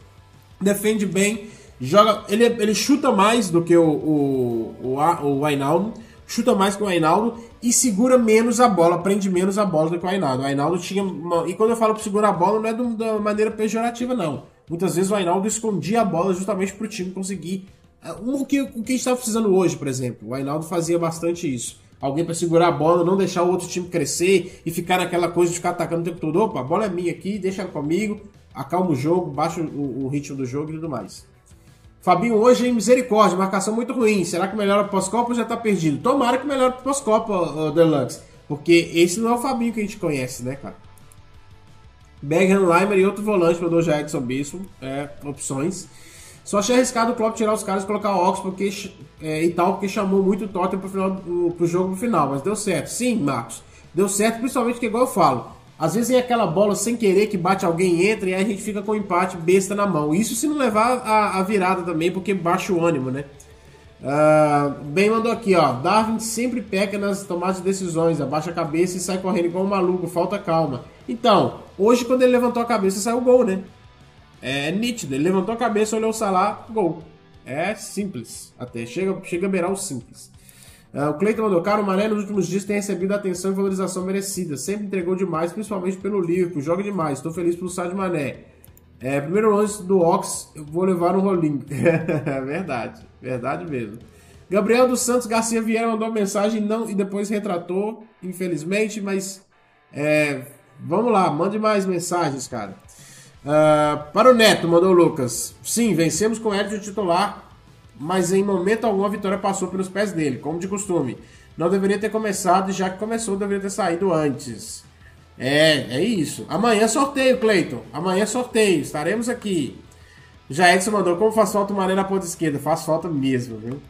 defende bem, joga. Ele, ele chuta mais do que o, o, o, o Ainaldo chuta mais que o Ainaldo e segura menos a bola, prende menos a bola do que o Ainaldo. O Ainaldo tinha. Uma... E quando eu falo para segurar a bola, não é de uma maneira pejorativa, não. Muitas vezes o Ainaldo escondia a bola justamente para o time conseguir. É, o que, o que a gente está precisando hoje, por exemplo. O Ainaldo fazia bastante isso. Alguém para segurar a bola, não deixar o outro time crescer e ficar naquela coisa de ficar atacando o tempo todo. Opa, a bola é minha aqui, deixa comigo, acalma o jogo, baixa o, o ritmo do jogo e tudo mais. Fabinho hoje em misericórdia, marcação muito ruim. Será que melhora pós-copa ou já tá perdido? Tomara que melhore pós-copa, Deluxe. Porque esse não é o Fabinho que a gente conhece, né, cara? Beckham, Leimer e outro volante mandou já Edson Bispo. É, opções. Só achei arriscado o Klopp tirar os caras e colocar o Ox porque, é, e tal, porque chamou muito o Tottenham pro, final, pro, pro jogo no final. Mas deu certo. Sim, Marcos. Deu certo, principalmente que, igual eu falo, às vezes é aquela bola sem querer que bate alguém entra e aí a gente fica com o empate besta na mão. Isso se não levar a, a virada também, porque baixa o ânimo, né? Uh, bem mandou aqui, ó. Darwin sempre peca nas tomadas de decisões, abaixa a cabeça e sai correndo igual um maluco, falta calma. Então, hoje quando ele levantou a cabeça saiu gol, né? É, é nítido, ele levantou a cabeça, olhou o Salah, gol. É simples, até chega, chega a beirar o simples. Uh, o Cleiton mandou, cara, o Mané nos últimos dias tem recebido a atenção e valorização merecida. Sempre entregou demais, principalmente pelo Liverpool. Joga demais. Estou feliz pelo Sadio Mané. É, primeiro lance do Ox, eu vou levar um rolinho. verdade, verdade mesmo. Gabriel dos Santos Garcia Vieira mandou uma mensagem não, e depois retratou, infelizmente, mas é, vamos lá, mande mais mensagens, cara. Uh, para o Neto, mandou o Lucas. Sim, vencemos com o Edson titular mas em momento algum a vitória passou pelos pés dele, como de costume. Não deveria ter começado, e já que começou, deveria ter saído antes. É, é isso. Amanhã sorteio, Cleiton. Amanhã sorteio, estaremos aqui. Já Edson mandou, como faz falta o Mané na ponta esquerda? Faz falta mesmo, viu?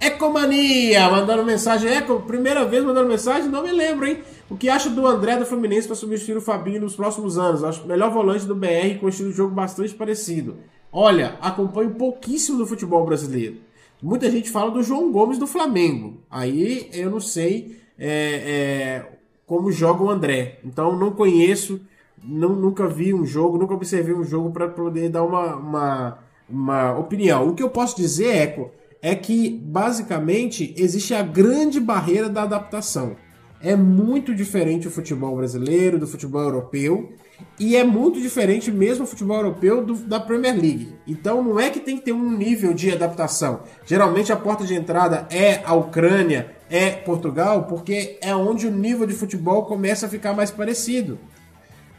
Ecomania, mandando mensagem. Eco, primeira vez mandando mensagem, não me lembro, hein? O que acha do André do Fluminense para substituir o Fabinho nos próximos anos? Acho melhor volante do BR com estilo de jogo bastante parecido. Olha, acompanho pouquíssimo do futebol brasileiro. Muita gente fala do João Gomes do Flamengo. Aí eu não sei é, é, como joga o André. Então não conheço, não, nunca vi um jogo, nunca observei um jogo para poder dar uma, uma, uma opinião. O que eu posso dizer, Eco, é que basicamente existe a grande barreira da adaptação. É muito diferente o futebol brasileiro do futebol europeu. E é muito diferente mesmo o futebol europeu do, da Premier League. Então não é que tem que ter um nível de adaptação. Geralmente a porta de entrada é a Ucrânia, é Portugal, porque é onde o nível de futebol começa a ficar mais parecido.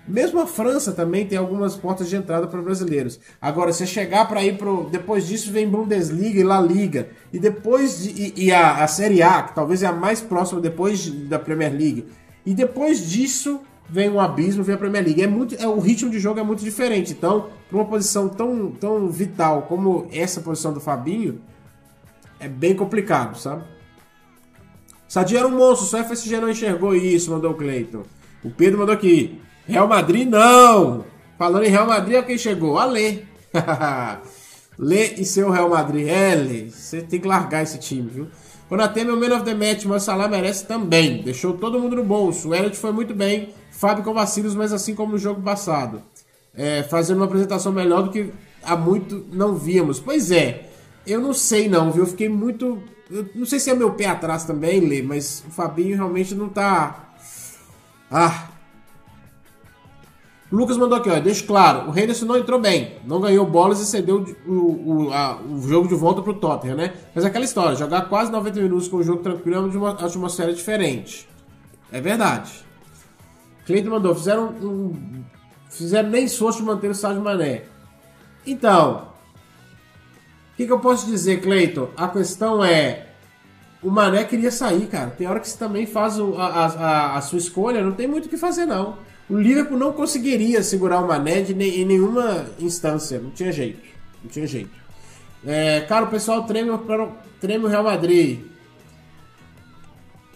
Mesmo a França também tem algumas portas de entrada para brasileiros. Agora, você chegar para ir pro. Depois disso vem Bundesliga e La Liga. E depois. De, e, e a, a Série A, que talvez é a mais próxima depois da Premier League. E depois disso vem um abismo, vem a Premier League. É muito, é, o ritmo de jogo é muito diferente. Então, para uma posição tão, tão vital como essa posição do Fabinho, é bem complicado, sabe? Sadia era um monstro, só FSG não enxergou isso, mandou o Cleiton. O Pedro mandou aqui. Real Madrid não! Falando em Real Madrid, é quem chegou? A Lê. Lê e seu Real Madrid. É, Lê, você tem que largar esse time, viu? Konaté, meu man of the match, mas Salah merece também. Deixou todo mundo no bolso. O Elliot foi muito bem. Fábio com vacilos, mas assim como no jogo passado. É, fazendo uma apresentação melhor do que há muito não víamos. Pois é, eu não sei não, viu? Eu fiquei muito. Eu não sei se é meu pé atrás também, Lê, mas o Fabinho realmente não tá. Ah, Lucas mandou aqui, ó, deixa claro, o Henderson não entrou bem, não ganhou bolas e cedeu o, o, a, o jogo de volta pro Tottenham, né? Mas é aquela história, jogar quase 90 minutos com o jogo tranquilo é uma atmosfera diferente. É verdade. Cleiton mandou, fizeram um, fizeram nem esforço de manter o Sádio Mané. Então, o que, que eu posso dizer, Cleiton? A questão é, o Mané queria sair, cara. Tem hora que você também faz a, a, a sua escolha, não tem muito o que fazer, não. O Liverpool não conseguiria segurar o Mané de, em nenhuma instância. Não tinha jeito. Não tinha jeito. É, cara, o pessoal treme, o Real Madrid.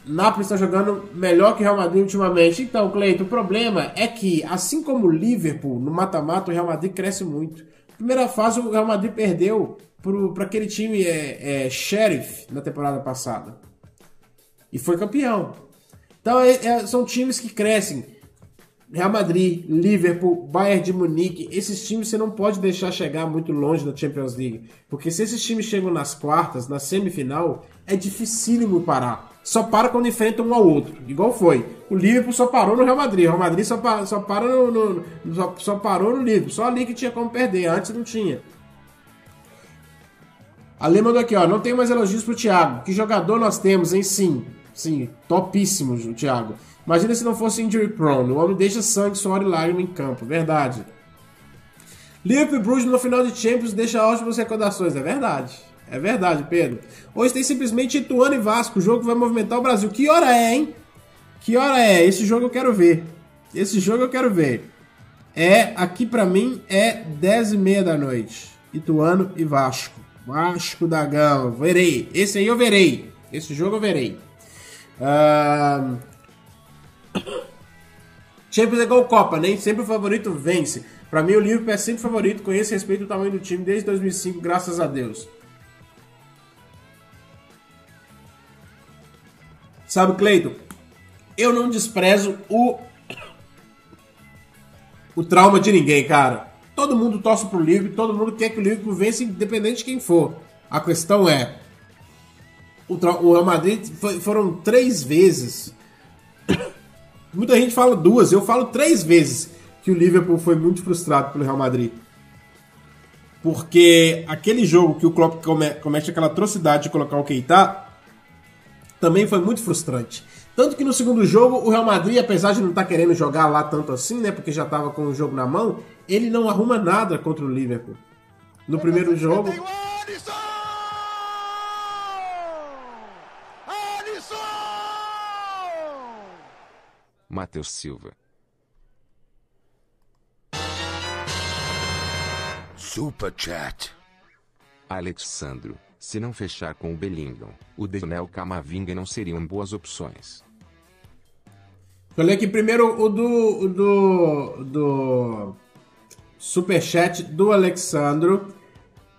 Napoli está jogando melhor que o Real Madrid ultimamente. Então, Cleito, o problema é que, assim como o Liverpool, no mata-mata, o Real Madrid cresce muito. Primeira fase, o Real Madrid perdeu para aquele time é, é, Sheriff na temporada passada. E foi campeão. Então, é, é são times que crescem. Real Madrid, Liverpool, Bayern de Munique, esses times você não pode deixar chegar muito longe da Champions League. Porque se esses times chegam nas quartas, na semifinal, é dificílimo parar. Só para quando enfrentam um ao outro, igual foi. O Liverpool só parou no Real Madrid, o Real Madrid só, pa só, para no, no só, só, parou no Liverpool, só ali que tinha como perder, antes não tinha. Ale mandou aqui, ó, não tem mais elogios pro Thiago. Que jogador nós temos, hein? Sim, sim, topíssimo o Thiago. Imagina se não fosse injury prone. O homem deixa sangue, suor e lágrima em campo. Verdade. Liverpool e Bruges no final de Champions deixa ótimas recordações. É verdade. É verdade, Pedro. Hoje tem simplesmente Ituano e Vasco. O jogo vai movimentar o Brasil. Que hora é, hein? Que hora é? Esse jogo eu quero ver. Esse jogo eu quero ver. É, aqui para mim, é 10 e meia da noite. Ituano e Vasco. Vasco da Gama. Verei. Esse aí eu verei. Esse jogo eu verei. Uh, Champions é igual Copa, nem sempre o favorito vence. Para mim, o Liverpool é sempre favorito, conheço e respeito o tamanho do time desde 2005, graças a Deus. Sabe, Cleiton? Eu não desprezo o o trauma de ninguém, cara. Todo mundo torce pro Liverpool, todo mundo quer que o Liverpool vença, independente de quem for. A questão é, o, o Real Madrid foi, foram três vezes Muita gente fala duas, eu falo três vezes que o Liverpool foi muito frustrado pelo Real Madrid. Porque aquele jogo que o Klopp comete aquela atrocidade de colocar o Keita também foi muito frustrante. Tanto que no segundo jogo, o Real Madrid, apesar de não estar tá querendo jogar lá tanto assim, né? Porque já estava com o jogo na mão, ele não arruma nada contra o Liverpool. No primeiro jogo. Matheus Silva. Super Chat. Alexandro, se não fechar com o Bellingham, o Daniel Camavinga não seriam boas opções. Eu ler aqui primeiro o do, o do, do superchat do Alexandro.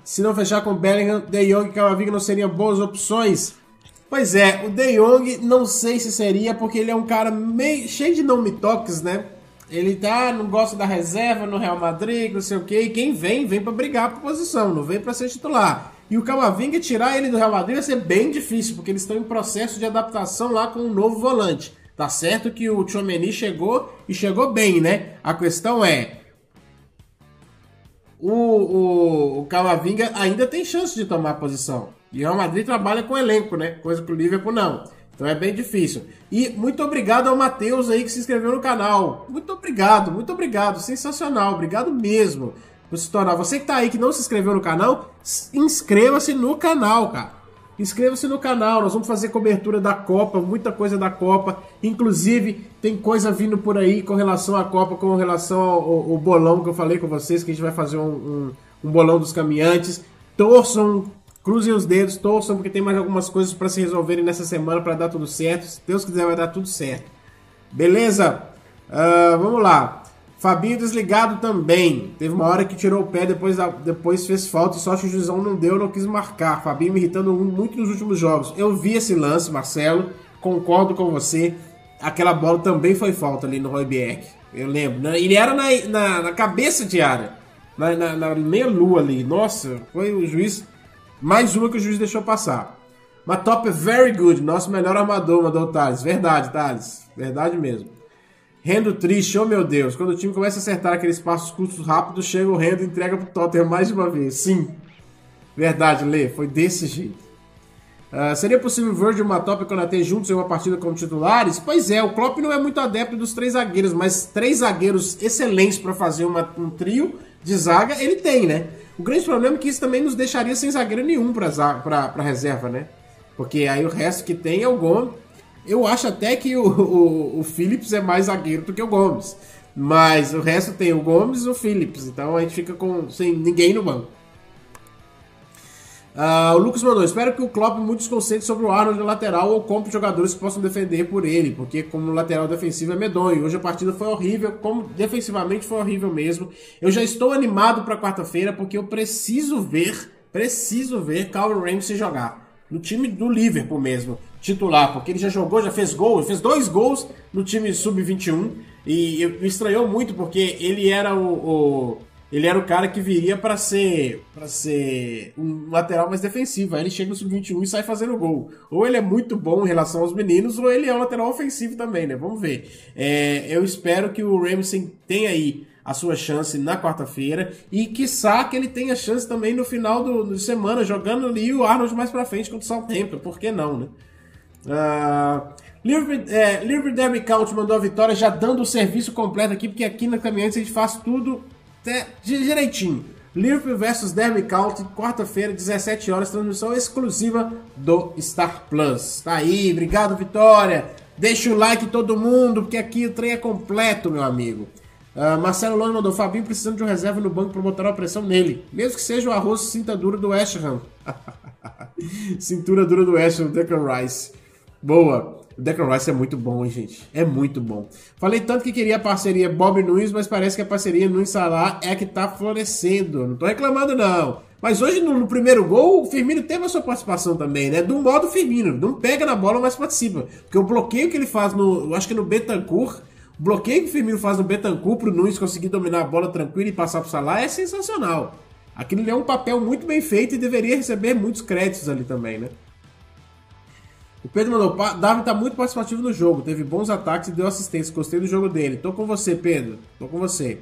Se não fechar com Bellingham, De Jong e Camavinga não seriam boas opções. Pois é, o De Jong não sei se seria, porque ele é um cara meio cheio de não me toques, né? Ele tá, não gosta da reserva no Real Madrid, não sei o quê. E quem vem, vem para brigar por posição, não vem para ser titular. E o Camavinga tirar ele do Real Madrid vai ser bem difícil, porque eles estão em processo de adaptação lá com um novo volante. Tá certo que o Chomeni chegou e chegou bem, né? A questão é, o, o, o Camavinga ainda tem chance de tomar posição. E o Real Madrid trabalha com elenco, né? Coisa que o Liverpool não. Então é bem difícil. E muito obrigado ao Matheus aí que se inscreveu no canal. Muito obrigado, muito obrigado. Sensacional. Obrigado mesmo por se tornar. Você que tá aí que não se inscreveu no canal, inscreva-se no canal, cara. Inscreva-se no canal, nós vamos fazer cobertura da Copa, muita coisa da Copa. Inclusive, tem coisa vindo por aí com relação à Copa, com relação ao, ao, ao bolão que eu falei com vocês, que a gente vai fazer um, um, um bolão dos caminhantes. Torçam, cruzem os dedos, torçam, porque tem mais algumas coisas para se resolverem nessa semana para dar tudo certo. Se Deus quiser, vai dar tudo certo. Beleza? Uh, vamos lá. Fabinho desligado também. Teve uma hora que tirou o pé, depois, depois fez falta e só que o juizão não deu, não quis marcar. Fabinho me irritando muito nos últimos jogos. Eu vi esse lance, Marcelo, concordo com você. Aquela bola também foi falta ali no Roy Beck. Eu lembro. Ele era na, na, na cabeça de área. Na, na, na meia-lua ali. Nossa, foi o juiz. Mais uma que o juiz deixou passar. Mas top é very good. Nosso melhor armador, mandou o Thales. Verdade, Thales. Verdade mesmo. Rendo triste, oh meu Deus. Quando o time começa a acertar aqueles passos curtos rápidos, chega o Rendo e entrega pro Tottenham mais de uma vez. Sim. Verdade, Lê. Foi desse jeito. Uh, seria possível Virgil, Matop e Konaté juntos em uma partida como titulares? Pois é, o Klopp não é muito adepto dos três zagueiros, mas três zagueiros excelentes para fazer uma, um trio de zaga, ele tem, né? O grande problema é que isso também nos deixaria sem zagueiro nenhum para reserva, né? Porque aí o resto que tem é o Gomes, eu acho até que o, o, o Phillips é mais zagueiro do que o Gomes. Mas o resto tem o Gomes e o Phillips. Então a gente fica com sem ninguém no banco. Uh, o Lucas mandou: Espero que o Klopp mude os conceitos sobre o Arnold lateral ou compre jogadores que possam defender por ele, porque como lateral defensivo é medonho. Hoje a partida foi horrível, como defensivamente foi horrível mesmo. Eu já estou animado para quarta-feira porque eu preciso ver, preciso ver Calvin Ramsey jogar no time do Liverpool mesmo titular, porque ele já jogou, já fez gol, fez dois gols no time sub-21 e me estranhou muito porque ele era o, o ele era o cara que viria para ser para ser um lateral mais defensivo. Aí ele chega no sub-21 e sai fazendo gol. Ou ele é muito bom em relação aos meninos, ou ele é um lateral ofensivo também, né? Vamos ver. É, eu espero que o Ramsey tenha aí a sua chance na quarta-feira e quiçá que ele tenha chance também no final do, semana, jogando ali o Arnold mais pra frente contra o Southampton. Por que não, né? Uh, Liverpool, é, Liverpool Derby Count mandou a vitória já dando o serviço completo aqui, porque aqui na Caminhantes a gente faz tudo direitinho. Liverpool versus Derby County, quarta-feira, 17 horas, transmissão exclusiva do Star Plus. Tá aí, obrigado Vitória. Deixa o like todo mundo, porque aqui o trem é completo, meu amigo. Uh, Marcelo Lone mandou Fabinho precisando de um reserva no banco para botar uma pressão nele. Mesmo que seja o arroz cinta dura do West Ham. Cintura dura do West Ham, Declan Rice. Boa. O Declan Rice é muito bom, hein, gente? É muito bom. Falei tanto que queria a parceria Bob Nunes, mas parece que a parceria Nunes Salah é que tá florescendo. Não tô reclamando, não. Mas hoje, no, no, primeiro gol, o Firmino teve a sua participação também, né? Do modo Firmino. Não pega na bola, mas participa. Porque o bloqueio que ele faz no. Eu acho que no Betancourt. O bloqueio que o Firmino faz no Betancourt pro Nunes conseguir dominar a bola tranquilo e passar pro Salah é sensacional. Aquilo é um papel muito bem feito e deveria receber muitos créditos ali também, né? O Pedro mandou, Darwin tá muito participativo no jogo, teve bons ataques e deu assistência, gostei do jogo dele. Tô com você, Pedro, tô com você.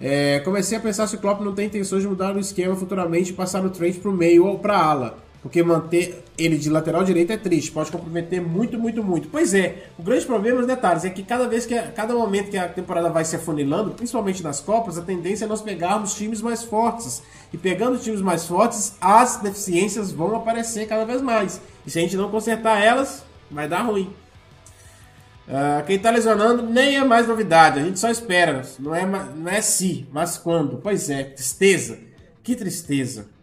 É, comecei a pensar se o Klopp não tem intenções de mudar o esquema futuramente e passar o Trent pro meio ou pra ala. Porque manter ele de lateral direito é triste, pode comprometer muito, muito, muito. Pois é, o grande problema, os detalhes, é que cada vez que, cada momento que a temporada vai se afunilando, principalmente nas Copas, a tendência é nós pegarmos times mais fortes. E pegando times mais fortes, as deficiências vão aparecer cada vez mais. E se a gente não consertar elas, vai dar ruim. Uh, quem está lesionando nem é mais novidade, a gente só espera. Não é, não é se, mas quando. Pois é, tristeza. Que tristeza.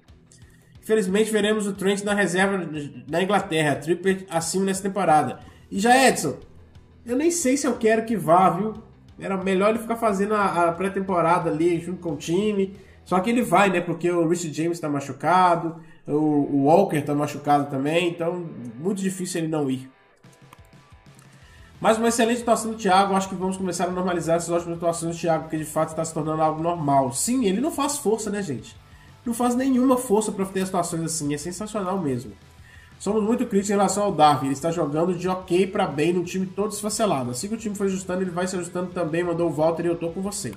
Infelizmente veremos o Trent na reserva na Inglaterra, Tripper acima nessa temporada. E já Edson, eu nem sei se eu quero que vá, viu? Era melhor ele ficar fazendo a, a pré-temporada ali junto com o time. Só que ele vai, né? Porque o Rich James está machucado, o, o Walker está machucado também, então muito difícil ele não ir. Mas uma excelente atuação do Thiago, acho que vamos começar a normalizar essas ótimas atuações do Thiago, porque de fato está se tornando algo normal. Sim, ele não faz força, né, gente? Não faz nenhuma força para ter situações assim. É sensacional mesmo. Somos muito críticos em relação ao Darwin. Ele está jogando de ok para bem num time todo esfacelado. Assim que o time for ajustando, ele vai se ajustando também. Mandou o Walter e eu tô com você.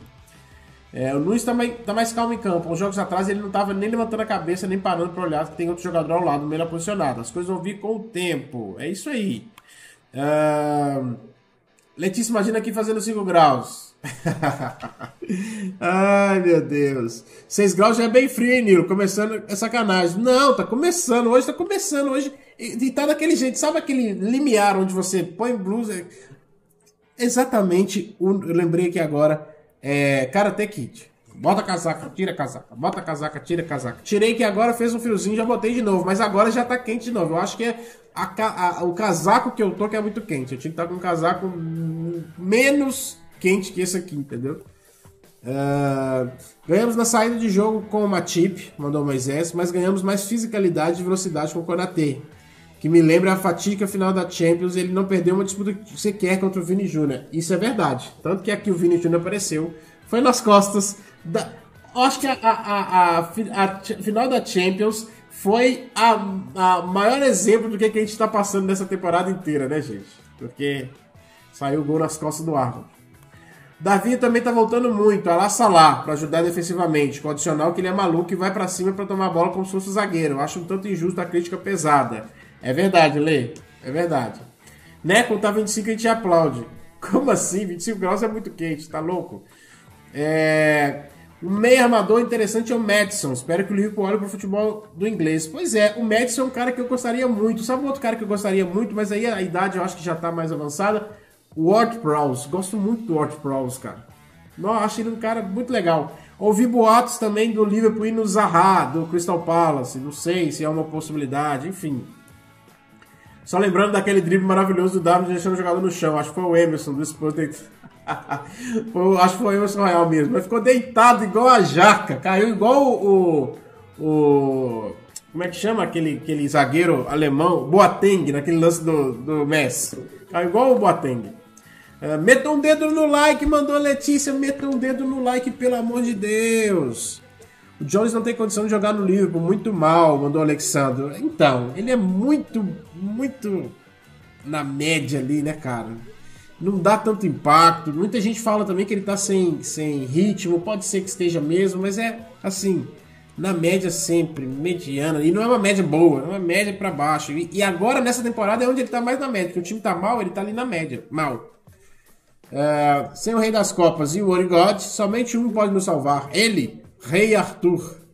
É, o Nunes tá mais, tá mais calmo em campo. Uns jogos atrás ele não tava nem levantando a cabeça, nem parando para olhar que tem outro jogador ao lado, melhor posicionado. As coisas vão vir com o tempo. É isso aí. Uh... Letícia, imagina aqui fazendo 5 graus. Ai, meu Deus. 6 graus já é bem frio, hein, Nilo? Começando é sacanagem. Não, tá começando. Hoje tá começando. Hoje. E, e tá daquele jeito. Sabe aquele limiar onde você põe blusa? Exatamente. O, eu lembrei aqui agora é, Karate Kid. Bota casaca, tira casaca, bota casaca, tira casaca. Tirei que agora fez um friozinho, já botei de novo, mas agora já tá quente de novo. Eu acho que é a, a, o casaco que eu tô que é muito quente. Eu tinha que estar com um casaco menos quente que esse aqui, entendeu? Uh, ganhamos na saída de jogo com o Matip, mandou Moisés, mas ganhamos mais fisicalidade e velocidade com o Konate que me lembra a fatídica final da Champions, ele não perdeu uma disputa sequer contra o Vini Júnior. Isso é verdade. Tanto que aqui o Vini Júnior apareceu, foi nas costas da. Acho que a, a, a, a, final da Champions foi a, maior exemplo do que, que a gente está passando nessa temporada inteira, né, gente? Porque saiu o gol nas costas do Arnold. Davi também tá voltando muito, a lá Salah, para ajudar defensivamente, com adicional que ele é maluco e vai para cima para tomar a bola como se fosse zagueiro. Acho um tanto injusto a crítica pesada. É verdade, Lê. É verdade. Né? Quando tá 25 a gente aplaude. Como assim? 25 graus é muito quente, tá louco? É... O meio armador interessante é o Madison. Espero que o Liverpool olhe pro futebol do inglês. Pois é, o Madison é um cara que eu gostaria muito. Sabe um outro cara que eu gostaria muito, mas aí a idade eu acho que já tá mais avançada? O Ward Prowse. Gosto muito do Ward Prowse, cara. Não, acho ele um cara muito legal. Ouvi boatos também do Liverpool ir no Zaha, do Crystal Palace. Não sei se é uma possibilidade, enfim. Só lembrando daquele drible maravilhoso do David deixando o jogador no chão. Acho que foi o Emerson do Spurs. Acho que foi o Emerson Real mesmo. Mas ficou deitado igual a jaca. Caiu igual o. o como é que chama aquele, aquele zagueiro alemão? Boateng, naquele lance do, do Messi. Caiu igual o Boateng. Uh, meta um dedo no like, mandou Letícia. Meta um dedo no like, pelo amor de Deus. O Jones não tem condição de jogar no Liverpool, muito mal, mandou o Alexandre. Então, ele é muito, muito na média ali, né, cara? Não dá tanto impacto. Muita gente fala também que ele tá sem, sem ritmo, pode ser que esteja mesmo, mas é assim, na média sempre, mediana. E não é uma média boa, é uma média para baixo. E, e, agora nessa temporada é onde ele tá mais na média, porque o time tá mal, ele tá ali na média, mal. Uh, sem o Rei das Copas e o One somente um pode nos salvar. Ele, Rei Arthur.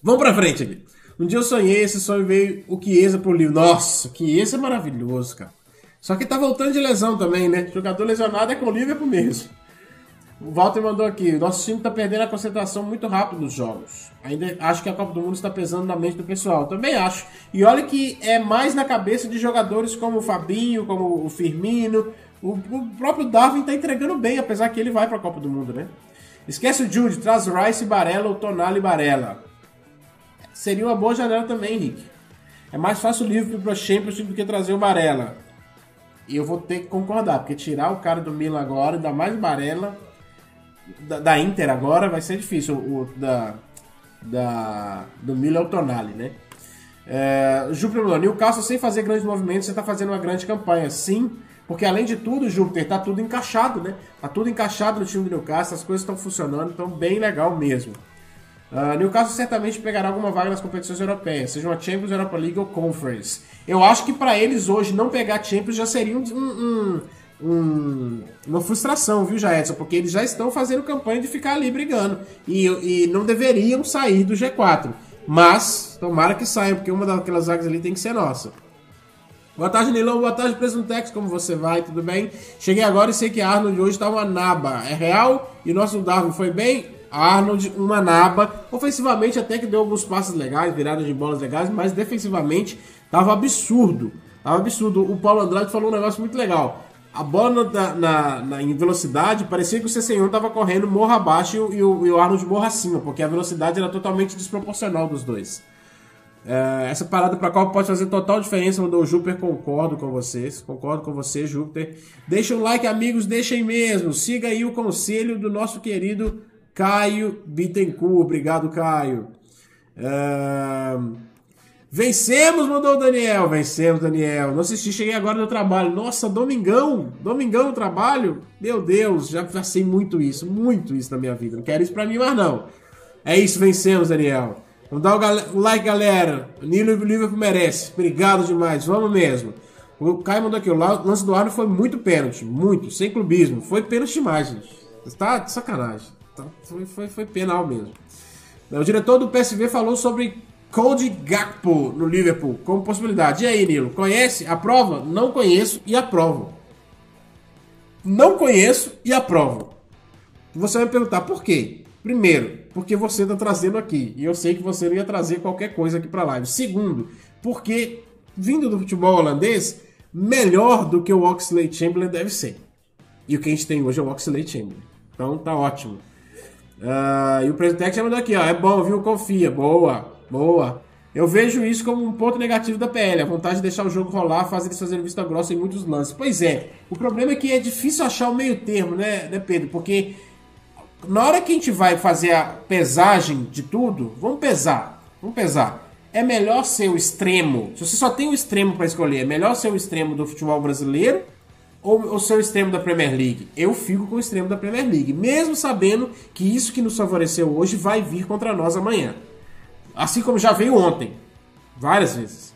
Vamos pra frente aqui. Um dia eu sonhei, esse sonho veio o Chiesa pro livro. Nossa, Chiesa é maravilhoso, cara. Só que tá voltando de lesão também, né? Jogador lesionado é com o Liverpool mesmo. O Walter mandou aqui: nosso time tá perdendo a concentração muito rápido nos jogos. Ainda acho que a Copa do Mundo está pesando na mente do pessoal. Também acho. E olha que é mais na cabeça de jogadores como o Fabinho, como o Firmino, o, o próprio Darwin tá entregando bem, apesar que ele vai pra Copa do Mundo, né? Esquece o Jude, traz Rice, Barella ou Tonali Barella. Seria uma boa janela também, Henrique. É mais fácil o Liverpool para Champions do que trazer o Barella. E eu vou ter que concordar, porque tirar o cara do Milan agora, ainda mais Barella, da, da Inter agora, vai ser difícil. O, o da, da, do Milan é o Tonali, né? É, Júpiter Newcastle sem fazer grandes movimentos, você está fazendo uma grande campanha. Sim, porque além de tudo, Júpiter, tá tudo encaixado, né? Tá tudo encaixado no time do Newcastle, as coisas estão funcionando, então bem legal mesmo. Uh, Newcastle certamente pegará alguma vaga nas competições europeias, seja uma Champions, Europa League ou Conference. Eu acho que para eles hoje não pegar Champions já seria um, um, um, uma frustração, viu, Jaedson? Porque eles já estão fazendo campanha de ficar ali brigando e, e não deveriam sair do G4. Mas, tomara que saiam, porque uma daquelas vagas ali tem que ser nossa. Boa tarde, Nilão. Boa tarde, Presuntex. Como você vai? Tudo bem? Cheguei agora e sei que a Arnold hoje tá uma naba. É real? E o nosso Darwin foi bem? Arnold, uma naba. Ofensivamente até que deu alguns passos legais, viradas de bolas legais, mas defensivamente tava absurdo. Tava absurdo. O Paulo Andrade falou um negócio muito legal. A bola na, na, na em velocidade parecia que o C1 tava correndo morra abaixo e o, e o Arnold morra acima, porque a velocidade era totalmente desproporcional dos dois. É, essa parada para qual pode fazer total diferença, mandou o Júpiter, concordo com vocês, concordo com você, Júpiter. Deixa um like, amigos, deixem mesmo. Siga aí o conselho do nosso querido Caio Bittencourt, obrigado, Caio. Uh, vencemos, mandou o Daniel. Vencemos, Daniel. Não assisti, cheguei agora no trabalho. Nossa, domingão, domingão no trabalho. Meu Deus, já passei muito isso, muito isso na minha vida. Não quero isso pra mim mais não. É isso, vencemos, Daniel. Vamos dar o, like, galera. O Nilo Liverpool merece. Obrigado demais, vamos mesmo. O Caio mandou aqui, o lance do Arno foi muito pênalti, muito, sem clubismo. Foi pênalti demais, gente. Tá de sacanagem. Tá, foi, foi, foi penal mesmo. O diretor do PSV falou sobre Cody Gakpo no Liverpool como possibilidade. E aí, Nilo, conhece? Aprova? Não conheço e aprovo. Não conheço e aprovo. Você vai me perguntar por quê? Primeiro, porque você está trazendo aqui. E eu sei que você não ia trazer qualquer coisa aqui para live. Segundo, porque vindo do futebol holandês, melhor do que o Oxley Chamberlain deve ser. E o que a gente tem hoje é o Oxley Chamberlain. Então tá ótimo. Uh, e o Presidente já mandou aqui, ó. É bom, viu? Confia. Boa, boa. Eu vejo isso como um ponto negativo da PL, a vontade de deixar o jogo rolar, fazer eles fazerem vista grossa em muitos lances. Pois é, o problema é que é difícil achar o meio termo, né, né, Pedro? Porque na hora que a gente vai fazer a pesagem de tudo, vamos pesar, vamos pesar. É melhor ser o extremo, se você só tem o extremo para escolher, é melhor ser o extremo do futebol brasileiro ou o seu extremo da Premier League? Eu fico com o extremo da Premier League, mesmo sabendo que isso que nos favoreceu hoje vai vir contra nós amanhã. Assim como já veio ontem, várias vezes.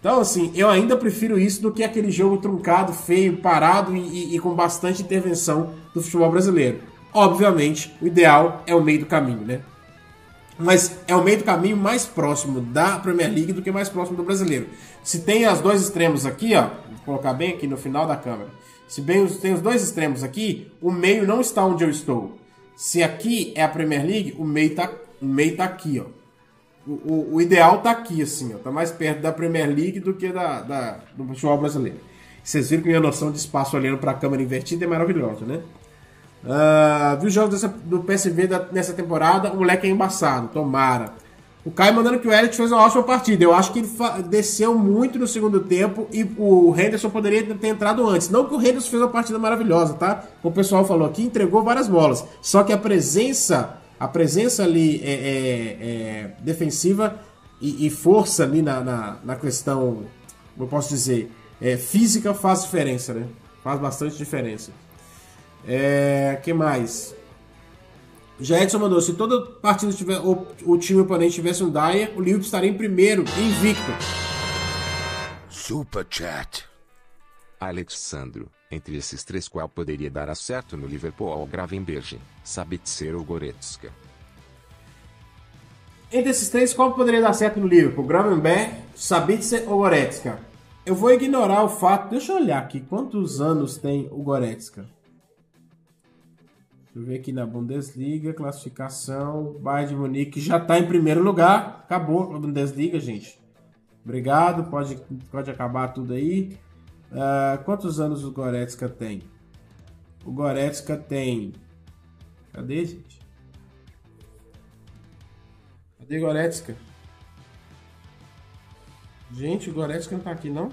Então, assim, eu ainda prefiro isso do que aquele jogo truncado, feio, parado e, e, e com bastante intervenção do futebol brasileiro. Obviamente, o ideal é o meio do caminho, né? Mas é o meio do caminho mais próximo da Premier League do que mais próximo do brasileiro. Se tem as dois extremos aqui, ó, colocar bem aqui no final da câmera. Se bem tem os dois extremos aqui, o meio não está onde eu estou. Se aqui é a Premier League, o meio tá, o meio tá aqui, ó. O, o, o ideal tá aqui, assim, ó. Tá mais perto da Premier League do que da, da do futebol brasileiro. Vocês viram que minha noção de espaço olhando para a câmera invertida é maravilhosa, né? Uh, viu os jogos dessa, do PSV da, nessa temporada? O moleque é embaçado, tomara. O Caio mandando que o Elliot fez uma ótima partida. Eu acho que ele desceu muito no segundo tempo e o Henderson poderia ter entrado antes. Não que o Henderson fez uma partida maravilhosa, tá? O pessoal falou aqui, entregou várias bolas. Só que a presença, a presença ali é, é, é defensiva e, e, força ali na, na, na, questão, como eu posso dizer, é, física faz diferença, né? Faz bastante diferença. É, que mais? Já Edson mandou, se toda partida tiver, o, o time oponente tivesse um Dyer, o Liverpool estaria em primeiro, invicto. Super Chat. Alexandro, entre esses três qual poderia dar acerto no Liverpool ou Gravenberg, Sabitzer ou Goretzka? Entre esses três, qual poderia dar certo no Liverpool? Gravenberg, Sabitzer ou Goretzka? Eu vou ignorar o fato, deixa eu olhar aqui, quantos anos tem o Goretzka? Deixa eu ver aqui na Bundesliga, classificação. Bayern de Munique já está em primeiro lugar. Acabou a Bundesliga, gente. Obrigado, pode, pode acabar tudo aí. Uh, quantos anos o Goretzka tem? O Goretzka tem. Cadê, gente? Cadê Goretzka? Gente, o Goretzka não tá aqui, não?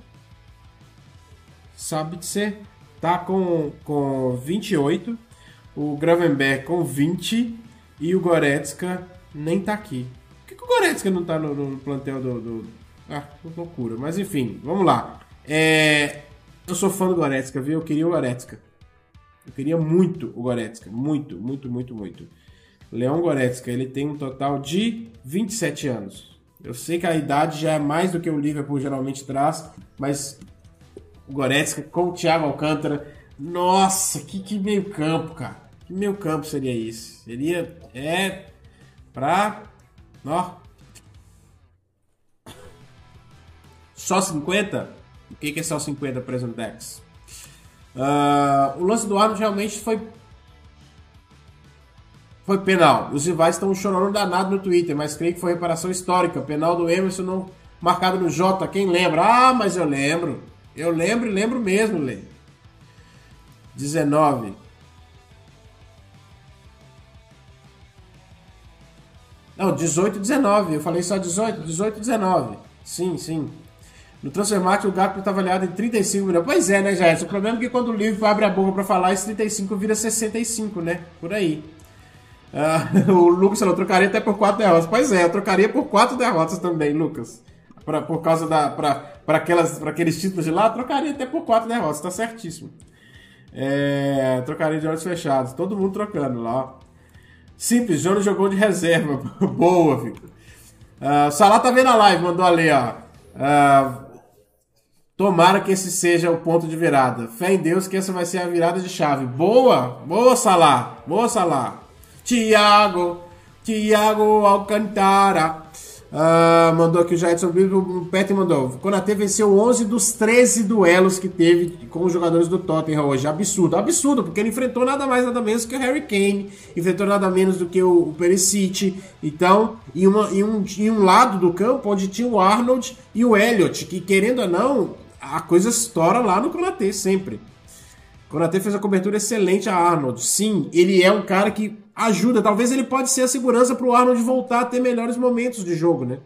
Sabe de ser. Tá com, com 28 o Gravenberg com 20 e o Goretzka nem tá aqui. Por que, que o Goretzka não tá no, no plantel do, do, Ah, loucura. Mas enfim, vamos lá. É... Eu sou fã do Goretzka, viu? Eu queria o Goretzka. Eu queria muito o Goretzka. Muito, muito, muito, muito. Leão Goretzka, ele tem um total de 27 anos. Eu sei que a idade já é mais do que o Liverpool geralmente traz, mas o Goretzka com o Thiago Alcântara nossa, que, que meio campo, cara. Que meio campo seria isso? Seria. É. Pra. Ó. Só 50? O que, que é só 50 Presentex? Uh, o lance do Arnold realmente foi. Foi penal. Os rivais estão chorando danado no Twitter, mas creio que foi reparação histórica. Penal do Emerson não marcado no J. Quem lembra? Ah, mas eu lembro. Eu lembro e lembro mesmo, Lê. 19. Não, 18 e 19. Eu falei só 18, 18 e 19. Sim, sim. No Transfermarkt o Gakpo está avaliado em 35 milhões. Pois é, né, Jair? O problema é que quando o livro abre a boca para falar, esse 35 vira 65, né? Por aí. Ah, o Lucas falou, trocaria até por quatro derrotas. Pois é, eu trocaria por quatro derrotas também, Lucas. Pra, por causa da. Pra aqueles títulos de lá, trocaria até por quatro derrotas, tá certíssimo. É, trocaria de olhos fechados. Todo mundo trocando lá. Simples, Jonas jogou de reserva. Boa, Victor. Uh, o Salah tá vendo a live, mandou ali, ó. Uh, tomara que esse seja o ponto de virada. Fé em Deus que essa vai ser a virada de chave. Boa, boa, Salah. Boa, Salah. Tiago, Tiago Alcantara. Uh, mandou aqui o Jairson Brito, o Petri mandou. Konate venceu 11 dos 13 duelos que teve com os jogadores do Tottenham hoje. Absurdo, absurdo, porque ele enfrentou nada mais, nada menos que o Harry Kane, enfrentou nada menos do que o, o Perisic. Então, em, uma, em, um, em um lado do campo, onde tinha o Arnold e o Elliot, que querendo ou não, a coisa estoura lá no Konate sempre. Konate fez a cobertura excelente a Arnold. Sim, ele é um cara que ajuda. Talvez ele pode ser a segurança para o Arnold voltar a ter melhores momentos de jogo, né?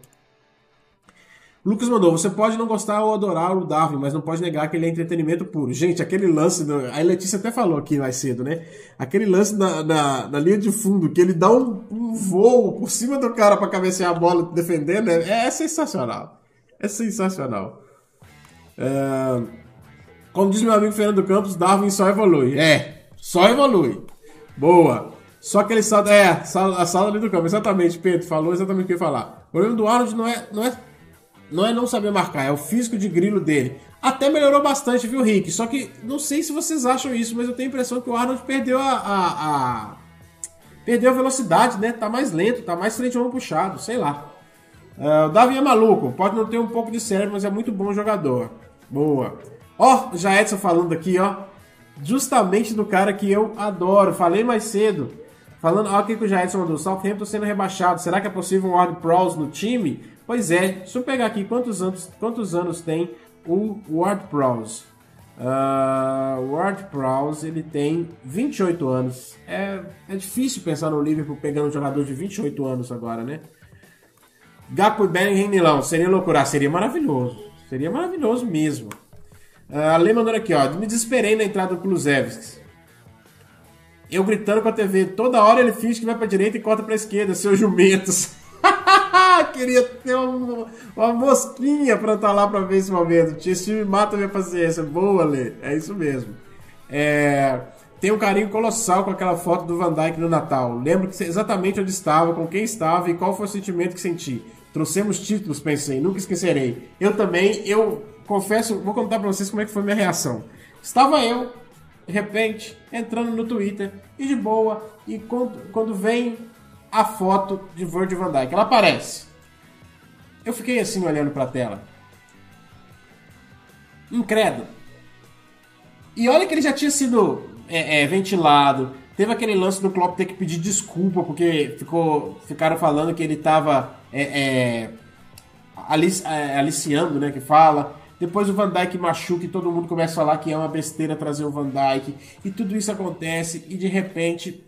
Lucas mandou, você pode não gostar ou adorar o Darwin, mas não pode negar que ele é entretenimento puro. Gente, aquele lance, do... a Letícia até falou aqui mais cedo, né? Aquele lance na, na, na linha de fundo, que ele dá um, um voo por cima do cara para cabecear a bola defendendo, é, é sensacional. É sensacional. É... Como diz meu amigo Fernando Campos, Darwin só evolui. É, só evolui. Boa. Só que ele salta. É, a sala ali do campo. Exatamente, Pedro falou exatamente o que eu ia falar. O problema do Arnold não é, não é, não é não saber marcar, é o físico de grilo dele. Até melhorou bastante, viu, Rick? Só que não sei se vocês acham isso, mas eu tenho a impressão que o Arnold perdeu a. a, a perdeu a velocidade, né? Tá mais lento, tá mais frente a um puxado, sei lá. Uh, o Davi é maluco, pode não ter um pouco de cérebro, mas é muito bom jogador. Boa. Ó, oh, já Edson falando aqui, ó. Justamente do cara que eu adoro. Falei mais cedo. Falando, olha o que o Jairson mandou. Southampton sendo rebaixado. Será que é possível um Ward Prowse no time? Pois é. Deixa eu pegar aqui quantos anos, quantos anos tem o Ward Prowse. Uh, Ward Prowse, ele tem 28 anos. É, é difícil pensar no Liverpool pegando um jogador de 28 anos agora, né? Gakpo e Bellingham Milão. Seria loucura? Seria maravilhoso. Seria maravilhoso mesmo. Uh, a Lei mandando aqui, ó. Me desesperei na entrada do Kulusevski. Eu gritando com a TV, toda hora ele finge que vai pra direita e corta pra esquerda, seus jumentos. Queria ter uma, uma mosquinha pra estar lá pra ver esse momento. Esse time mata minha paciência. Boa, Lê. É isso mesmo. É... Tem um carinho colossal com aquela foto do Van Dyke no Natal. Lembro exatamente onde estava, com quem estava e qual foi o sentimento que senti. Trouxemos títulos, pensei, nunca esquecerei. Eu também, eu confesso, vou contar pra vocês como é que foi minha reação. Estava eu de repente, entrando no Twitter e de boa, e quando, quando vem a foto de Virgil van Dijk, ela aparece. Eu fiquei assim olhando para a tela. Incrédulo. E olha que ele já tinha sido é, é, ventilado. Teve aquele lance do Klopp ter que pedir desculpa porque ficou, ficaram falando que ele estava é, é, alici, é, aliciando, né? Que fala. Depois o Van Dyke machuca e todo mundo começa a falar que é uma besteira trazer o Van Dyke. E tudo isso acontece e de repente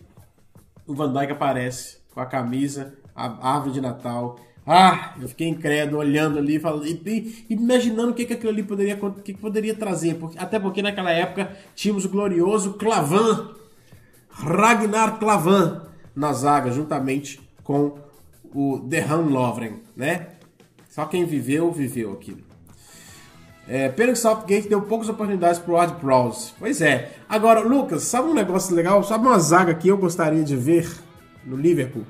o Van Dyke aparece com a camisa, a árvore de Natal. Ah, eu fiquei incrédulo olhando ali falando, e, imaginando o que, que aquilo ali poderia, que, que poderia trazer. Porque, até porque naquela época tínhamos o glorioso Clavan, Ragnar Clavan, na zaga, juntamente com o Dehan Lovren, né? Só quem viveu, viveu aquilo. É, pena que Southgate deu poucas oportunidades pro Ward Prowse. Pois é. Agora, Lucas, sabe um negócio legal? Sabe uma zaga que eu gostaria de ver no Liverpool?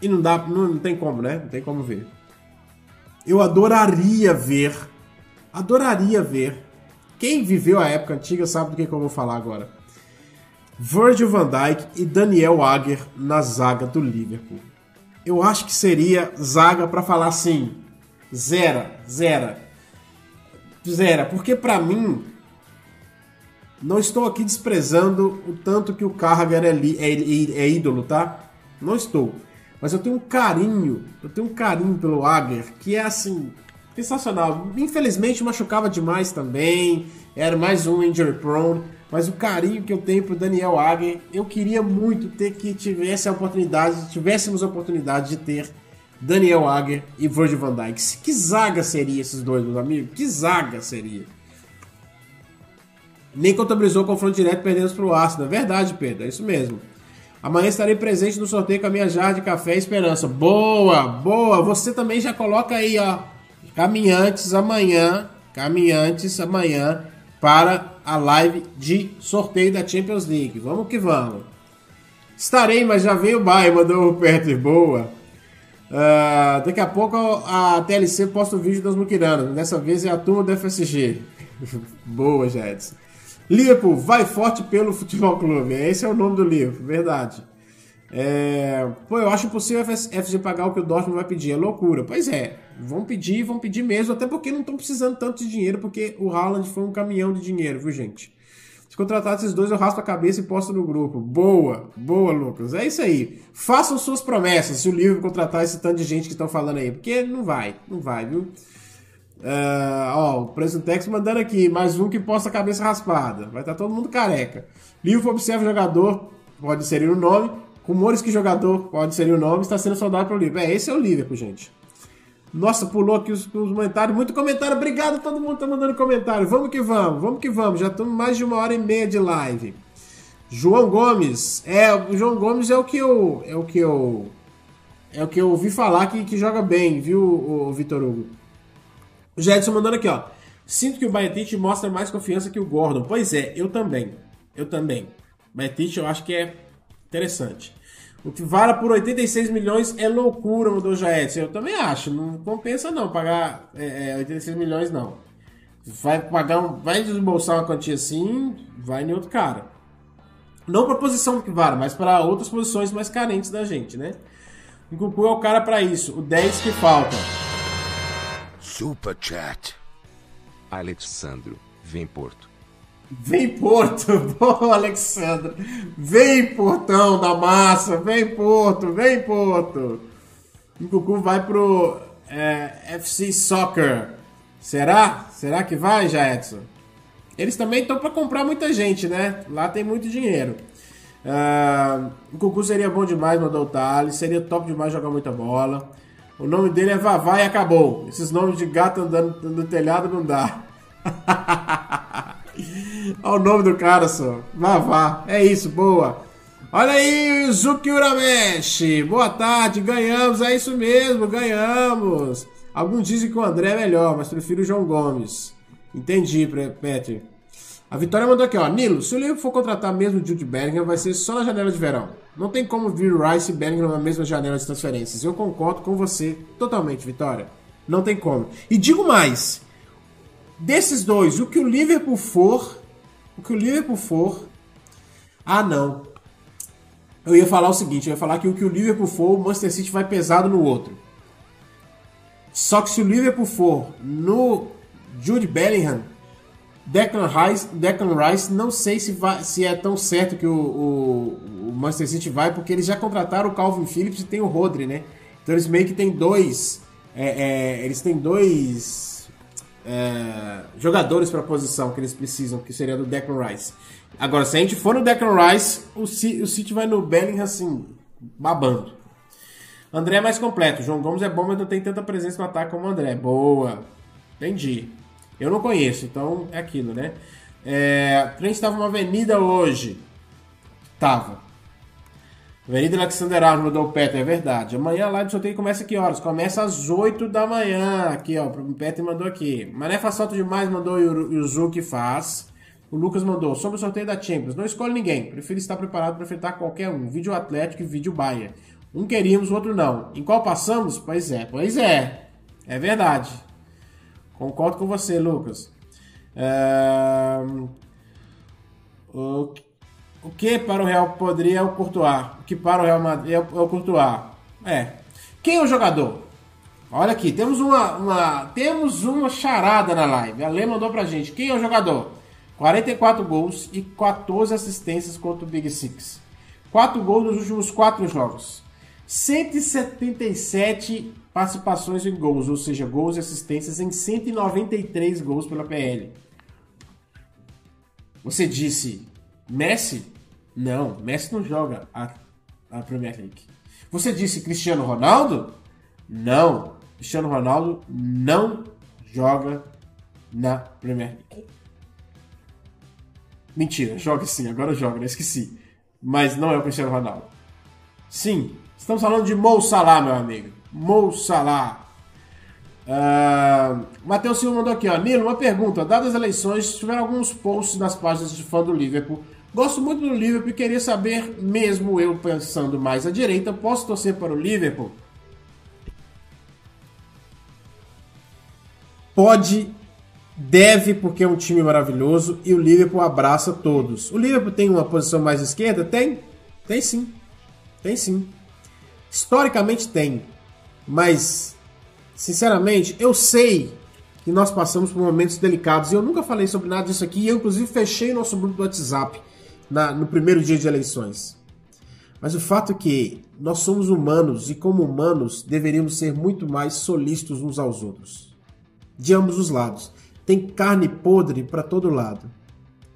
E não dá, não, não tem como, né? Não tem como ver. Eu adoraria ver, adoraria ver. Quem viveu a época antiga sabe do que, que eu vou falar agora. Virgil van Dijk e Daniel Agger na zaga do Liverpool. Eu acho que seria zaga para falar assim, zera, zera. Zera, porque para mim, não estou aqui desprezando o tanto que o Carragher é, é, é, é, ídolo, tá? Não estou. Mas eu tenho um carinho, eu tenho um carinho pelo Ager, que é assim, sensacional. Infelizmente machucava demais também, era mais um injury prone, mas o carinho que eu tenho pro Daniel Ager, eu queria muito ter que tivesse a oportunidade, tivéssemos a oportunidade de ter Daniel Agger e Virgil van Dijk. Que zaga seria esses dois, meus amigos? Que zaga seria? Nem contabilizou o confronto direto perdendo para o Arsenal. É verdade, Pedro, é isso mesmo. Amanhã estarei presente no sorteio com a minha jarra de café Esperança. Boa, boa. Você também já coloca aí, ó. Caminhantes amanhã. Caminhantes amanhã para a live de sorteio da Champions League. Vamos que vamos. Estarei, mas já veio o Bayern, mandou o Petri. Boa. Uh, daqui a pouco a TLC posta o vídeo das Muquiranas. Dessa vez é a turma do FSG. Boa, Jedson. Liverpool, vai forte pelo Futebol Clube. Esse é o nome do livro, verdade. É... Pô, eu acho impossível a FSG pagar o que o Dortmund vai pedir. É loucura. Pois é, vão pedir, vão pedir mesmo, até porque não estão precisando tanto de dinheiro, porque o Haaland foi um caminhão de dinheiro, viu, gente? Se contratar esses dois, eu raspo a cabeça e posto no grupo. Boa, boa, Lucas. É isso aí. Façam suas promessas se o livro contratar esse tanto de gente que estão falando aí. Porque não vai, não vai, viu? Uh, ó, o Presentex mandando aqui, mais um que posta a cabeça raspada. Vai estar tá todo mundo careca. Livro observa jogador, pode ser o nome. Rumores que jogador pode ser o nome, está sendo soldado para o livro. É, esse é o Liverpool, gente. Nossa, pulou aqui os, os, comentários. Muito comentário. Obrigado todo mundo tá mandando comentário. Vamos que vamos, vamos que vamos. Já estamos mais de uma hora e meia de live. João Gomes. É, o João Gomes é o que eu. É o que eu. É o que eu ouvi falar que, que joga bem, viu, o, o Vitor Hugo? O Jedson mandando aqui, ó. Sinto que o Baetich mostra mais confiança que o Gordon. Pois é, eu também. Eu também. Baetich eu acho que é interessante. O que vale por 86 milhões é loucura, mudou Jaetson. Eu também acho. Não compensa não pagar é, é, 86 milhões, não. Vai pagar um, vai desembolsar uma quantia assim, vai em outro cara. Não para posição que vale, mas para outras posições mais carentes da gente, né? O Cucu é o cara para isso. O 10 que falta. Super Chat. Alexandro, vem Porto. Vem Porto, bom Alexandre. Vem Portão da massa, vem Porto, vem Porto. O Cucu vai pro é, FC Soccer. Será? Será que vai, já Edson? Eles também estão para comprar muita gente, né? Lá tem muito dinheiro. Uh, o Cucu seria bom demais, mandou o Thales. Seria top demais jogar muita bola. O nome dele é Vavá e acabou. Esses nomes de gato andando no telhado não dá. Olha o nome do cara só. Vá, vá. É isso, boa. Olha aí, Yuzuki Urameshi. Boa tarde, ganhamos. É isso mesmo, ganhamos. Alguns dizem que o André é melhor, mas prefiro o João Gomes. Entendi, Petri. A Vitória mandou aqui, ó. Nilo, se o Liverpool for contratar mesmo o Jude Bellingham, vai ser só na janela de verão. Não tem como vir Rice e Bellingham na mesma janela de transferências. Eu concordo com você totalmente, Vitória. Não tem como. E digo mais. Desses dois, o que o Liverpool for, o que o Liverpool for. Ah, não. Eu ia falar o seguinte: eu ia falar que o que o Liverpool for, o Manchester City vai pesado no outro. Só que se o Liverpool for no Jude Bellingham, Declan Rice, Declan Rice não sei se, vai, se é tão certo que o, o, o, Manchester City vai, porque eles já contrataram o Calvin Phillips e tem o Rodri, né? Então eles meio que tem dois. É, é, eles têm dois é, jogadores para a posição que eles precisam, que seria do Declan Rice. Agora, se a gente for no Declan Rice, o City, o City vai no Bellingham assim, babando. André é mais completo. João Gomes é bom, mas não tem tanta presença no ataque como o André. Boa. Entendi. Eu não conheço, então é aquilo, né? É, a gente estava numa avenida hoje. Tava. Avenida Alexander Arnold mandou o Peter, é verdade. Amanhã a live de sorteio começa que horas? Começa às 8 da manhã. Aqui, ó. O Peter mandou aqui. Mané faz salto demais, mandou o Yuzuki faz. O Lucas mandou. Sobre o sorteio da Champions. Não escolhe ninguém. Prefiro estar preparado para enfrentar qualquer um. Vídeo Atlético e vídeo Bahia. Um queríamos, o outro não. Em qual passamos? Pois é, pois é. É verdade. Concordo com você, Lucas. É... O o que para o Real poderia é o Courtois. O que para o Real Madrid é o, é o Courtois. É. Quem é o jogador? Olha aqui, temos uma, uma, temos uma charada na live. A Lê mandou pra gente. Quem é o jogador? 44 gols e 14 assistências contra o Big Six. 4 gols nos últimos 4 jogos. 177 participações em gols, ou seja, gols e assistências em 193 gols pela PL. Você disse Messi? Não, Messi não joga a, a Premier League. Você disse Cristiano Ronaldo? Não, Cristiano Ronaldo não joga na Premier League. Mentira, joga sim, agora joga, não esqueci. mas não é o Cristiano Ronaldo. Sim, estamos falando de Mo Salah, meu amigo. Mo Salah. Uh, Matheus Silva mandou aqui, ó. Nilo, uma pergunta. Dadas as eleições, tiveram alguns posts nas páginas de fã do Liverpool. Gosto muito do Liverpool e queria saber, mesmo eu pensando mais à direita, posso torcer para o Liverpool? Pode, deve, porque é um time maravilhoso e o Liverpool abraça todos. O Liverpool tem uma posição mais esquerda? Tem. Tem sim. Tem sim. Historicamente tem. Mas Sinceramente, eu sei que nós passamos por momentos delicados e eu nunca falei sobre nada disso aqui. Eu, inclusive, fechei nosso grupo do WhatsApp na, no primeiro dia de eleições. Mas o fato é que nós somos humanos e, como humanos, deveríamos ser muito mais solícitos uns aos outros. De ambos os lados. Tem carne podre para todo lado.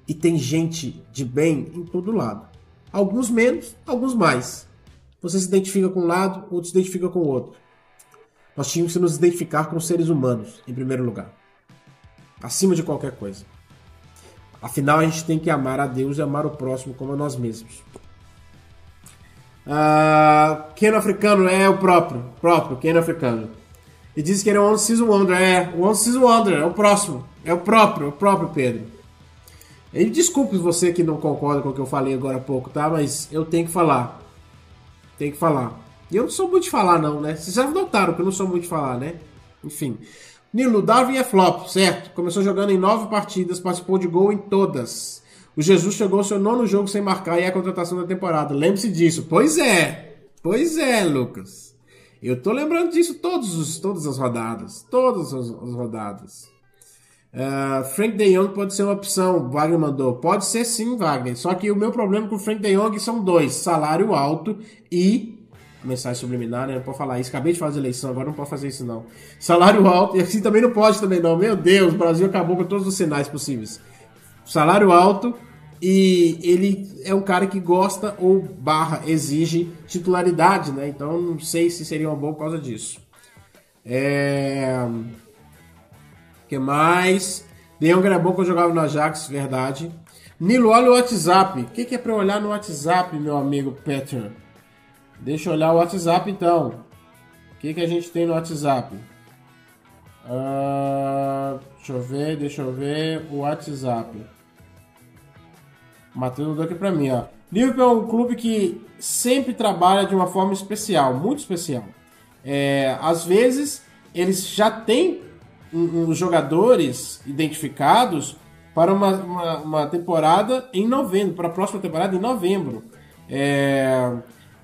E tem gente de bem em todo lado. Alguns menos, alguns mais. Você se identifica com um lado, outro se identifica com o outro. Nós tínhamos que nos identificar com seres humanos, em primeiro lugar. Acima de qualquer coisa. Afinal, a gente tem que amar a Deus e amar o próximo como a nós mesmos. Uh, Ken africano é o próprio, próprio Ken africano. E diz que ele é o One Season Wonder. É, o One Season Wonder, é o próximo. É o próprio, é o próprio Pedro. E desculpe você que não concorda com o que eu falei agora há pouco, tá? Mas eu tenho que falar. Tenho que falar. E eu não sou muito de falar, não, né? Vocês já notaram que eu não sou muito de falar, né? Enfim. Nilo, Darwin é flop, certo? Começou jogando em nove partidas, participou de gol em todas. O Jesus chegou ao seu nono jogo sem marcar e é a contratação da temporada. Lembre-se disso. Pois é. Pois é, Lucas. Eu tô lembrando disso todos os, todas as rodadas. Todas as, as rodadas. Uh, Frank De Jong pode ser uma opção, Wagner mandou. Pode ser sim, Wagner. Só que o meu problema com o Frank De Jong são dois: salário alto e mensagem subliminar, né? Não pode falar isso. Acabei de fazer eleição, agora não pode fazer isso, não. Salário alto, e assim também não pode também, não. Meu Deus, o Brasil acabou com todos os sinais possíveis. Salário alto e ele é um cara que gosta ou barra exige titularidade, né? Então não sei se seria uma boa por causa disso. É... que mais? De Jong era bom que eu jogava no Ajax, verdade. Nilo, olha o WhatsApp. O que, é eu olhar no WhatsApp, meu amigo Peter? Deixa eu olhar o WhatsApp então. O que, que a gente tem no WhatsApp? Uh, deixa eu ver, deixa eu ver o WhatsApp. Matheus mandou aqui pra mim, ó. Liverpool é um clube que sempre trabalha de uma forma especial, muito especial. É, às vezes, eles já têm os jogadores identificados para uma, uma, uma, temporada em novembro, para a próxima temporada em novembro. É,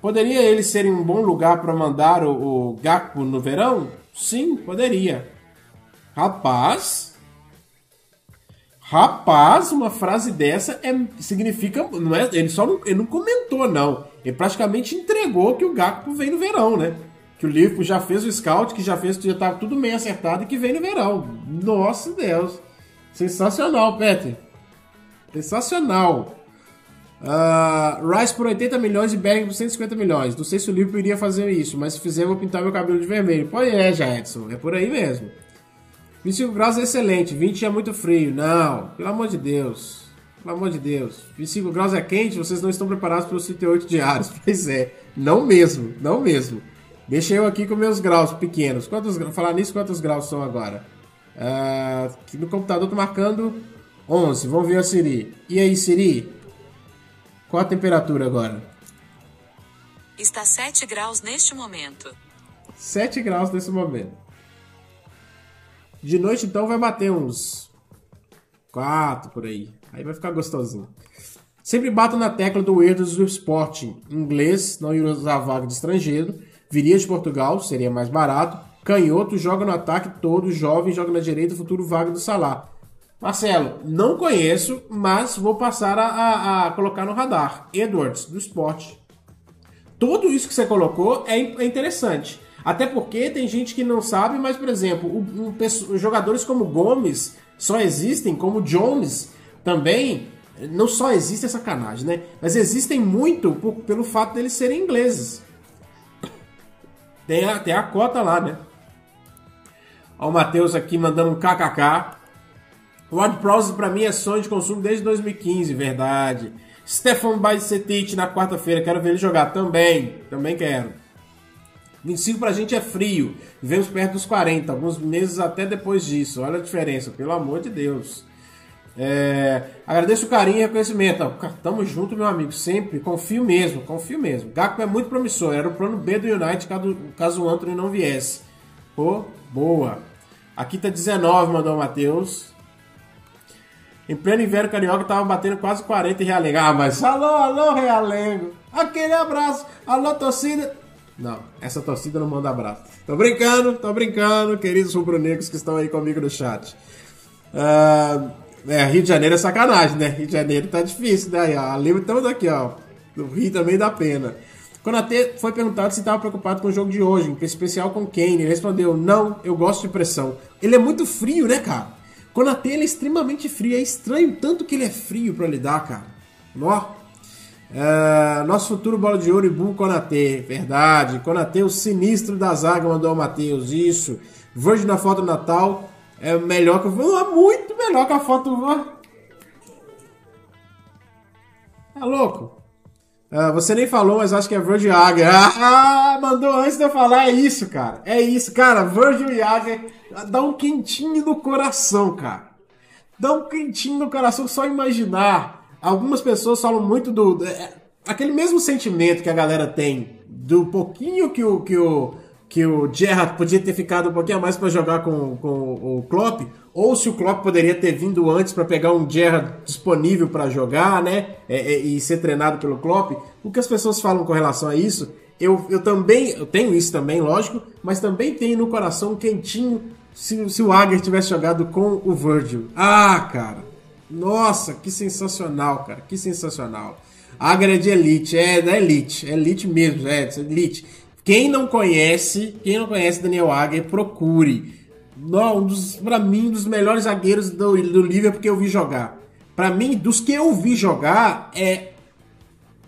Poderia ele ser um bom lugar para mandar o, o Gakpo no verão? Sim, poderia. Rapaz, Rapaz, uma frase dessa é, significa. Não é, ele só não, ele não comentou, não. Ele praticamente entregou que o Gakpo vem no verão, né? Que o Liverpool já fez o scout, que já fez, já estava tudo meio acertado e que vem no verão. Nossa Deus. Sensacional, Peter. Sensacional. Uh, Rice por 80 milhões e Berg por 150 milhões. Não sei se o Liverpool iria fazer isso, mas se fizer, eu vou pintar meu cabelo de vermelho. Pois é, já, Edson. É por aí mesmo. 25 graus é excelente, 20 é muito frio. Não, pelo amor de Deus. Pelo amor de Deus. 25 graus é quente, vocês não estão preparados para os 38 diários. Pois é, não mesmo, não mesmo. Deixa eu aqui com meus graus pequenos. Quantos Falar nisso, quantos graus são agora? Uh, no computador tô marcando 11. Vamos ver a Siri. E aí, Siri? Qual a temperatura agora? Está 7 graus neste momento. 7 graus nesse momento. De noite, então, vai bater uns 4 por aí. Aí vai ficar gostosinho. Sempre bato na tecla do erro do Sporting. Inglês, não ia usar vaga de estrangeiro. Viria de Portugal, seria mais barato. Canhoto, joga no ataque todo. Jovem, joga na direita. Futuro vaga do Salah. Marcelo, não conheço, mas vou passar a, a, a colocar no radar. Edwards, do esporte. Tudo isso que você colocou é, é, interessante. Até porque tem gente que não sabe, mas, por exemplo, o, o, jogadores como Gomes só existem, como Jones também, não só existe essa sacanagem, né? Mas existem muito por, pelo fato deles serem ingleses. Tem a, tem a cota lá, né? Olha o Matheus aqui mandando um kkk. O WordPress para mim é sonho de consumo desde 2015, verdade. Stefan Bajcetic na quarta-feira, quero ver ele jogar também. Também quero. 25 pra gente é frio. Vivemos perto dos 40, alguns meses até depois disso. Olha a diferença, pelo amor de Deus. É, agradeço o carinho e reconhecimento. Tamo junto, meu amigo, sempre. Confio mesmo, confio mesmo. Gakpo é muito promissor. Era o plano B do United caso, caso o Anthony não viesse. Pô, boa. Aqui tá 19, mandou o Matheus. Em pleno inverno carioca tava batendo quase 40 em Realengo. Ah, mas alô, alô, Realengo. Aquele abraço. Alô, torcida. Não, essa torcida não manda abraço. Tô brincando, tô brincando, queridos rubro-negros que estão aí comigo no chat. Uh, é, Rio de Janeiro é sacanagem, né? Rio de Janeiro tá difícil, né? A Lima estamos aqui, ó. No Rio também dá pena. Quando até foi perguntado se estava preocupado com o jogo de hoje, em especial com Kane, ele respondeu: Não, eu gosto de pressão. Ele é muito frio, né, cara? Konatê ele é extremamente frio, é estranho tanto que ele é frio para lidar, cara. Nó. É, nosso futuro bola de ouro e Bull Konatê, verdade. Konatê, o sinistro da zaga, mandou o Matheus, isso. Virgem na foto Natal é melhor que o. Muito melhor que a foto. Tá louco? Uh, você nem falou, mas acho que é Virgil Jagger. Ah, mandou antes de eu falar, é isso, cara. É isso, cara. Virgil Jagger dá um quentinho no coração, cara. Dá um quentinho no coração só imaginar. Algumas pessoas falam muito do. É, aquele mesmo sentimento que a galera tem do pouquinho que o, que o, que o Gerrard podia ter ficado um pouquinho a mais para jogar com, com o Klopp, ou se o Klopp poderia ter vindo antes para pegar um Gerrard disponível para jogar, né, é, é, e ser treinado pelo Klopp. O que as pessoas falam com relação a isso, eu, eu também, eu tenho isso também, lógico, mas também tenho no coração quentinho se, se o Aguirre tivesse jogado com o Virgil. Ah, cara, nossa, que sensacional, cara, que sensacional. Aguirre é de elite, é da elite, é elite mesmo, é elite. Quem não conhece, quem não conhece Daniel Agger, procure. Não, um dos, pra mim, um dos melhores zagueiros do, do Liverpool que eu vi jogar. Para mim, dos que eu vi jogar, é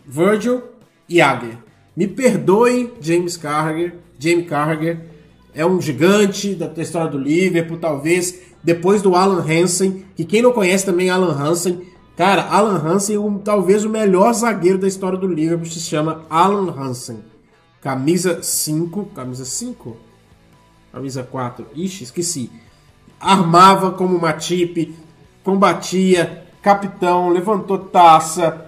Virgil e Agger. Me perdoe, James Carragher. James Carragher é um gigante da história do Liverpool, talvez depois do Alan Hansen, que quem não conhece também é Alan Hansen. Cara, Alan Hansen, um, talvez o melhor zagueiro da história do Liverpool, se chama Alan Hansen. Camisa 5. Camisa 5? Camisa 4. Ixi, esqueci. Armava como uma tip, combatia, capitão, levantou taça,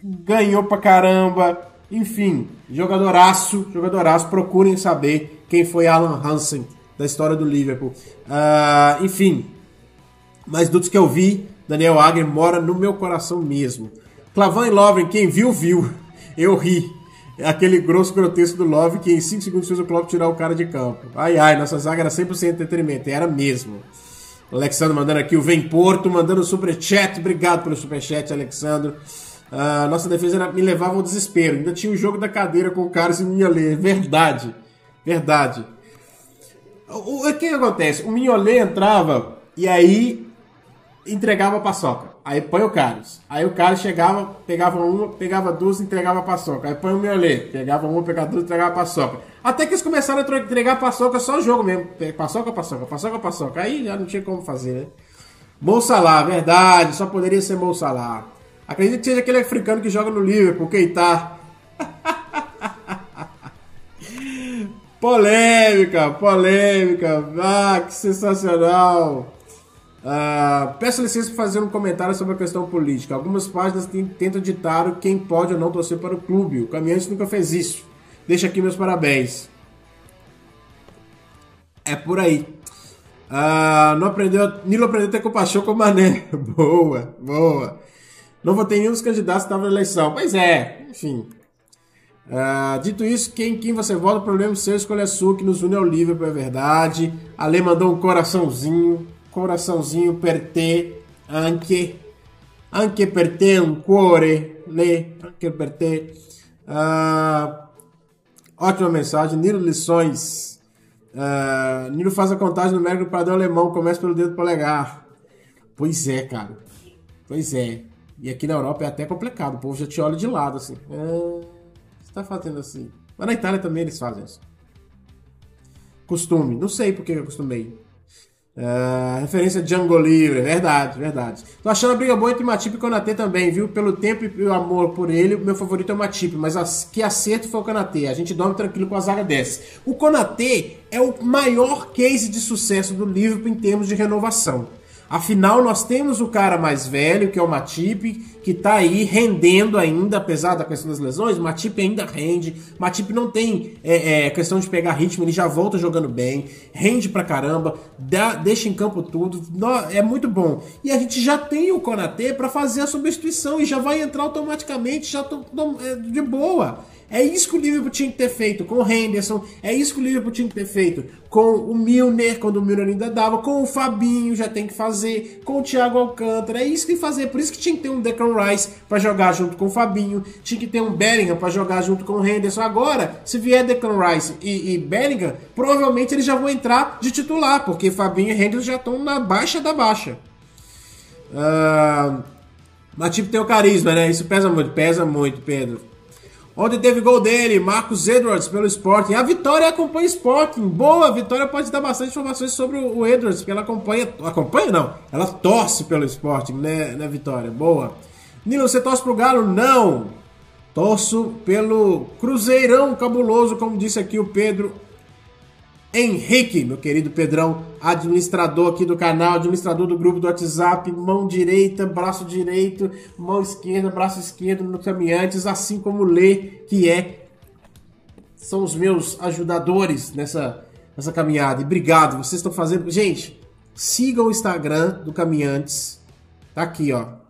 ganhou pra caramba. Enfim, jogadoraço, jogadoraço. Procurem saber quem foi Alan Hansen da história do Liverpool. Uh, enfim, mas dos que eu vi, Daniel Agner mora no meu coração mesmo. Clavan e Lovren, quem viu, viu. Eu ri. É aquele grosso grotesco do Love que em 5 segundos fez o Klopp tirar o cara de campo. Ai, ai, nossa zaga era 100% entretenimento. Era mesmo. Alexandre mandando aqui o Vem Porto, mandando o superchat. Obrigado pelo superchat, Alexandre. Uh, nossa defesa era, me levava ao desespero. Ainda tinha o jogo da cadeira com o Carlos e o Mignolet. Verdade. Verdade. O, o, o que, que acontece? O Mignolet entrava e aí entregava a paçoca. Aí põe o Carlos. Aí o Carlos chegava, pegava uma, pegava duas, entregava a paçoca. Aí põe o Miolê, pegava uma, pegava duas, entregava a paçoca. Até que eles começaram a entregar a paçoca só jogo mesmo. Paçoca, paçoca, paçoca, paçoca. Aí já não tinha como fazer, né? Moussalah, verdade, só poderia ser Moussalah. Acredito que seja aquele africano que joga no Liverpool, Keita. polêmica, polêmica. Ah, que sensacional. Uh, peço licença para fazer um comentário sobre a questão política. Algumas páginas tentam ditar quem pode ou não torcer para o clube. O Caminhante nunca fez isso. Deixa aqui meus parabéns. É por aí. Uh, não aprendeu, Nilo aprendeu a ter compaixão com o Mané. boa, boa. Não votei nenhum dos candidatos que estavam na eleição. Pois é, enfim. Uh, dito isso, quem, quem você vota, o problema é seu, escolha sua, que nos une ao Liverpool, é verdade. A Lê mandou um coraçãozinho coraçãozinho per te, anche, anche per te un cuore, lê, anche per te. Uh, ótima mensagem, Nilo Lições. Uh, Nilo faz a contagem numérica do padrão alemão, começa pelo dedo polegar. Pois é, cara. Pois é. E aqui na Europa é até complicado, o povo já te olha de lado assim. É, você tá fazendo assim. Mas na Itália também eles fazem isso. Costume, não sei porque eu acostumei. Uh, referência de Django Livre, verdade, verdade. Tô achando a briga boa entre Matip e Konatê também, viu? Pelo tempo e o amor por ele, meu favorito é o Matip, mas as, que acerto foi o Konatê. A gente dorme tranquilo com a zaga dessa. O Konatê é o maior case de sucesso do Liverpool em termos de renovação. Afinal, nós temos o cara mais velho, que é o Matip, que tá aí rendendo ainda, apesar da questão das lesões. Matip ainda rende. Matip não tem é, é, questão de pegar ritmo, ele já volta jogando bem, rende pra caramba, dá, deixa em campo tudo. É muito bom. E a gente já tem o Konatê para fazer a substituição e já vai entrar automaticamente, já tô, tô, é, de boa. É isso que o Liverpool tinha que ter feito com o Henderson, é isso que o Liverpool tinha que ter feito com o Milner, quando o Milner ainda dava, com o Fabinho já tem que fazer, com o Thiago Alcântara, é isso que fazer, por isso que tinha que ter um Declan Rice para jogar junto com o Fabinho, tinha que ter um Bellingham para jogar junto com o Henderson. Agora, se vier Declan Rice e, e Bellingham, provavelmente eles já vão entrar de titular, porque Fabinho e Henderson já estão na baixa da baixa. Uh, mas tipo tem o carisma, né? Isso pesa muito, pesa muito, Pedro. Ontem teve gol dele, Marcos Edwards pelo Sporting. A Vitória acompanha o Sporting. Boa, a Vitória pode dar bastante informações sobre o Edwards, porque ela acompanha. Acompanha não, ela torce pelo Sporting, né, né Vitória? Boa. Nilo, você torce pro Galo? Não! Torço pelo Cruzeirão cabuloso, como disse aqui o Pedro Henrique, meu querido Pedrão, administrador aqui do canal, administrador do grupo do WhatsApp, mão direita, braço direito, mão esquerda, braço esquerdo no Caminhantes, assim como Lê, que é. São os meus ajudadores nessa, nessa caminhada. E obrigado, vocês estão fazendo. Gente, sigam o Instagram do Caminhantes. Tá aqui, ó.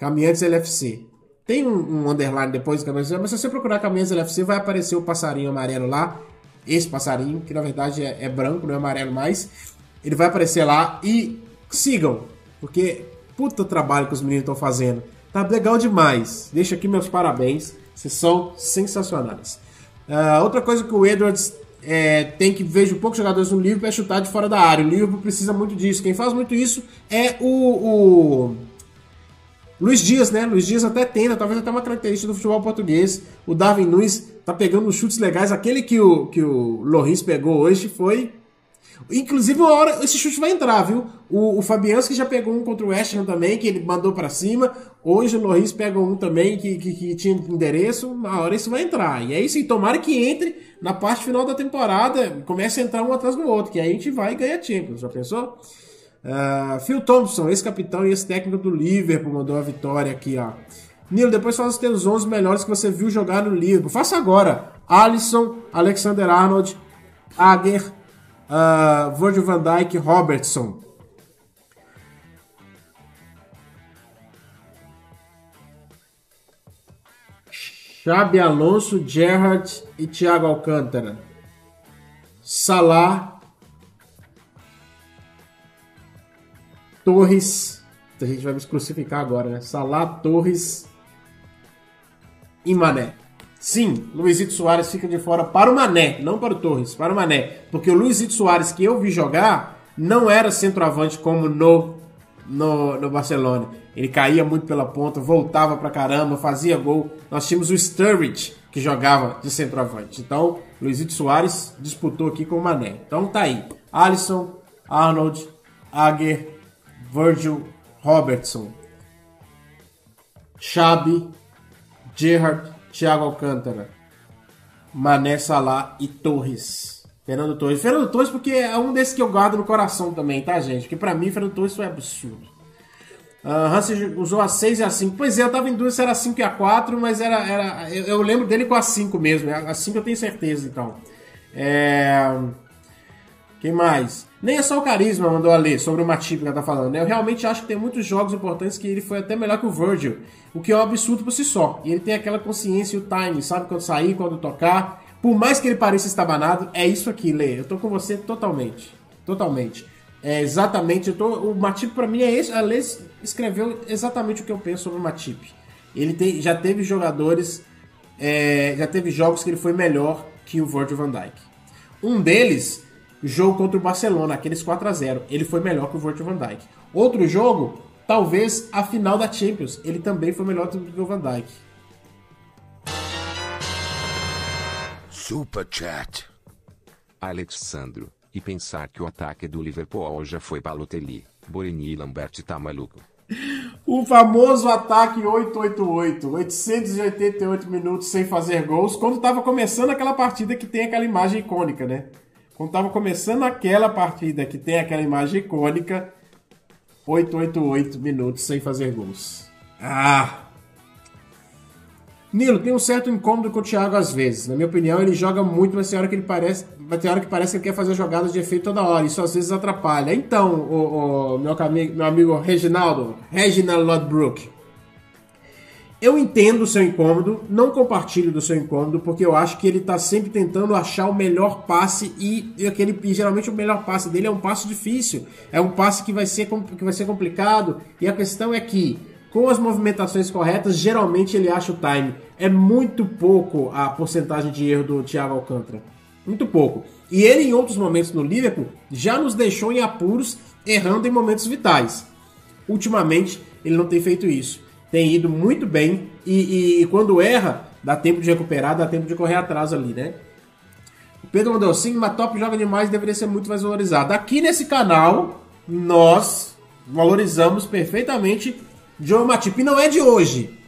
Caminhantes LFC. Tem um, um underline depois do Caminhantes, mas se você procurar Caminhantes LFC, vai aparecer o passarinho amarelo lá esse passarinho, que na verdade é, é branco, não é amarelo mais. Ele vai aparecer lá e sigam, porque puta trabalho que os meninos estão fazendo. Tá legal demais. Deixa aqui meus parabéns. Vocês são sensacionais. Uh, outra coisa que o Edwards é, tem que vejo poucos jogadores no Liverpool é chutar de fora da área. O Liverpool precisa muito disso. Quem faz muito isso é o, o Luiz Dias, né? Luiz Dias até tenta, talvez até uma característica do futebol português. O Darwin Nunes tá pegando chutes legais. Aquele que o, que o Loris pegou hoje foi. Inclusive, uma hora esse chute vai entrar, viu? O, o Fabianski já pegou um contra o West Ham também, que ele mandou para cima. Hoje o Loris pega um também que, que, que, tinha endereço. Uma hora isso vai entrar. E é isso aí, tomara que entre na parte final da temporada, comece a entrar um atrás do outro, que aí a gente vai ganhar Champions. Já pensou? Uh, Phil Thompson, ex-capitão e ex-técnico do Liverpool, mandou a vitória aqui, ó. Nilo, depois fala os teus 11 melhores que você viu jogar no Liverpool. Faça agora. Alisson, Alexander Arnold, Ager, uh, Virgil van Dijk, Robertson. Xabi Alonso, Gerrard e Thiago Alcântara. Salah, Torres. A gente vai me crucificar agora, né? Salah, Torres e Mané. Sim, Luizito Soares fica de fora para o Mané, não para o Torres, para o Mané. Porque o Luizito Soares que eu vi jogar não era centroavante como no, no, no Barcelona. Ele caía muito pela ponta, voltava para caramba, fazia gol. Nós tínhamos o Sturridge que jogava de centroavante. Então, Luizito Soares disputou aqui com o Mané. Então tá aí. Alisson, Arnold, Aguer, Virgil Robertson, Xabi, Gerrard, Thiago Alcântara, Mané Salah e Torres. Fernando Torres. Fernando Torres porque é um desses que eu guardo no coração também, tá, gente? Porque pra mim, Fernando Torres foi absurdo. Uh, Hansen usou a 6 e a 5. Pois é, eu tava em dúvida se era a 5 e a 4, mas era. era eu, eu lembro dele com a 5 mesmo. A 5 eu tenho certeza, então. É... Quem mais? Nem é só o carisma, mandou a ler sobre o Matip que tá falando. Né? Eu realmente acho que tem muitos jogos importantes que ele foi até melhor que o Virgil, o que é um absurdo por si só. E ele tem aquela consciência e o time, sabe quando sair, quando tocar. Por mais que ele pareça estabanado, é isso aqui, Lê. Eu tô com você totalmente. Totalmente. É exatamente, eu tô, o Matip para mim é esse. A Lê escreveu exatamente o que eu penso sobre o Matip. Ele tem, já teve jogadores, é, já teve jogos que ele foi melhor que o Virgil van Dijk. Um deles jogo contra o Barcelona, aqueles 4 a 0 Ele foi melhor que o Virgil van Dijk. Outro jogo, talvez a final da Champions. Ele também foi melhor do que o Van Dijk. Super Chat. Alexandro, E pensar que o ataque do Liverpool já foi Balotelli, Borini e Lambert tá maluco. O famoso ataque 888, 888 minutos sem fazer gols, quando estava começando aquela partida que tem aquela imagem icônica, né? Quando estava começando aquela partida que tem aquela imagem icônica, 888 minutos sem fazer gols. Ah! Nilo, tem um certo incômodo com o Thiago às vezes. Na minha opinião, ele joga muito, mas tem hora que ele parece. Mas tem hora que parece que ele quer fazer jogadas de efeito toda hora. Isso às vezes atrapalha. Então, o, o meu, meu amigo Reginaldo, Reginald Lodbrook. Eu entendo o seu incômodo, não compartilho do seu incômodo, porque eu acho que ele tá sempre tentando achar o melhor passe e, e aquele, e geralmente o melhor passe dele é um passe difícil. É um passe que vai ser, que vai ser complicado. E a questão é que com as movimentações corretas, geralmente ele acha o time. É muito pouco a porcentagem de erro do Thiago Alcântara. Muito pouco. E ele, em outros momentos no Liverpool, já nos deixou em apuros, errando em momentos vitais. Ultimamente, ele não tem feito isso. Tem ido muito bem e, e, e quando erra, dá tempo de recuperar, dá tempo de correr atrás ali, né? O Pedro mandou sim, mas top joga demais deveria ser muito mais valorizado. Aqui nesse canal, nós valorizamos perfeitamente João Matip. E não é de hoje.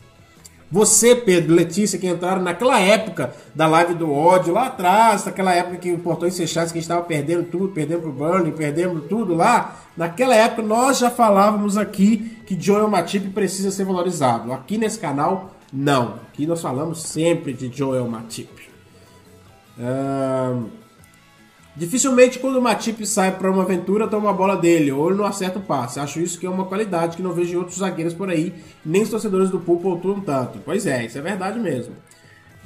Você, Pedro, Letícia, que entraram naquela época da live do ódio, lá atrás, naquela época que o Portões Fechados, que a gente estava perdendo tudo, perdendo pro Burnley, perdendo tudo lá. Naquela época nós já falávamos aqui que Joel Matip precisa ser valorizado. Aqui nesse canal, não. Aqui nós falamos sempre de Joel Matip. Um... Dificilmente quando o Matip sai para uma aventura toma a bola dele ou ele não acerta o passe. Acho isso que é uma qualidade que não vejo em outros zagueiros por aí, nem os torcedores do Pulpo pontuam tanto. Pois é, isso é verdade mesmo.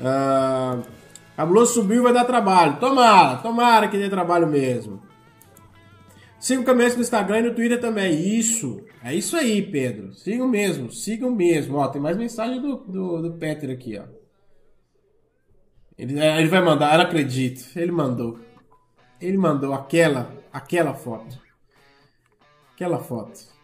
Uh, a Blue subiu vai dar trabalho. Tomara, tomara que dê trabalho mesmo. Sigam o Caminhões no Instagram e no Twitter também. Isso, é isso aí, Pedro. Sigam mesmo, sigam mesmo. Ó, tem mais mensagem do, do, do Peter aqui, ó. Ele, é, ele vai mandar, eu acredito. Ele mandou. Ele mandou aquela, aquela foto. Aquela foto.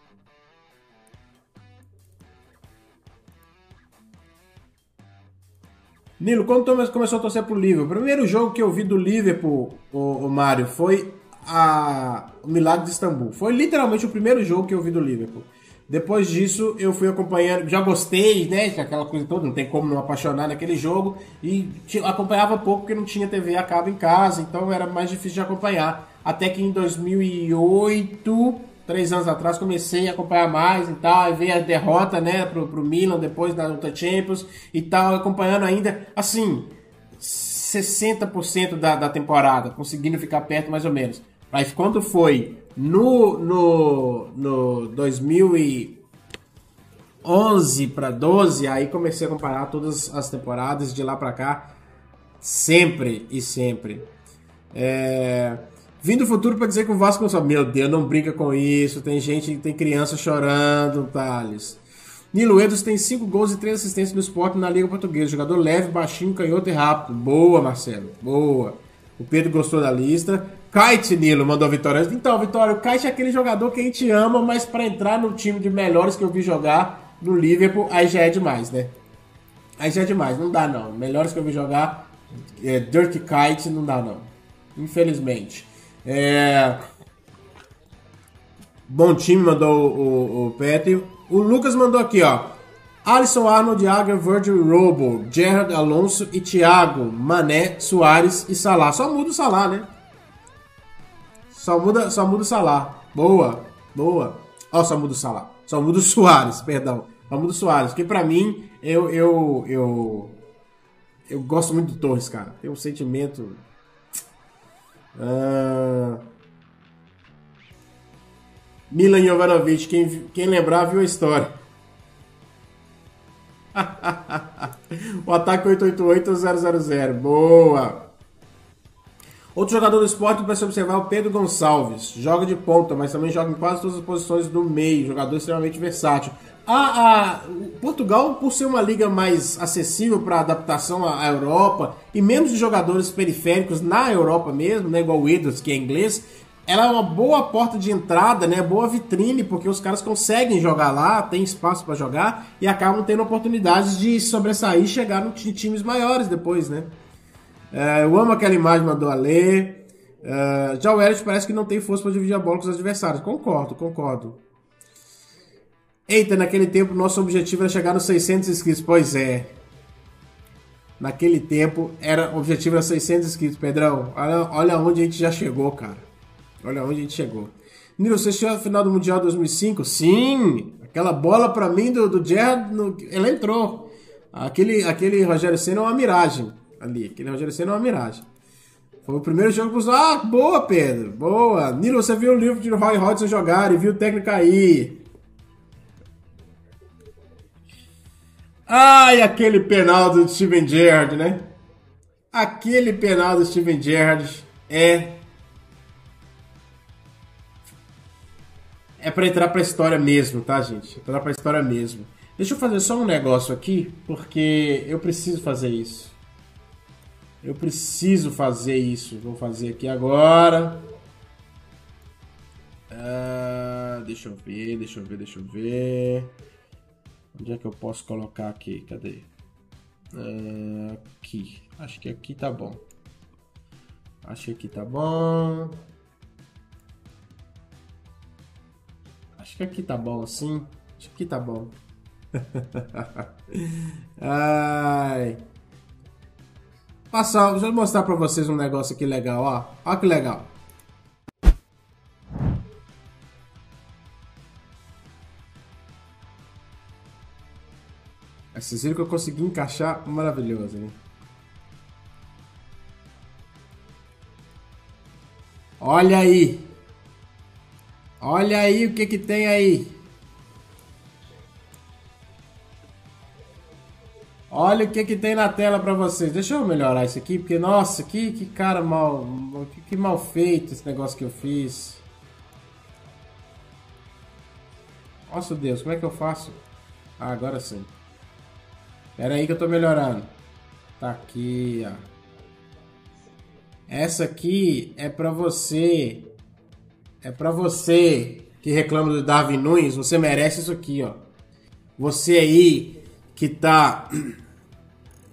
Nilo, quando Thomas começou a torcer pro Liverpool? O primeiro jogo que eu vi do Liverpool, o, o Mário, foi a, o Milagre de Istambul. Foi literalmente o primeiro jogo que eu vi do Liverpool. Depois disso, eu fui acompanhando, já gostei, né? Aquela coisa toda, não tem como não apaixonar naquele jogo. E acompanhava pouco porque não tinha TV a cabo em casa, então era mais difícil de acompanhar. Até que em 2008, três anos atrás, comecei a acompanhar mais e tal. Aí veio a derrota, né, pro, pro Milan depois da luta Champions e tal, acompanhando ainda, assim, 60% da, da temporada, conseguindo ficar perto mais ou menos. Mas quando foi no, no, no 2011 para 12, aí comecei a comparar todas as temporadas de lá para cá, sempre e sempre. É... Vim do futuro para dizer que o Vasco sabe. Meu Deus, não brinca com isso. Tem gente, tem criança chorando, Thales. Nilo Edros tem 5 gols e 3 assistências no esporte na Liga Portuguesa. Jogador leve, baixinho, canhoto e rápido. Boa, Marcelo. Boa. O Pedro gostou da lista. Kite Nilo mandou Vitória. Então, Vitória, o Kite é aquele jogador que a gente ama, mas para entrar no time de melhores que eu vi jogar no Liverpool, aí já é demais, né? Aí já é demais, não dá não. Melhores que eu vi jogar, é, Dirty Kite, não dá não. Infelizmente. É... Bom time mandou o, o, o. O Lucas mandou aqui, ó. Alisson Arnold, Agger, Virgil Robo, Gerard Alonso e Thiago, Mané, Soares e Salah. Só muda o Salah, né? Só muda, só muda o Salah. Boa, boa. Ó, oh, só muda o Salah. Só muda o Soares, perdão. Só muda o Soares. Porque pra mim, eu, eu, eu, eu gosto muito do Torres, cara. Tem um sentimento. Uh... Milan Jovanovic, quem, quem lembrar viu a história. o ataque 888-000. Boa! Outro jogador do esporte para se observar é o Pedro Gonçalves. Joga de ponta, mas também joga em quase todas as posições do meio. Jogador extremamente versátil. A, a Portugal, por ser uma liga mais acessível para adaptação à, à, Europa e menos de jogadores periféricos na Europa mesmo, né, igual o Edwards, que é inglês, ela é uma boa porta de entrada, né, boa vitrine, porque os caras conseguem jogar lá, tem espaço para jogar e acabam tendo oportunidades de sobressair e chegar em times maiores depois, né? É, eu amo aquela imagem, mandou a ler. Uh, já o Elliot parece que não tem força para dividir a bola com os adversários. Concordo, concordo. Eita, naquele tempo nosso objetivo era chegar nos 600 inscritos. Pois é. Naquele tempo era o objetivo era 600 inscritos, Pedrão. Olha, olha onde a gente já chegou, cara. Olha onde a gente chegou. Nilo, você chegou a final do Mundial 2005? Sim! Aquela bola para mim do, do Gerrard, no, ela entrou. Aquele, aquele Rogério Senna é uma miragem ali. Aquele Rogério Senna é uma miragem. Foi o primeiro jogo que usou. Ah, boa, Pedro. Boa. Nilo, você viu o livro de Roy Hodgson jogar e viu o técnico aí. Ai, aquele penal do Steven Gerrard, né? Aquele penal do Steven Gerrard é é para entrar para a história mesmo, tá, gente? Entrar para a história mesmo. Deixa eu fazer só um negócio aqui, porque eu preciso fazer isso. Eu preciso fazer isso. Vou fazer aqui agora. Uh, deixa eu ver, deixa eu ver, deixa eu ver. Onde é que eu posso colocar aqui? Cadê? Uh, aqui. Acho que aqui tá bom. Acho que aqui tá bom. Acho que aqui tá bom assim. Acho que aqui tá bom. Ai. Passar, deixa eu mostrar pra vocês um negócio aqui legal, ó. Ó que legal. Vocês viram que eu consegui encaixar maravilhoso? Olha aí! Olha aí o que que tem aí. Olha o que que tem na tela para vocês. Deixa eu melhorar isso aqui, porque nossa, que, que cara mal, que, que mal feito esse negócio que eu fiz. Nossa Deus, como é que eu faço? Ah, agora sim. Espera aí que eu tô melhorando. Tá aqui, ó. Essa aqui é para você é para você que reclama do Darwin Nunes, você merece isso aqui, ó. Você aí que tá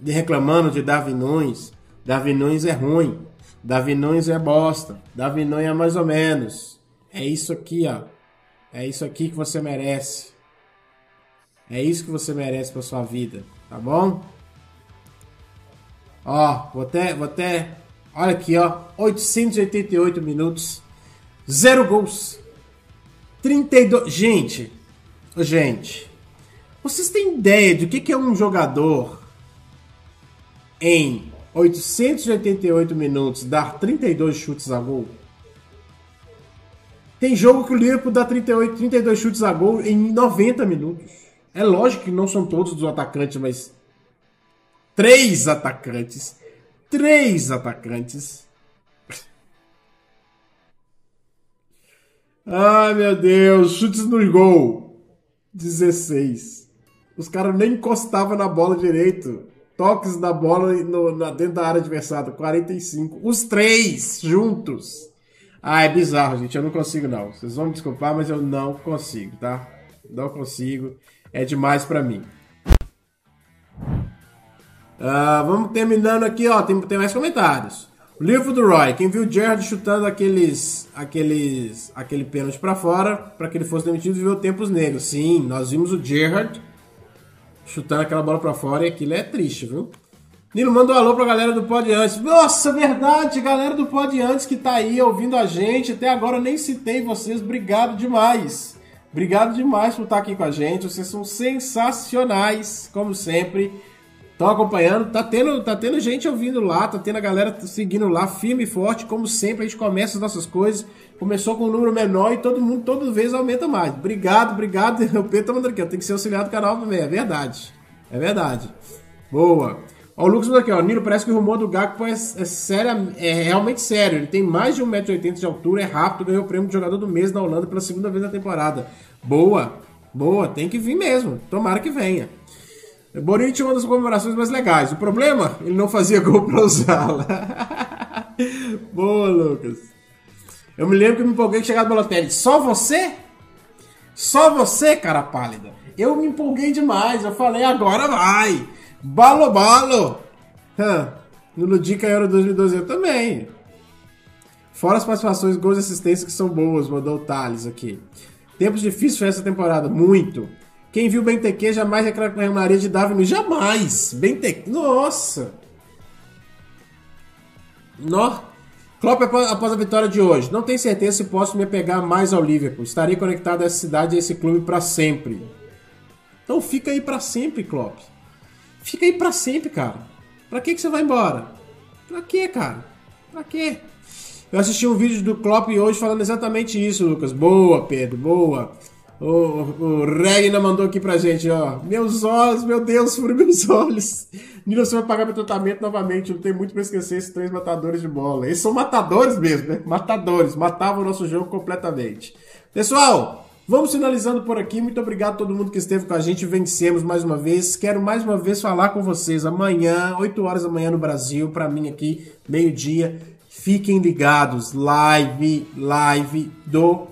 reclamando de Darwin Nunes, Darwin Nunes é ruim, Darwin Nunes é bosta, Darwin Nunes é mais ou menos. É isso aqui, ó. É isso aqui que você merece. É isso que você merece para sua vida, tá bom? Ó, vou até, vou até, olha aqui, ó, 888 minutos Zero gols. 32. Gente, gente, vocês têm ideia do que é um jogador em 888 minutos dar 32 chutes a gol? Tem jogo que o Liverpool dá 38, 32 chutes a gol em 90 minutos. É lógico que não são todos dos atacantes, mas três atacantes, três atacantes Ai, meu Deus. Chutes no gol. 16. Os caras nem encostavam na bola direito. Toques da bola no, na, dentro da área adversária. 45. Os três juntos. Ah, é bizarro, gente. Eu não consigo, não. Vocês vão me desculpar, mas eu não consigo, tá? Não consigo. É demais para mim. Uh, vamos terminando aqui, ó. Tem, tem mais comentários. Livro do Roy. Quem viu o Gerrard chutando aqueles, aqueles, aquele pênalti para fora para que ele fosse demitido viu tempos negros. Sim, nós vimos o Gerrard chutando aquela bola para fora e aquilo é triste, viu? Nilo, manda um alô pra galera do Pod Antes. Nossa, verdade, galera do Pod Antes que tá aí ouvindo a gente. Até agora eu nem citei vocês. Obrigado demais. Obrigado demais por estar aqui com a gente. Vocês são sensacionais, como sempre. Estão acompanhando, tá tendo, tá tendo gente ouvindo lá, tá tendo a galera seguindo lá, firme e forte, como sempre, a gente começa as nossas coisas. Começou com um número menor e todo mundo, toda vez, aumenta mais. Obrigado, obrigado. O Pedro tá mandando aqui, tem que ser auxiliar do canal também. É verdade. É verdade. Boa. Ó, o Lucas mandou aqui, ó. Nilo, parece que o rumor do Gakpo é, é, sério, é realmente sério. Ele tem mais de 1,80m de altura, é rápido, ganhou o prêmio de jogador do mês na Holanda pela segunda vez na temporada. Boa, boa, tem que vir mesmo. Tomara que venha. Borini tinha uma das comemorações mais legais. O problema, ele não fazia gol pra usá-la. Boa, Lucas. Eu me lembro que me empolguei que chegava do Balotelli. Só você? Só você, cara pálida. Eu me empolguei demais. Eu falei, agora vai. Balo, balo. no Ludica Euro 2012 eu também. Fora as participações, gols e assistências que são boas, mandou o Thales aqui. Tempos difíceis foi essa temporada, muito. Quem viu Benteke jamais reclamaria de Davi Jamais! Benteke, nossa! Nó. Klopp após a vitória de hoje. Não tenho certeza se posso me apegar mais ao Liverpool. Estarei conectado a essa cidade e a esse clube para sempre. Então fica aí para sempre, Klopp. Fica aí para sempre, cara. Pra que, que você vai embora? Pra quê, cara? Pra quê? Eu assisti um vídeo do Klopp hoje falando exatamente isso, Lucas. Boa, Pedro, boa. O, o Regna mandou aqui pra gente, ó. Meus olhos, meu Deus, furo meus olhos. Nilo, você vai pagar meu tratamento novamente. Não tem muito pra esquecer esses três matadores de bola. Eles são matadores mesmo, né? Matadores. Matavam o nosso jogo completamente. Pessoal, vamos finalizando por aqui. Muito obrigado a todo mundo que esteve com a gente. Vencemos mais uma vez. Quero mais uma vez falar com vocês amanhã, 8 horas da manhã no Brasil, pra mim aqui, meio-dia. Fiquem ligados. Live, live do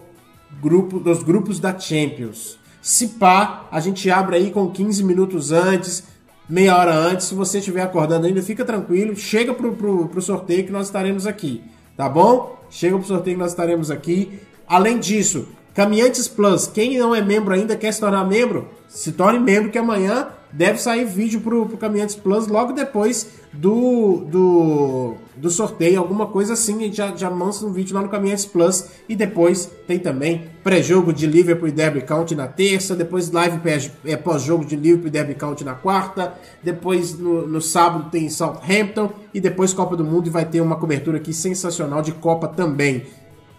grupo dos grupos da Champions. Se pá, a gente abre aí com 15 minutos antes, meia hora antes. Se você estiver acordando ainda, fica tranquilo. Chega pro, pro, pro sorteio que nós estaremos aqui, tá bom? Chega pro sorteio que nós estaremos aqui. Além disso, Caminhantes Plus, quem não é membro ainda, quer se tornar membro, se torne membro que amanhã deve sair vídeo pro, pro Caminhantes Plus logo depois do, do, do sorteio, alguma coisa assim. A gente já, já um vídeo lá no Caminhantes Plus. E depois tem também pré-jogo de Liverpool e Derby County na terça. Depois live é, pós-jogo de Liverpool e Derby County na quarta. Depois no, no sábado tem Southampton. E depois Copa do Mundo. E vai ter uma cobertura aqui sensacional de Copa também.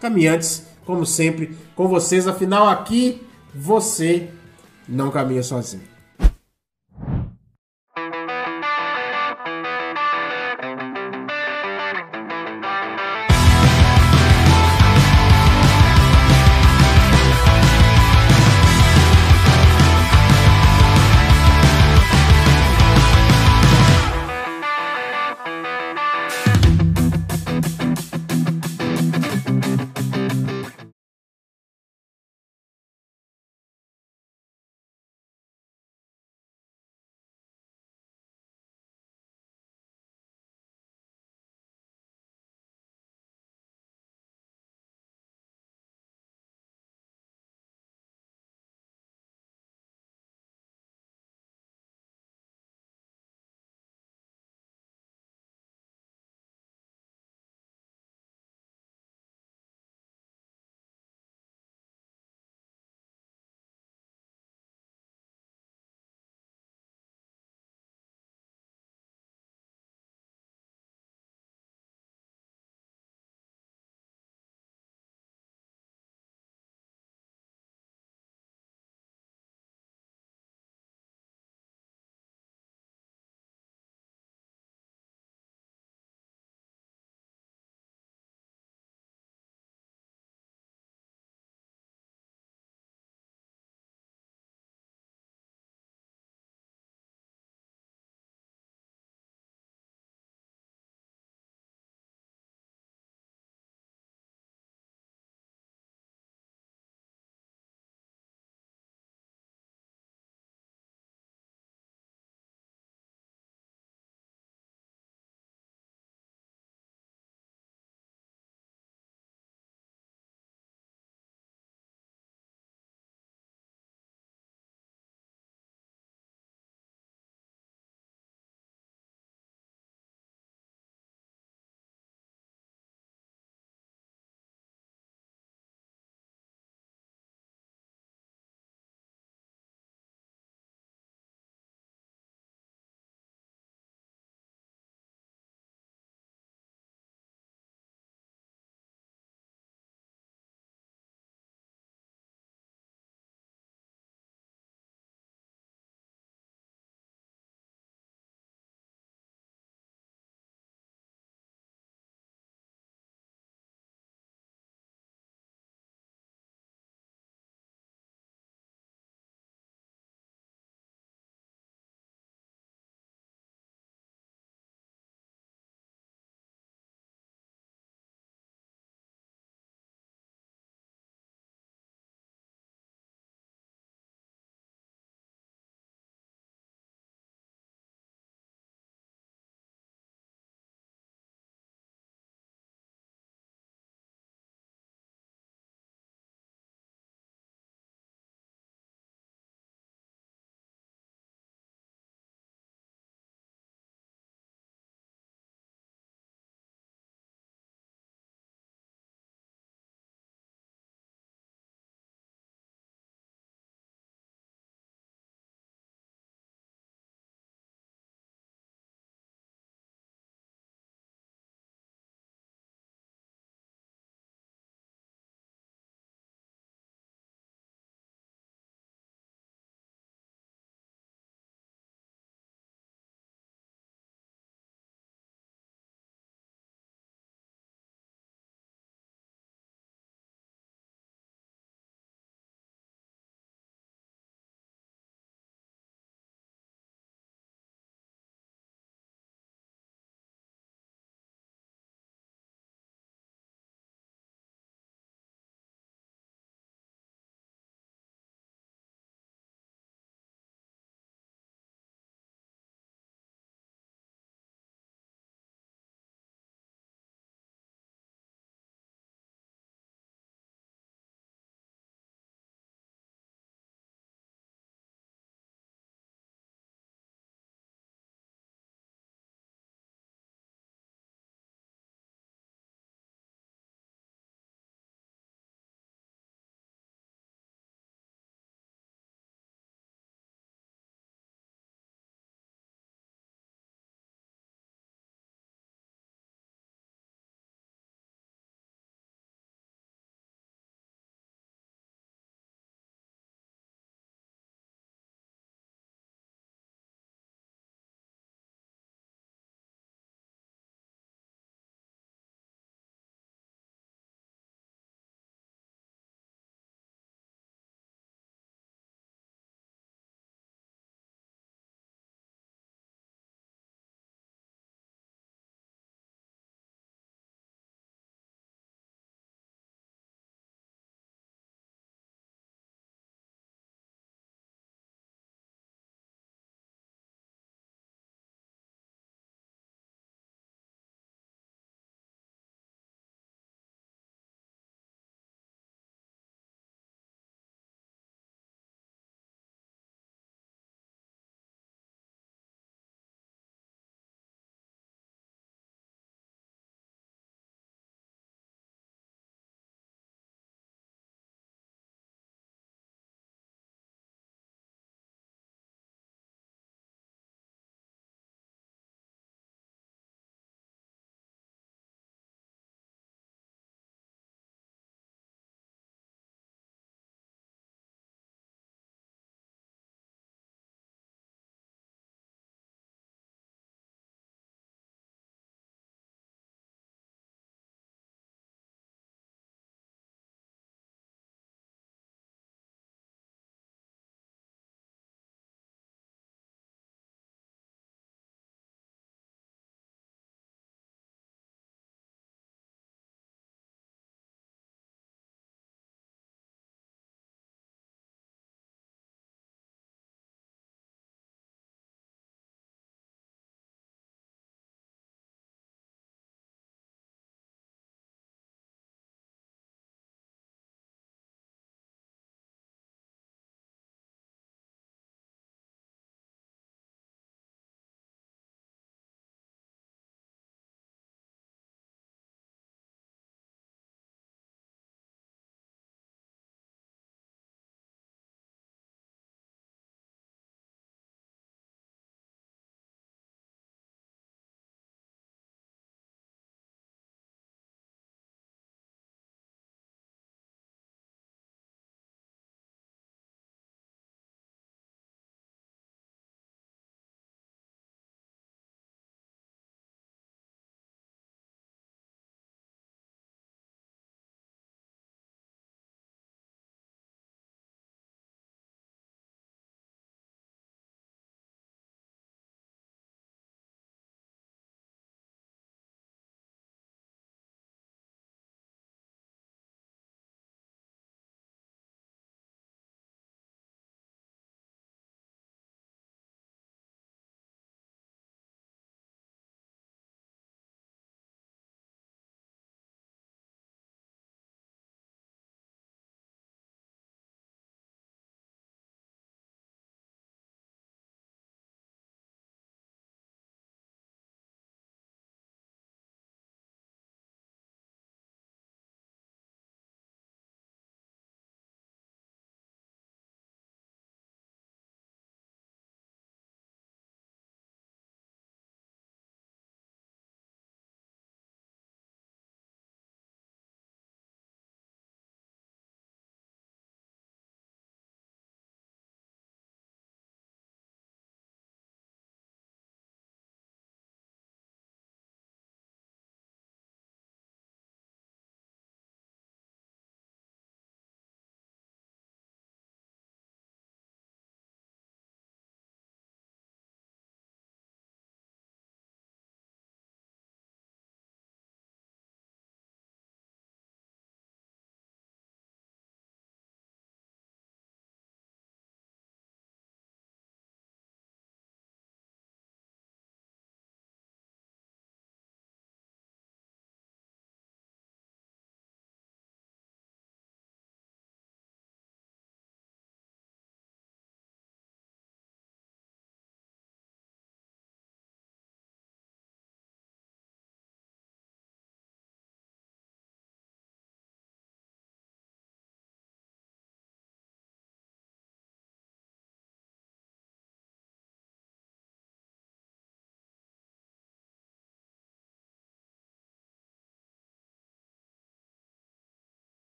Caminhantes, como sempre, com vocês. Afinal, aqui você não caminha sozinho.